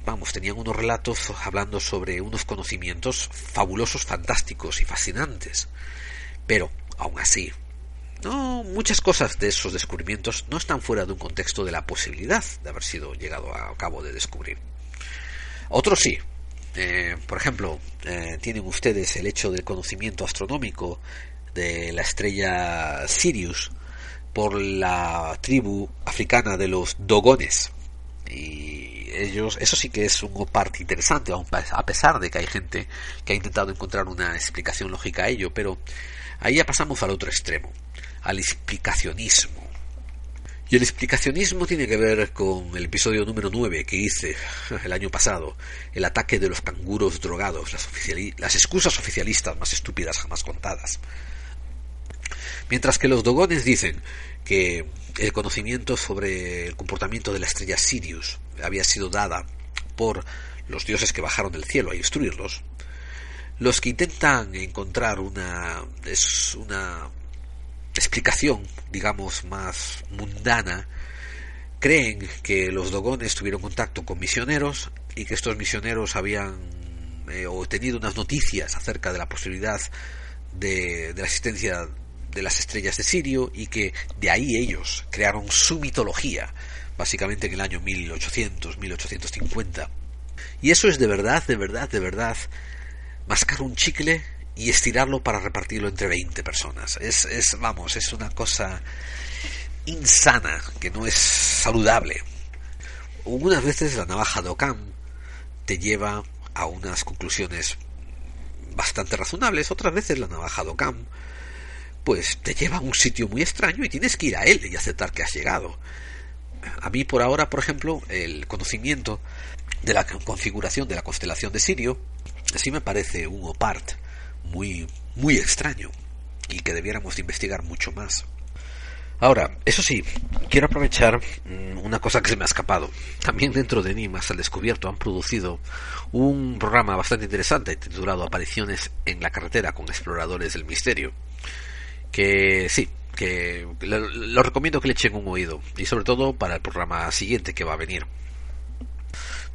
vamos, tenían unos relatos hablando sobre unos conocimientos fabulosos, fantásticos y fascinantes. Pero, aún así, no, muchas cosas de esos descubrimientos no están fuera de un contexto de la posibilidad de haber sido llegado a cabo de descubrir. Otros sí. Eh, por ejemplo, eh, tienen ustedes el hecho del conocimiento astronómico de la estrella Sirius por la tribu africana de los Dogones. Y ellos, eso sí que es un parte interesante, a pesar de que hay gente que ha intentado encontrar una explicación lógica a ello, pero ahí ya pasamos al otro extremo al explicacionismo. Y el explicacionismo tiene que ver con el episodio número 9 que hice el año pasado, el ataque de los canguros drogados, las, las excusas oficialistas más estúpidas jamás contadas. Mientras que los dogones dicen que el conocimiento sobre el comportamiento de la estrella Sirius había sido dada por los dioses que bajaron del cielo a instruirlos, los que intentan encontrar una, es una explicación, digamos, más mundana, creen que los dogones tuvieron contacto con misioneros y que estos misioneros habían eh, obtenido unas noticias acerca de la posibilidad de, de la existencia de las estrellas de Sirio y que de ahí ellos crearon su mitología, básicamente en el año 1800, 1850. Y eso es de verdad, de verdad, de verdad, mascar un chicle y estirarlo para repartirlo entre 20 personas. Es, es vamos, es una cosa insana, que no es saludable. Algunas veces la navaja de Ockham te lleva a unas conclusiones bastante razonables, otras veces la navaja de Ockham pues te lleva a un sitio muy extraño y tienes que ir a él y aceptar que has llegado. A mí por ahora, por ejemplo, el conocimiento de la configuración de la constelación de Sirio sí me parece un opart muy muy extraño y que debiéramos investigar mucho más. Ahora, eso sí, quiero aprovechar mm, una cosa que se me ha escapado. También dentro de Enigmas al Descubierto han producido un programa bastante interesante titulado Apariciones en la carretera con exploradores del misterio que sí, que lo, recomiendo que le echen un oído y sobre todo para el programa siguiente que va a venir.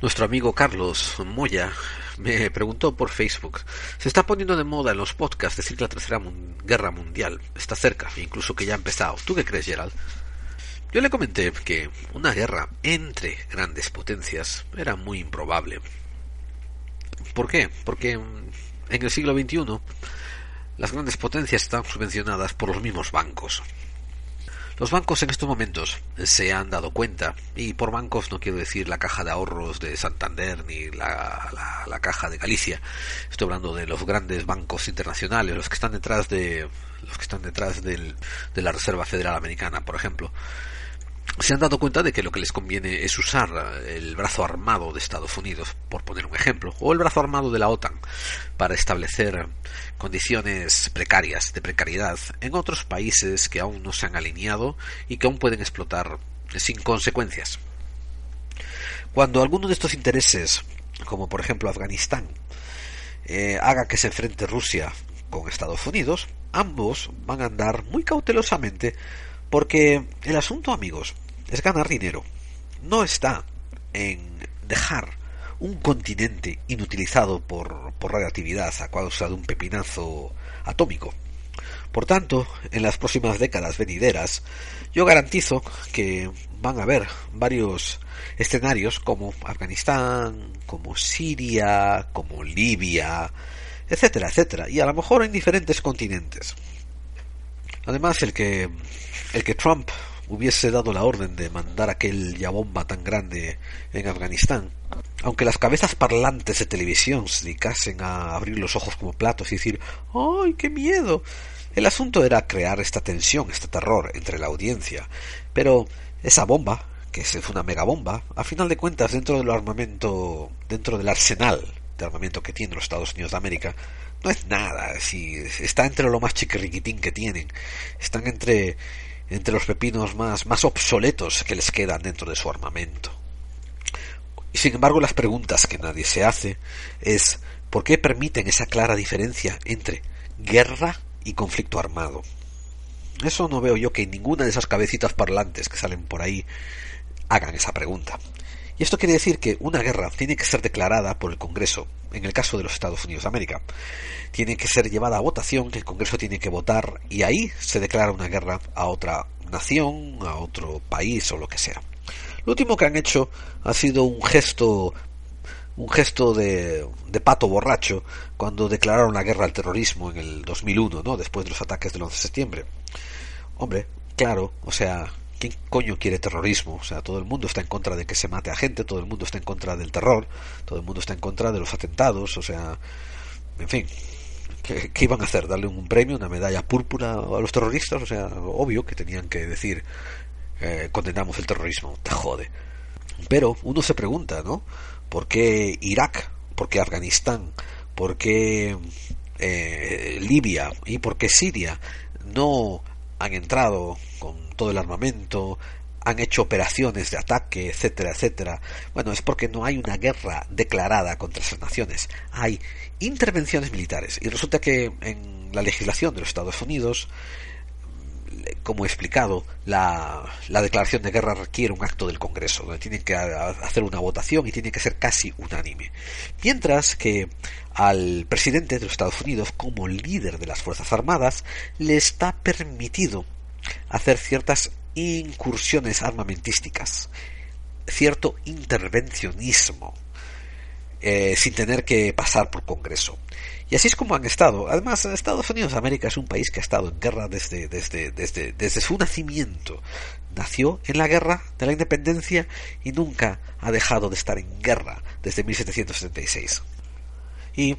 Nuestro amigo Carlos Moya me preguntó por Facebook, se está poniendo de moda en los podcasts decir que la tercera guerra mundial está cerca, incluso que ya ha empezado. ¿Tú qué crees, Gerald? Yo le comenté que una guerra entre grandes potencias era muy improbable. ¿Por qué? Porque en el siglo XXI las grandes potencias están subvencionadas por los mismos bancos. Los bancos en estos momentos se han dado cuenta, y por bancos no quiero decir la caja de ahorros de Santander ni la, caja de Galicia. Estoy hablando de los grandes bancos internacionales, los que están detrás de los que están detrás del, de la Reserva Federal Americana, por ejemplo se han dado cuenta de que lo que les conviene es usar el brazo armado de Estados Unidos, por poner un ejemplo, o el brazo armado de la OTAN, para establecer condiciones precarias, de precariedad, en otros países que aún no se han alineado y que aún pueden explotar sin consecuencias. Cuando alguno de estos intereses, como por ejemplo Afganistán, eh, haga que se enfrente Rusia con Estados Unidos, ambos van a andar muy cautelosamente porque el asunto, amigos, es ganar dinero. No está en dejar un continente inutilizado por, por a causa de un pepinazo atómico. Por tanto, en las próximas décadas venideras, yo garantizo que van a haber varios escenarios como Afganistán, como Siria, como Libia, etcétera, etcétera, y a lo mejor en diferentes continentes. Además, el que el que Trump hubiese dado la orden de mandar aquel ya bomba tan grande en Afganistán, aunque las cabezas parlantes de televisión se dedicasen a abrir los ojos como platos y decir ¡ay, qué miedo! El asunto era crear esta tensión, este terror entre la audiencia, pero esa bomba, que es una megabomba, a final de cuentas dentro del armamento, dentro del arsenal de armamento que tienen los Estados Unidos de América, no es nada, si está entre lo más chiquiriquitín que tienen, están entre entre los pepinos más, más obsoletos que les quedan dentro de su armamento. Y sin embargo las preguntas que nadie se hace es ¿por qué permiten esa clara diferencia entre guerra y conflicto armado? Eso no veo yo que ninguna de esas cabecitas parlantes que salen por ahí hagan esa pregunta. Y esto quiere decir que una guerra tiene que ser declarada por el Congreso, en el caso de los Estados Unidos de América. Tiene que ser llevada a votación, que el Congreso tiene que votar, y ahí se declara una guerra a otra nación, a otro país o lo que sea. Lo último que han hecho ha sido un gesto un gesto de, de, pato borracho cuando declararon la guerra al terrorismo en el 2001, ¿no? Después de los ataques del 11 de septiembre. Hombre, claro, o sea, ¿Quién coño quiere terrorismo? O sea, todo el mundo está en contra de que se mate a gente, todo el mundo está en contra del terror, todo el mundo está en contra de los atentados, o sea, en fin, ¿qué, iban a hacer? ¿Darle un premio, una medalla púrpura a los terroristas? O sea, obvio que tenían que decir, eh, condenamos el terrorismo, te jode. Pero uno se pregunta, ¿no? ¿Por qué Irak? ¿Por qué Afganistán? ¿Por qué eh, Libia? ¿Y por qué Siria? No han entrado con todo el armamento, han hecho operaciones de ataque, etcétera, etcétera. Bueno, es porque no hay una guerra declarada contra esas naciones. Hay intervenciones militares. Y resulta que en la legislación de los Estados Unidos como he explicado, la, la, declaración de guerra requiere un acto del Congreso, donde tienen que hacer una votación y tiene que ser casi unánime. Mientras que al presidente de los Estados Unidos, como líder de las Fuerzas Armadas, le está permitido hacer ciertas incursiones armamentísticas, cierto intervencionismo, eh, sin tener que pasar por Congreso. Y así es como han estado. Además, Estados Unidos de América es un país que ha estado en guerra desde, desde, desde, desde su nacimiento. Nació en la guerra de la independencia y nunca ha dejado de estar en guerra desde 1776. Y,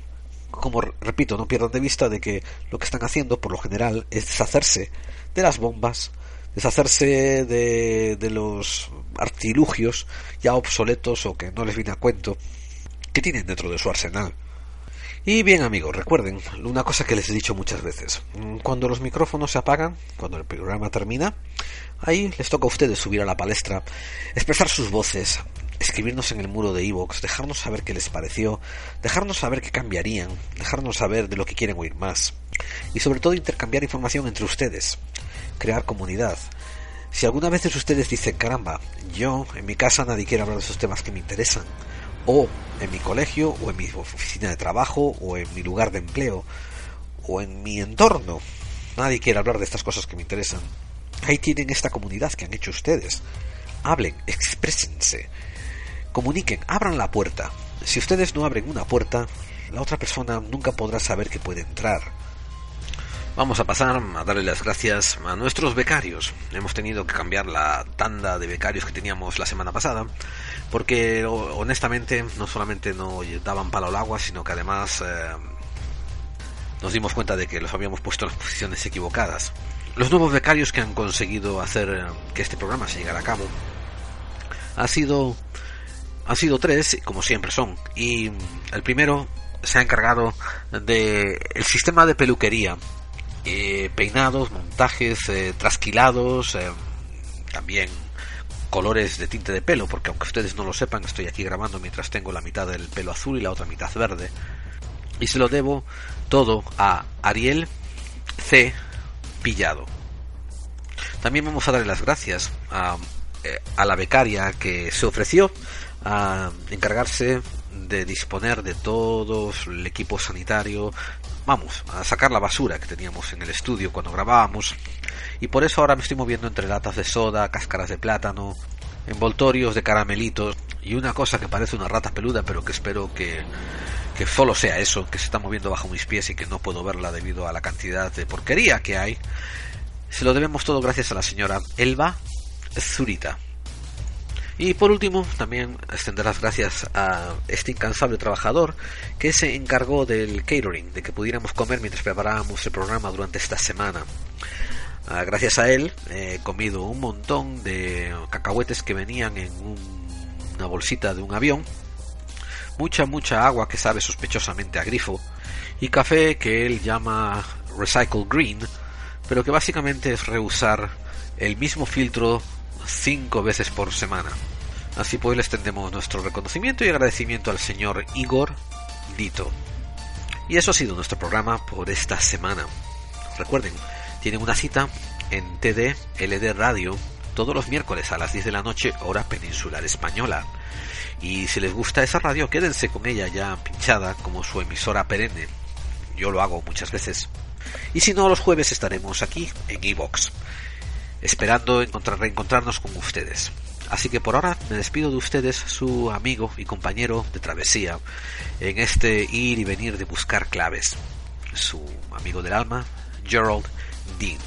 como repito, no pierdan de vista de que lo que están haciendo, por lo general, es deshacerse de las bombas, deshacerse de, de los artilugios ya obsoletos o que no les viene a cuento que tienen dentro de su arsenal. Y bien amigos, recuerden una cosa que les he dicho muchas veces. Cuando los micrófonos se apagan, cuando el programa termina, ahí les toca a ustedes subir a la palestra, expresar sus voces, escribirnos en el muro de Evox, dejarnos saber qué les pareció, dejarnos saber qué cambiarían, dejarnos saber de lo que quieren oír más. Y sobre todo intercambiar información entre ustedes, crear comunidad. Si alguna vez ustedes dicen, caramba, yo en mi casa nadie quiere hablar de esos temas que me interesan, o en mi colegio, o en mi oficina de trabajo, o en mi lugar de empleo, o en mi entorno. Nadie quiere hablar de estas cosas que me interesan. Ahí tienen esta comunidad que han hecho ustedes. Hablen, exprésense, comuniquen, abran la puerta. Si ustedes no abren una puerta, la otra persona nunca podrá saber que puede entrar. Vamos a pasar a darle las gracias a nuestros becarios. Hemos tenido que cambiar la tanda de becarios que teníamos la semana pasada, porque honestamente no solamente no daban palo al agua, sino que además eh, nos dimos cuenta de que los habíamos puesto en las posiciones equivocadas. Los nuevos becarios que han conseguido hacer eh, que este programa se llegara a cabo ha sido han sido tres, como siempre son, y el primero se ha encargado de el sistema de peluquería eh, peinados, montajes, eh, trasquilados, también colores de tinte de pelo, porque aunque ustedes no lo sepan, estoy aquí grabando mientras tengo la mitad del pelo azul y la otra mitad verde. Y se lo debo todo a Ariel C. Pillado. También vamos a darle las gracias a, a la becaria que se ofreció a encargarse de disponer de todo el equipo sanitario, vamos, a sacar la basura que teníamos en el estudio cuando grabábamos. Y por eso ahora me estoy moviendo entre latas de soda, cáscaras de plátano, envoltorios de caramelitos y una cosa que parece una rata peluda, pero que espero que, que solo sea eso, que se está moviendo bajo mis pies y que no puedo verla debido a la cantidad de porquería que hay. Se lo debemos todo gracias a la señora Elba Zurita. Y por último, también extender las gracias a este incansable trabajador que se encargó del catering, de que pudiéramos comer mientras preparábamos el programa durante esta semana. Ah, gracias a él he comido un montón de cacahuetes que venían en una bolsita de un avión, mucha, mucha agua que sabe sospechosamente a grifo, y café que él llama Recycle Green, pero que básicamente es reusar el mismo filtro cinco veces por semana. Así pues le extendemos nuestro reconocimiento y agradecimiento al señor Igor Dito. Y eso ha sido nuestro programa por esta semana. Recuerden, tienen una cita en TD LD Radio todos los miércoles a las 10 de la noche, hora peninsular española. Y si les gusta esa radio, quédense con ella ya pinchada como su emisora perenne. Yo lo hago muchas veces. Y si no, los jueves estaremos aquí en Evox, esperando encontrar, reencontrarnos con ustedes. Así que por ahora me despido de ustedes, su amigo y compañero de travesía, en este ir y venir de buscar claves. Su amigo del alma, Gerald Dean.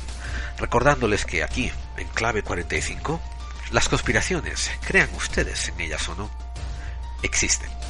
Recordándoles que aquí, en Clave 45, las conspiraciones, crean ustedes en ellas o no, existen.